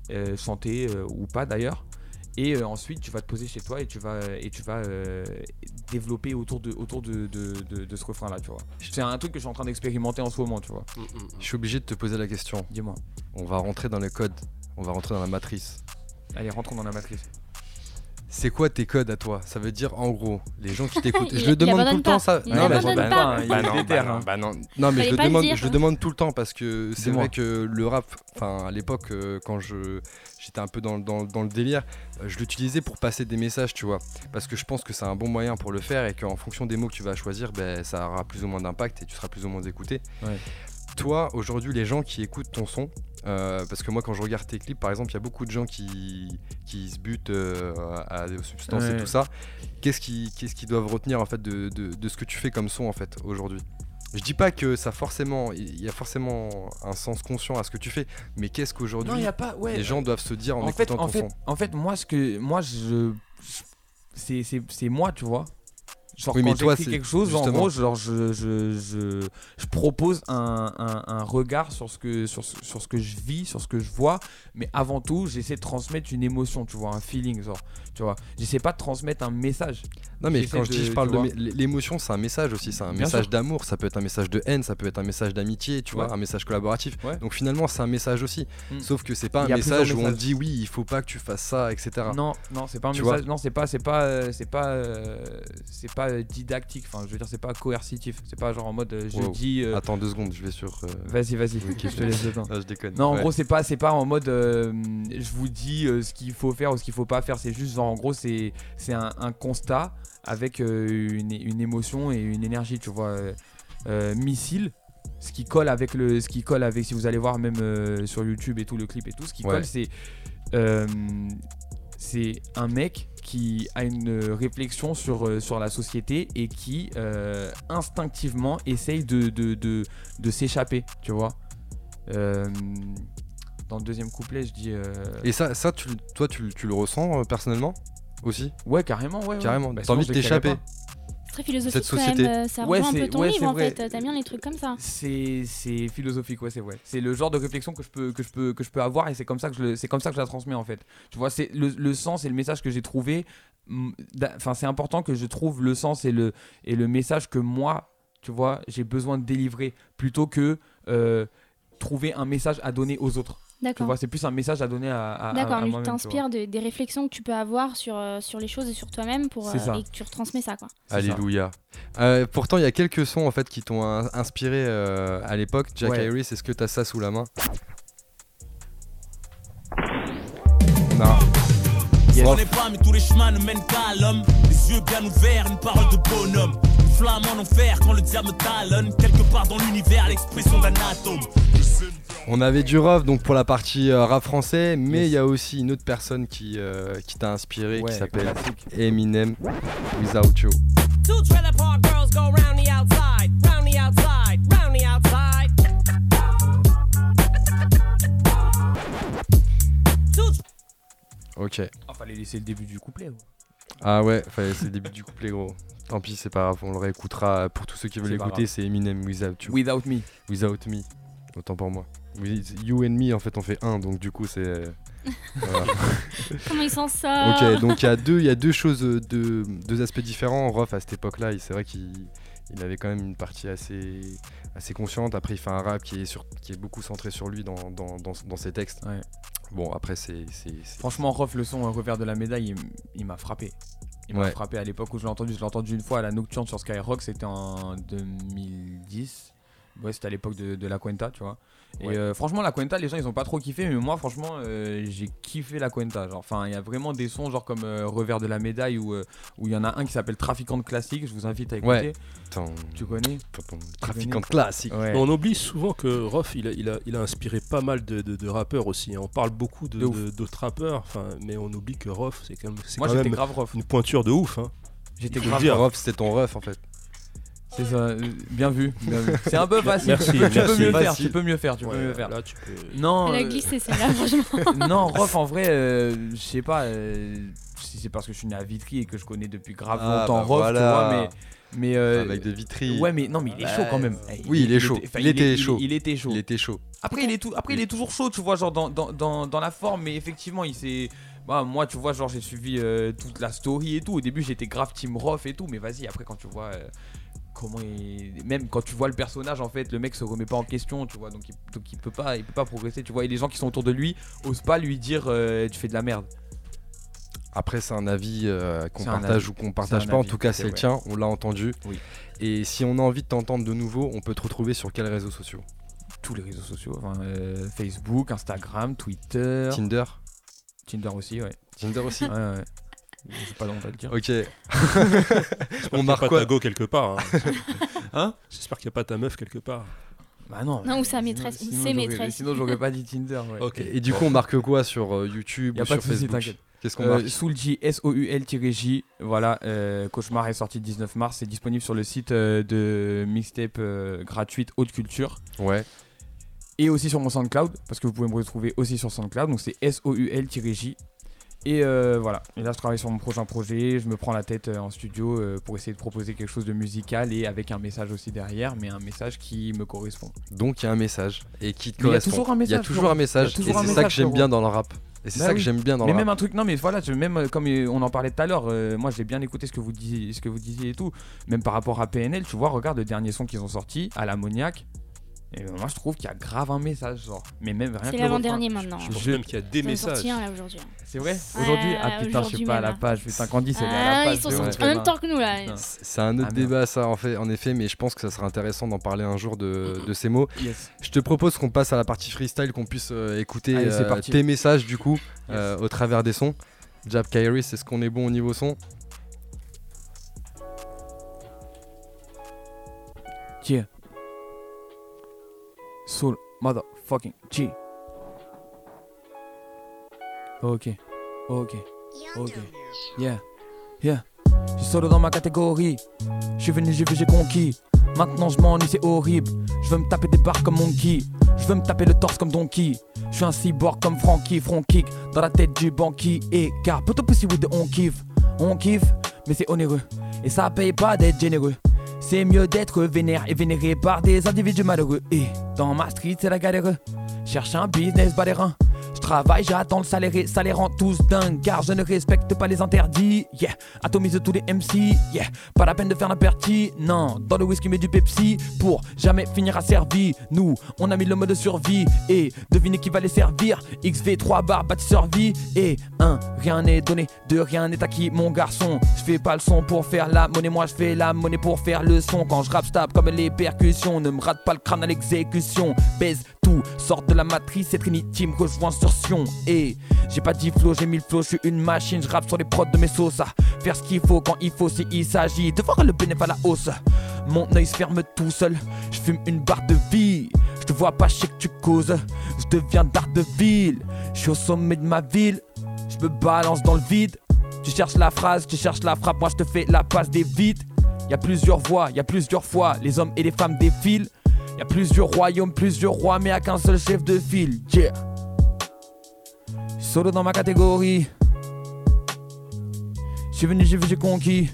euh, chanté euh, ou pas d'ailleurs et euh, ensuite tu vas te poser chez toi et tu vas et tu vas euh, développer autour de autour de, de, de- de ce refrain là tu vois c'est un truc que je suis en train d'expérimenter en ce moment tu vois Mhm, mhm. Je suis obligé de te poser la question. dis-moi On va rentrer dans le code. On va rentrer dans la matrice. allez rentrons dans la matrice C'est quoi tes codes à toi? Ça veut dire en gros, les gens qui t'écoutent. Je le demande tout le temps ça. Non, mais non, je le pas le demande, dire, je le hein. demande tout le temps parce que c'est vrai que le rap, enfin à l'époque euh, quand je j'étais un peu dans, dans- dans le délire, euh, je l'utilisais pour passer des messages, tu vois, parce que je pense que c'est un bon moyen pour le faire et qu'en fonction des mots que tu vas choisir, ben ça aura plus ou moins d'impact et tu seras plus ou moins écouté. Ouais. toi, aujourd'hui, les gens qui écoutent ton son, euh, parce que moi, quand je regarde tes clips, par exemple, il y a beaucoup de gens qui, qui se butent euh, à des substances et tout ça. Qu'est-ce qu'ils doivent retenir en fait de, de- de ce que tu fais comme son en fait aujourd'hui? Je dis pas que ça forcément, il y a forcément un sens conscient à ce que tu fais, mais qu'est-ce qu'aujourd'hui ouais. les gens doivent se dire en, en fait, écoutant en ton fait, son en fait, moi, ce que, moi, je, c'est moi, tu vois. Genre Oui, mais quand toi, quelque chose, en justement. gros, genre je, je, je, je propose un, un- un regard sur ce que sur, ce- sur ce que je vis, sur ce que je vois, mais avant tout, j'essaie de transmettre une émotion, tu vois, un feeling, genre, tu vois. J'essaie pas de transmettre un message. Non mais quand je dis je parle de l'émotion c'est un message aussi c'est un Bien message d'amour ça peut être un message de haine ça peut être un message d'amitié tu vois un message collaboratif Ouais. donc finalement c'est un message aussi Mm. sauf que c'est pas un message où on dit oui il faut pas que tu fasses ça etc Non, non, c'est pas un Tu message. Non, c'est pas, c'est pas, euh, c'est pas, euh, c'est pas euh, didactique. Enfin, je veux dire, c'est pas coercitif. C'est pas genre en mode euh, je Wow. dis. euh, attends deux secondes je vais sur euh, Vas-y, vas-y. Je te laisse le temps. Ah, je déconne Non, en Ouais. gros, c'est pas, c'est pas en mode euh, je vous dis ce qu'il faut faire ou ce qu'il faut pas faire. C'est juste genre en gros, c'est, c'est un, un constat avec une, une émotion et une énergie. Tu vois, missile. Ce qui colle avec le, ce qui colle avec, si vous allez voir même euh, sur YouTube et tout le clip et tout, ce qui Ouais. colle, c'est, euh, c'est un mec qui a une réflexion sur, euh, sur la société et qui euh, instinctivement essaye de, de, de, de s'échapper, tu vois. Euh, dans le deuxième couplet, je dis. euh, et ça ça tu, toi tu, tu le ressens personnellement aussi? Ouais, carrément, ouais. ouais. carrément Bah, t'as envie de t'échapper très philosophique Cette quand société. même. euh, Ça Ouais, rejoint un peu ton ouais, livre en vrai. fait. T'aimes bien les trucs comme ça. C'est c'est philosophique, ouais, c'est vrai. C'est le genre de réflexion que je peux, que je peux, que je peux avoir et c'est comme ça que je, c'est comme ça que je la transmets en fait. Tu vois, c'est le, le sens et le message que j'ai trouvé. mm, Enfin, c'est important que je trouve le sens et le, et le message que moi, tu vois, j'ai besoin de délivrer plutôt que euh, trouver un message à donner aux autres. Tu vois, c'est plus un message à donner à, à, à- D'accord, à mais tu tu t'inspires de- des réflexions que tu peux avoir sur, euh, sur les choses et sur toi-même pour C'est euh, ça. et que tu retransmets ça quoi. C'est ça. Alléluia. Euh, pourtant, il y a quelques sons en fait qui t'ont in- inspiré euh, à l'époque. Jack Ouais. Harris, est-ce que t'as ça sous la main? Non. Je connais pas, mais tous les chemins ne mènent qu'à l'homme. Les yeux bien ouverts, une parole de bonhomme. Une flamme en enfer quand le diable talonne. Quelque part dans l'univers, l'expression d'un atome. On avait du Rov donc pour la partie euh, rap français, mais il y a aussi une autre personne qui, euh, qui t'a inspiré Ouais, qui s'appelle. Eminem Without You. Two trailer park girls go round the outside, round the outside, round the outside. Two Ok. Ah, fallait laisser le début du couplet. ouais. Ah ouais, fallait- c'est le début du couplet gros. Tant pis, c'est pas grave, on le réécoutera. Pour tous ceux qui veulent l'écouter, c'est Eminem Without You. Without me. Without Me. Autant pour moi. You and Me, en fait, on fait un, donc du coup, c'est. voilà. Comment il s'en sort Ok, donc il y a deux, il y a deux choses, deux, deux aspects différents. Rof à cette époque-là, c'est vrai qu'il il avait quand même une partie assez, assez consciente. Après, il fait un rap qui est, sur, qui est beaucoup centré sur lui dans, dans, dans, dans ses textes. Ouais. Bon, après, c'est. Franchement, Rof, le son euh, revers de la médaille, il, m'a frappé. Il m'a Ouais. frappé à l'époque où je l'ai entendu. Je l'ai entendu une fois à la Nocturne sur Skyrock, c'était en 2010. Ouais, c'était à l'époque de, de la Cuenta, tu vois. Et Ouais. euh, franchement, la Cuenta, les gens ils ont pas trop kiffé, mais moi, franchement, euh, j'ai kiffé la Cuenta. Genre, enfin, il y a vraiment des sons, genre comme euh, Revers de la médaille, où euh, où il y en a un qui s'appelle Trafiquant de classique. Je vous invite à écouter. Ouais. Tu connais trafiquant de classique. Ouais. On oublie souvent que Rof, il a, il a, il a inspiré pas mal de, de- de rappeurs aussi. hein. On parle beaucoup de- d'autres rappeurs, enfin, mais on oublie que Rof, c'est quand même, c'est Moi, quand j'étais même grave Rof. une pointure de ouf. hein. J'étais grave dire. Rof, c'était ton ref, en fait. C'est ça, euh, bien vu, bien vu. C'est un peu facile. Merci, tu, peux, tu peux merci. mieux faire, tu peux mieux faire, tu Ouais, peux mieux faire. Là, tu peux. Non, Elle a euh, glissé celle-là, franchement. non, Rof, en vrai, euh, je sais pas euh, si c'est parce que je suis né à Vitry et que je connais depuis grave Ah, longtemps bah Rof, voilà. tu vois, mais. mais euh, Avec de Vitry. Ouais, mais non, mais il est chaud quand même. Eh, Oui, il est chaud. Il était chaud. Il, était chaud. Il était chaud. Après, il est, tout, après il est toujours chaud, tu vois, genre dans, dans, dans, dans la forme, mais effectivement, il s'est. Bah, moi, tu vois, genre, j'ai suivi euh, toute la story et tout. Au début, j'étais grave Team Rof et tout, mais vas-y, après, quand tu vois. euh, comment il. Même quand tu vois le personnage, en fait, le mec se remet pas en question, tu vois, donc il, donc il, peut, pas, il peut pas progresser, tu vois. Et les gens qui sont autour de lui osent pas lui dire euh, tu fais de la merde. Après, c'est un avis euh, qu'on partage avis. ou qu'on partage pas. En tout cas, c'est le tien. On l'a entendu. Oui. Et si on a envie de t'entendre de nouveau, on peut te retrouver sur quels réseaux sociaux? Tous les réseaux sociaux, enfin, euh, Facebook, Instagram, Twitter, Tinder Tinder aussi, ouais. Tinder aussi? Ouais, ouais. J'ai pas honte à le dire. Ok. A marque pas quoi ta go quelque part. hein. Hein J'espère qu'il n'y a pas ta meuf quelque part. Bah non. Non, ou sa maîtresse, Sinon, ses maîtresses. Sinon, j'aurais pas dit Tinder. ouais. Ok. Et, et du coup, on marque quoi sur euh, YouTube Y a ou pas sur de souci, Facebook t'inquiète. Qu'est-ce qu'on Euh, marque Soulji, S-O-U-L-J. Voilà, euh, Cauchemar est sorti le 19 mars. C'est disponible sur le site euh, de mixtape euh, gratuite Haute Culture. Ouais. Et aussi sur mon SoundCloud, parce que vous pouvez me retrouver aussi sur SoundCloud. Donc c'est S-O-U-L-J. Et euh, voilà. Et là, je travaille sur mon prochain projet. Je me prends la tête euh, en studio euh, pour essayer de proposer quelque chose de musical et avec un message aussi derrière, mais un message qui me correspond. Donc il y a un message et qui te Mais il y a correspond. toujours un Il y a message, toujours un message. Toujours et c'est ça que j'aime bien dans le rap. Et c'est Bah ça oui. que j'aime bien dans mais le même rap. un truc non mais voilà même comme on en parlait tout à l'heure euh, moi j'ai bien écouté ce que vous disiez ce que vous disiez et tout même par rapport à PNL tu vois regarde le dernier son qu'ils ont sorti à l'ammoniaque et euh, moi je trouve qu'il y a grave un message genre mais même rien C'est l'avant-dernier maintenant. Je pense Je- même qu'il y a des messages. là aujourd'hui. c'est vrai Ouais, aujourd'hui ah putain je suis pas à la page putain Candice elle est à Ah, la page ils sont sortis en même hein. temps que nous là. Putain. C'est un autre Ah, débat ça en fait, en effet, mais je pense que ça sera intéressant d'en parler un jour de, de ces mots. Yes. Je te propose qu'on passe à la partie freestyle, qu'on puisse euh, écouter Allez, c'est euh, tes messages du coup euh, au travers des sons. Jab Kyrie, est-ce qu'on est bon au niveau son Yeah. Soul motherfucking G. Ok, ok, ok. Yeah, yeah. Je suis solo dans ma catégorie. Je suis venu, j'ai vu, j'ai conquis. Maintenant je m'ennuie, c'est horrible. Je veux me taper des barres comme Monkey. Je veux me taper le torse comme Donkey. Je suis un cyborg comme Frankie, front kick dans la tête du banquier. Et car plutôt possible the on kiffe. On kiffe, mais c'est onéreux. Et ça paye pas d'être généreux. C'est mieux d'être vénère et vénéré par des individus malheureux. Et dans ma street, c'est la galère. Cherche un business reins. Je travaille, j'attends le salaire et ça les rend tous dingues car je ne respecte pas les interdits. Yeah, atomise tous les MC. Yeah, pas la peine de faire l'imperti. Non, dans le whisky mais du Pepsi pour jamais finir asservi. Nous, on a mis le mode survie et devinez qui va les servir? XV3 bar bâtisseur vie et 1 rien n'est donné, de rien n'est acquis mon garçon. Je fais pas le son pour faire la monnaie, moi je fais la monnaie pour faire le son. Quand je rappe, je comme les percussions. Ne me rate pas le crâne à l'exécution. Baise tout, sort de la matrice et Trinity me rejoint sur Sion. Et j'ai pas dit flow, j'ai mis le flow, je suis une machine, je rappe sur les prods de mes sauces. Faire ce qu'il faut quand il faut, si il s'agit de voir le bénéfice à la hausse. Mon œil se ferme tout seul, je fume une barre de vie. Je te vois pas, je que tu causes. Je deviens d'Ardeville, je suis au sommet de ma ville. Je me balance dans le vide. Tu cherches la phrase, tu cherches la frappe, moi je te fais la passe des vides. Y a plusieurs voix, y a plusieurs fois, les hommes et les femmes défilent. Y a plusieurs royaumes, plusieurs rois, mais y'a qu'un seul chef de file. Yeah. Solo dans ma catégorie. Je suis venu, j'ai vu, j'ai conquis.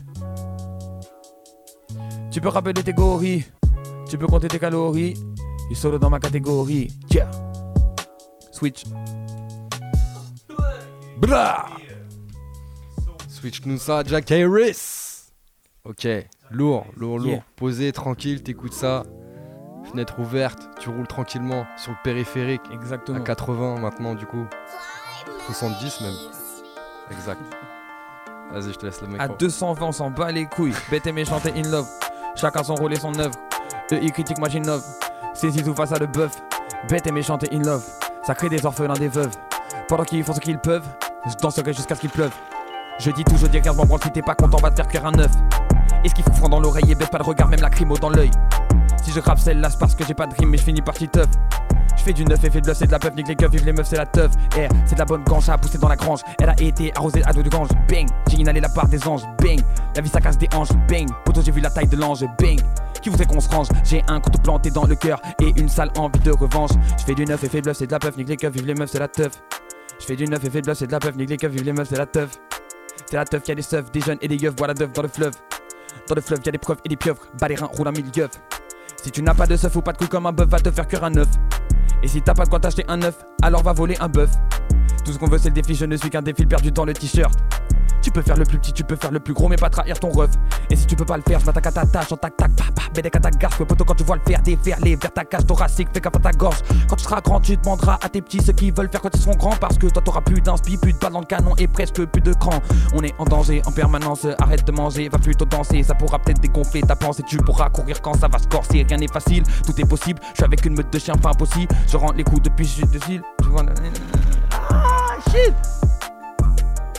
Tu peux rappeler tes gorilles. Tu peux compter tes calories. Et solo dans ma catégorie. Yeah. Switch. Blah. Switch nous ça, Jack Harris. Ok, lourd, lourd, lourd. Yeah. Posé, tranquille, t'écoutes ça. Fenêtre ouverte, tu roules tranquillement sur le périphérique. Exactement. À 80 maintenant, du coup. 70 même. Exact. Vas-y, je te laisse le micro. À 220, on s'en bat les couilles. Bête et méchant et in love. Chacun son rôle et son œuvre. Eux, ils critiquent, moi j'innove. Saisis tout face à le bœuf. Bête et méchant et in love. Ça crée des orphelins, des veuves. Pendant qu'ils font ce qu'ils peuvent, je danserai jusqu'à ce qu'il pleuve. Je dis tout, je dis rien, bon, si t'es pas content, va te faire cuire un œuf. Est-ce qu'il faut froid dans l'oreille et baisse pas le regard, même la crimo dans l'œil. Si je rappe celle-là, c'est parce que j'ai pas de rime, mais je finis par teuf. Je fais du neuf, effet de bluff, c'est de la puff, nique les keufs, vive les meufs, c'est la teuf. R, c'est de la bonne gange à pousser dans la grange. Elle a été arrosée à dos de gange, bang. J'ai inhalé la part des anges, bang. La vie ça casse des hanches, bang. Poto, j'ai vu la taille de l'ange, bang. Qui voudrait qu'on se range? J'ai un couteau planté dans le cœur et une sale envie de revanche. Je fais du neuf, effet de bluff, c'est de la puff, nique les keufs, vive les meufs, c'est la teuf. Je fais du neuf, effet de bluff, c'est de la puff, nique les keufs, vive les meufs, c'est la teuf. C'est la teuf, y'a des seufs, des jeunes et des yeufs, voilà d'œufs dans le fleuve. Dans le fleuve, y'a des preuves et des pieuvres, bas les reins, roule un mille. Si tu n'as pas de seuf ou pas de couilles comme un bœuf, va te faire cuire un œuf. Et si t'as pas de quoi t'acheter un œuf, alors va voler un bœuf. Tout ce qu'on veut c'est le défi, je ne suis qu'un défil perdu dans le t-shirt. Tu peux faire le plus petit, tu peux faire le plus gros, mais pas trahir ton ref. Et si tu peux pas le faire, je m'attaque à ta tâche, en tac tac, pa pa, bédec à ta garce, que poteau quand tu vois le faire, déferler vers ta cage thoracique, fais gaffe à ta gorge. Quand tu seras grand, tu demanderas à tes petits ceux qui veulent faire quand ils seront grands, parce que toi t'auras plus d'inspi, plus de balles dans le canon et presque plus de cran. On est en danger en permanence, arrête de manger, va plutôt danser, ça pourra peut-être dégonfler ta pensée, tu pourras courir quand ça va se corser, rien n'est facile, tout est possible, je suis avec une meute de chiens pas impossible, je rends les coups depuis je de shit!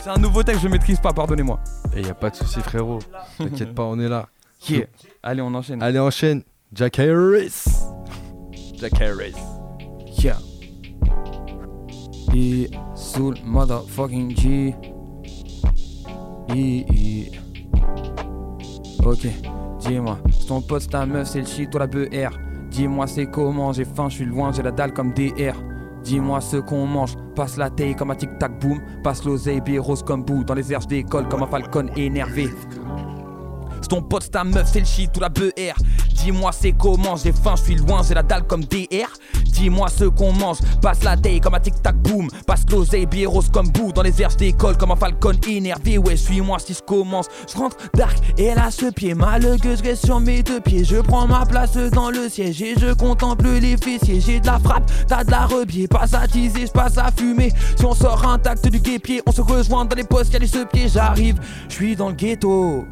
C'est un nouveau texte, je maîtrise pas, pardonnez-moi. Et y a pas de souci, frérot. T'inquiète pas, on est là. Yeah. Allez, on enchaîne. Allez, enchaîne. Jack Harris. Jack Harris. Yeah. Soul motherfucking G. Yeah, yeah. Ok, dis-moi, c'est ton pote, c'est ta meuf, c'est le shit, toi la BR. Dis-moi c'est comment, j'ai faim, je suis loin, j'ai la dalle comme DR. Dis-moi ce qu'on mange, passe la taille comme un tic-tac boom, passe l'oseille, rose comme bout, dans les airs je décolle comme un falcon énervé. Ton pote, ta meuf, c'est le shit ou la BR. Dis-moi c'est comment, j'ai faim, je suis loin, j'ai la dalle comme DR. Dis-moi ce qu'on mange, passe la taille comme un tic-tac boom, passe l'oseille, billet rose comme bout, dans les airs je décolle comme un falcon énervé. Ouais, suis-moi si je commence, je rentre dark et là ce pied mal que je reste sur mes deux pieds. Je prends ma place dans le siège et je contemple les fessiers. J'ai de la frappe, t'as de la rebier, pas à teaser, je passe à fumer. Si on sort intact du guépier, on se rejoint dans les postes, y'a les ce pieds, j'arrive, je suis dans le ghetto.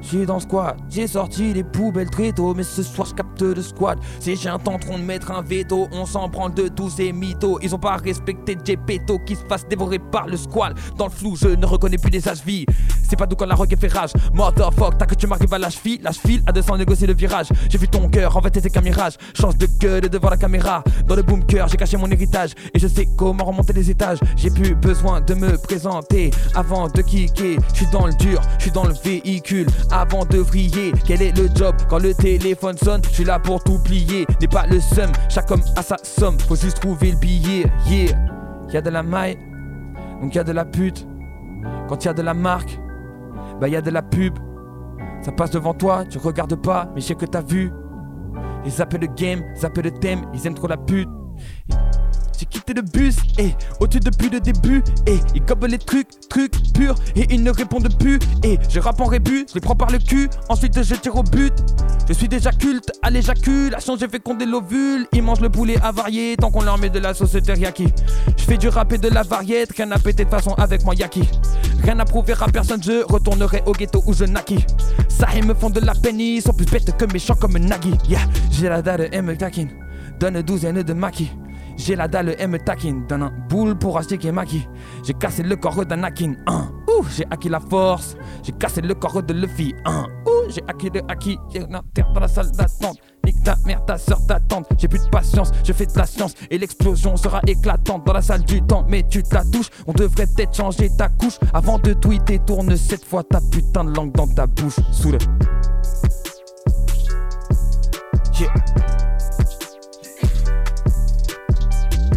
J'ai dans le squat, j'ai sorti les poubelles très tôt, mais ce soir je capte le squat. Si j'ai un tenteron de mettre un veto, on s'en prend de tous ces mythos. Ils ont pas respecté Gepetto qui se fasse dévorer par le squal. Dans le flou, je ne reconnais plus les HV. C'est pas d'où quand la rock fait rage. Motherfuck, t'as que tu m'arrives à la cheville, la cheville à 200 négocier le virage. J'ai vu ton cœur, en fait c'était qu'un mirage. De gueule devant la caméra. Dans le bunker, j'ai caché mon héritage et je sais comment remonter les étages. J'ai plus besoin de me présenter avant de kicker. Je suis dans le dur, je suis dans le véhicule avant de vriller. Quel est le job quand le téléphone sonne? Je suis là pour tout plier. N'est pas le seum, chaque homme a sa somme. Faut juste trouver le billet. Yeah, y a de la maille, donc y a de la pute. Quand y a de la marque, bah y a de la pub. Ça passe devant toi, tu regardes pas, mais je sais que t'as vu. Ils zappent le game, zappent le thème, ils aiment trop la pute. J'ai quitté le bus, et au-dessus depuis le début, et ils gobent les trucs, trucs purs, et ils ne répondent plus, et je rappe en rébut, je les prends par le cul, ensuite je tire au but. Je suis déjà culte à l'éjaculation, j'ai fécondé l'ovule, ils mangent le poulet avarié tant qu'on leur met de la sauce teriyaki. Je fais du rap et de la variette, rien à péter de façon avec moi yaki. Rien à prouver à personne, je retournerai au ghetto où je naquis. Ça, ils me font de la peine, ils sont plus bêtes que méchants comme Nagui. Yeah, j'ai la dalle, elle me taquine, donne douzaine de maquis. J'ai la dalle, elle me taquine. Un boule pour acheter qui. J'ai cassé le corps d'Anakin. Hein. Ouh, j'ai acquis la force. J'ai cassé le corps de Luffy. Hein. Ouh, j'ai acquis le acquis. J'ai terre dans la salle d'attente. Nique ta mère, ta soeur t'attend. J'ai plus de patience, je fais de la science. Et l'explosion sera éclatante dans la salle du temps. Mais tu la touches, on devrait peut-être changer ta couche. Avant de tweeter, tourne cette fois ta putain de langue dans ta bouche. Sous le.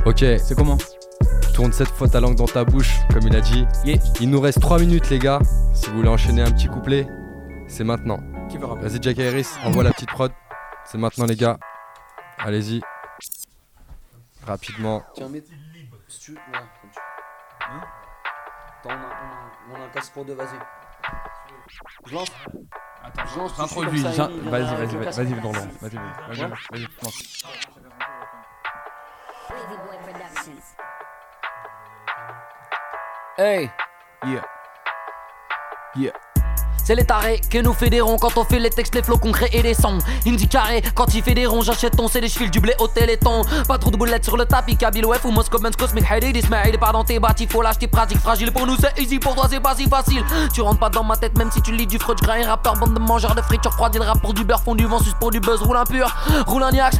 Ok. C'est comment Tourne cette fois ta langue dans ta bouche, comme il a dit. Il nous reste 3 minutes, les gars. Si vous voulez enchaîner un petit couplet, c'est maintenant. Qui veut rapper Vas-y, Jack Harris, envoie la petite prod. C'est maintenant, les gars. Allez-y. Rapidement. Tiens, mets. Si tu. Ouais, comme tu. Hein Attends, on a, on, a, on a un casque pour deux, vas-y. Je lance Attends, je lance. J'introduis. Vas-y, vas-y, vas-y, vas-y, vas-y, vas-y, vas-y, lance. Hey Yeah. Yeah. C'est les tarés que nous fédérons quand on fait les textes, les flots concrets et les sons. Indie carré, quand ils fédérons, j'achète ton les chevils du blé au téléthon. Pas trop de boulettes sur le tapis, Kabil Wef ou Moscow Men's Cosmic Hadid, Ismail pas dans tes bâtis, faut l'acheter pratique, fragile. Pour nous c'est easy, pour toi c'est pas si facile. Tu rentres pas dans ma tête, même si tu lis du Freud, grain rappeur, bande de mangeurs de friture froide, il rap pour du beurre, fond du vent, sus pour du buzz, roule impur, roule un yax,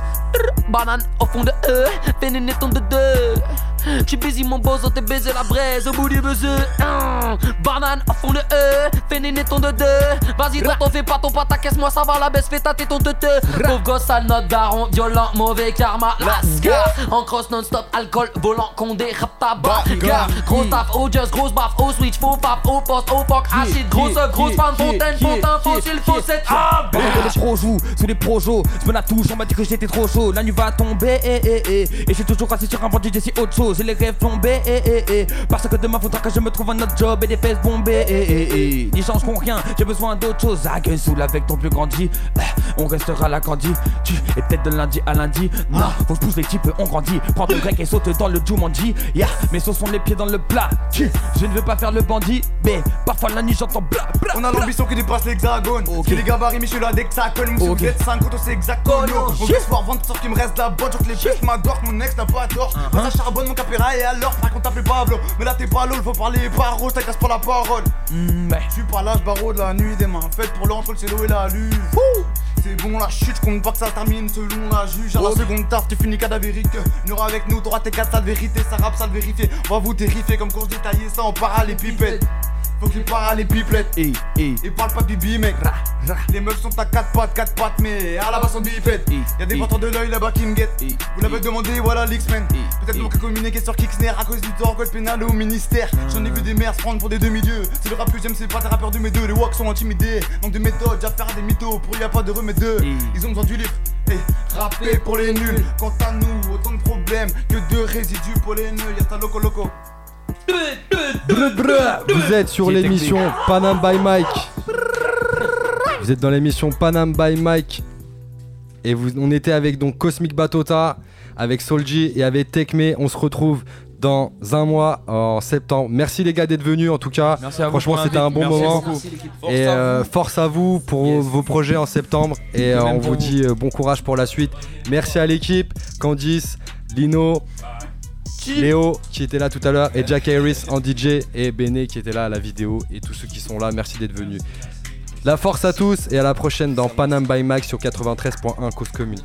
banane au fond de E, pénéné ton de deux. J'suis busy mon bozo, t'es baisé la braise au bout du buzz. Hum, banane au fond de E, pénéné ton de deux. Vas-y, toi t'en fais pas ton pata, caisse-moi, ça va la baisse, fais tâter ton teute. Pauvre gosse, sale note daron, violent, mauvais karma, lascar. En cross non-stop, alcool, volant, condé, rap tabac. Gars, Gros taf, just, grosse baffe, au switch, faux paf, au poste, au fuck, acide, grosse, grosse fan, fontaine, fontaine, fossile, fossette. Ah, que les pros jouent sous les projos, je me la touche, on m'a dit que j'étais trop chaud. La nuit va tomber, eh, eh, eh. et j'ai toujours assis sur un bandit, j'ai si autre chose. Et les rêves tombés, eh, eh, eh. parce que demain faudra que je me trouve un autre job et des fesses bombées. Eh, eh, eh. Ils changeront rien, j'ai besoin d'autre chose. Ah, saoule avec ton plus grand J. Eh, on restera la candy. Tu es peut-être de lundi à lundi. Non, faut que je pousse les types, on grandit. Prends ton grec et saute dans le Jumanji. Yeah, mes sauces sont les pieds dans le plat. Tu, je ne veux pas faire le bandit, mais parfois la nuit j'entends bla bla. On a l'ambition qui dépasse l'hexagone. J'ai les gabarits, mais je suis là. Monsieur, vous êtes 5 quand on sait exactement. Mon gars, soir, vendre sort qu'il me reste la bonne. Genre que les ma gorge, mon ex n'a pas tort. Ça charbonne, mon capéra et alors, frère, qu'on t'appelle Pablo. Mais là, t'es pas l'eau, faut parler paro, ça casse pas la parole. Mm, ouais. Je suis pas là, je barreau de la nuit des mains. Faites pour l'entre, c'est l'eau et la lue. C'est bon la chute, je compte pas que ça termine selon la juge. À la seconde taf, tu finis cadavérique. N'aura avec nous, t'auras tes quatre de vérité. Ça rappe, ça le vérifier. On va vous terrifier comme quand je détaillais ça en parallépipède. Faut que tu parles les pipelettes. Et, et, et parle pas de bibi, mec. Les meufs sont à quatre pattes, quatre pattes, mais à la base sont bipèdes. Y'a des porteurs de l'œil là-bas qui me guettent. Vous l'avez demandé, voilà l'X-Men. Peut-être peut communiquer sur Kixner à cause du tort, code pénal au ministère. J'en ai vu des mères se prendre pour des demi-dieux. C'est le rap que j'aime, c'est pas des rappeurs de mes deux. Les walks sont intimidés. Donc de méthodes, j'ai affaire à des mythos. Pour y a pas de remède. Ils ont besoin du livre. Hey, rapper pour les nuls. Quant à nous, autant de problèmes que de résidus pour les nuls. Y'a ta loco loco. Vous êtes sur l'émission Panam by Mike. Vous êtes dans l'émission Panam by Mike. Et vous, on était avec donc Cosmic Batota, avec Solji et avec Tekme. On se retrouve dans un mois en septembre. Merci les gars d'être venus en tout cas. Merci à vous Franchement c'était un bon. Merci moment. Force Et à euh, vous. force à vous pour vos projets en septembre. Et euh, on vous. dit euh, bon courage pour la suite. Merci à l'équipe, Candice, Lino. Léo qui était là tout à l'heure et Jack Harris en DJ et Bene qui était là à la vidéo et tous ceux qui sont là, merci d'être venus. La force à tous et à la prochaine dans Panam by Max sur 93.1 Cause Commune.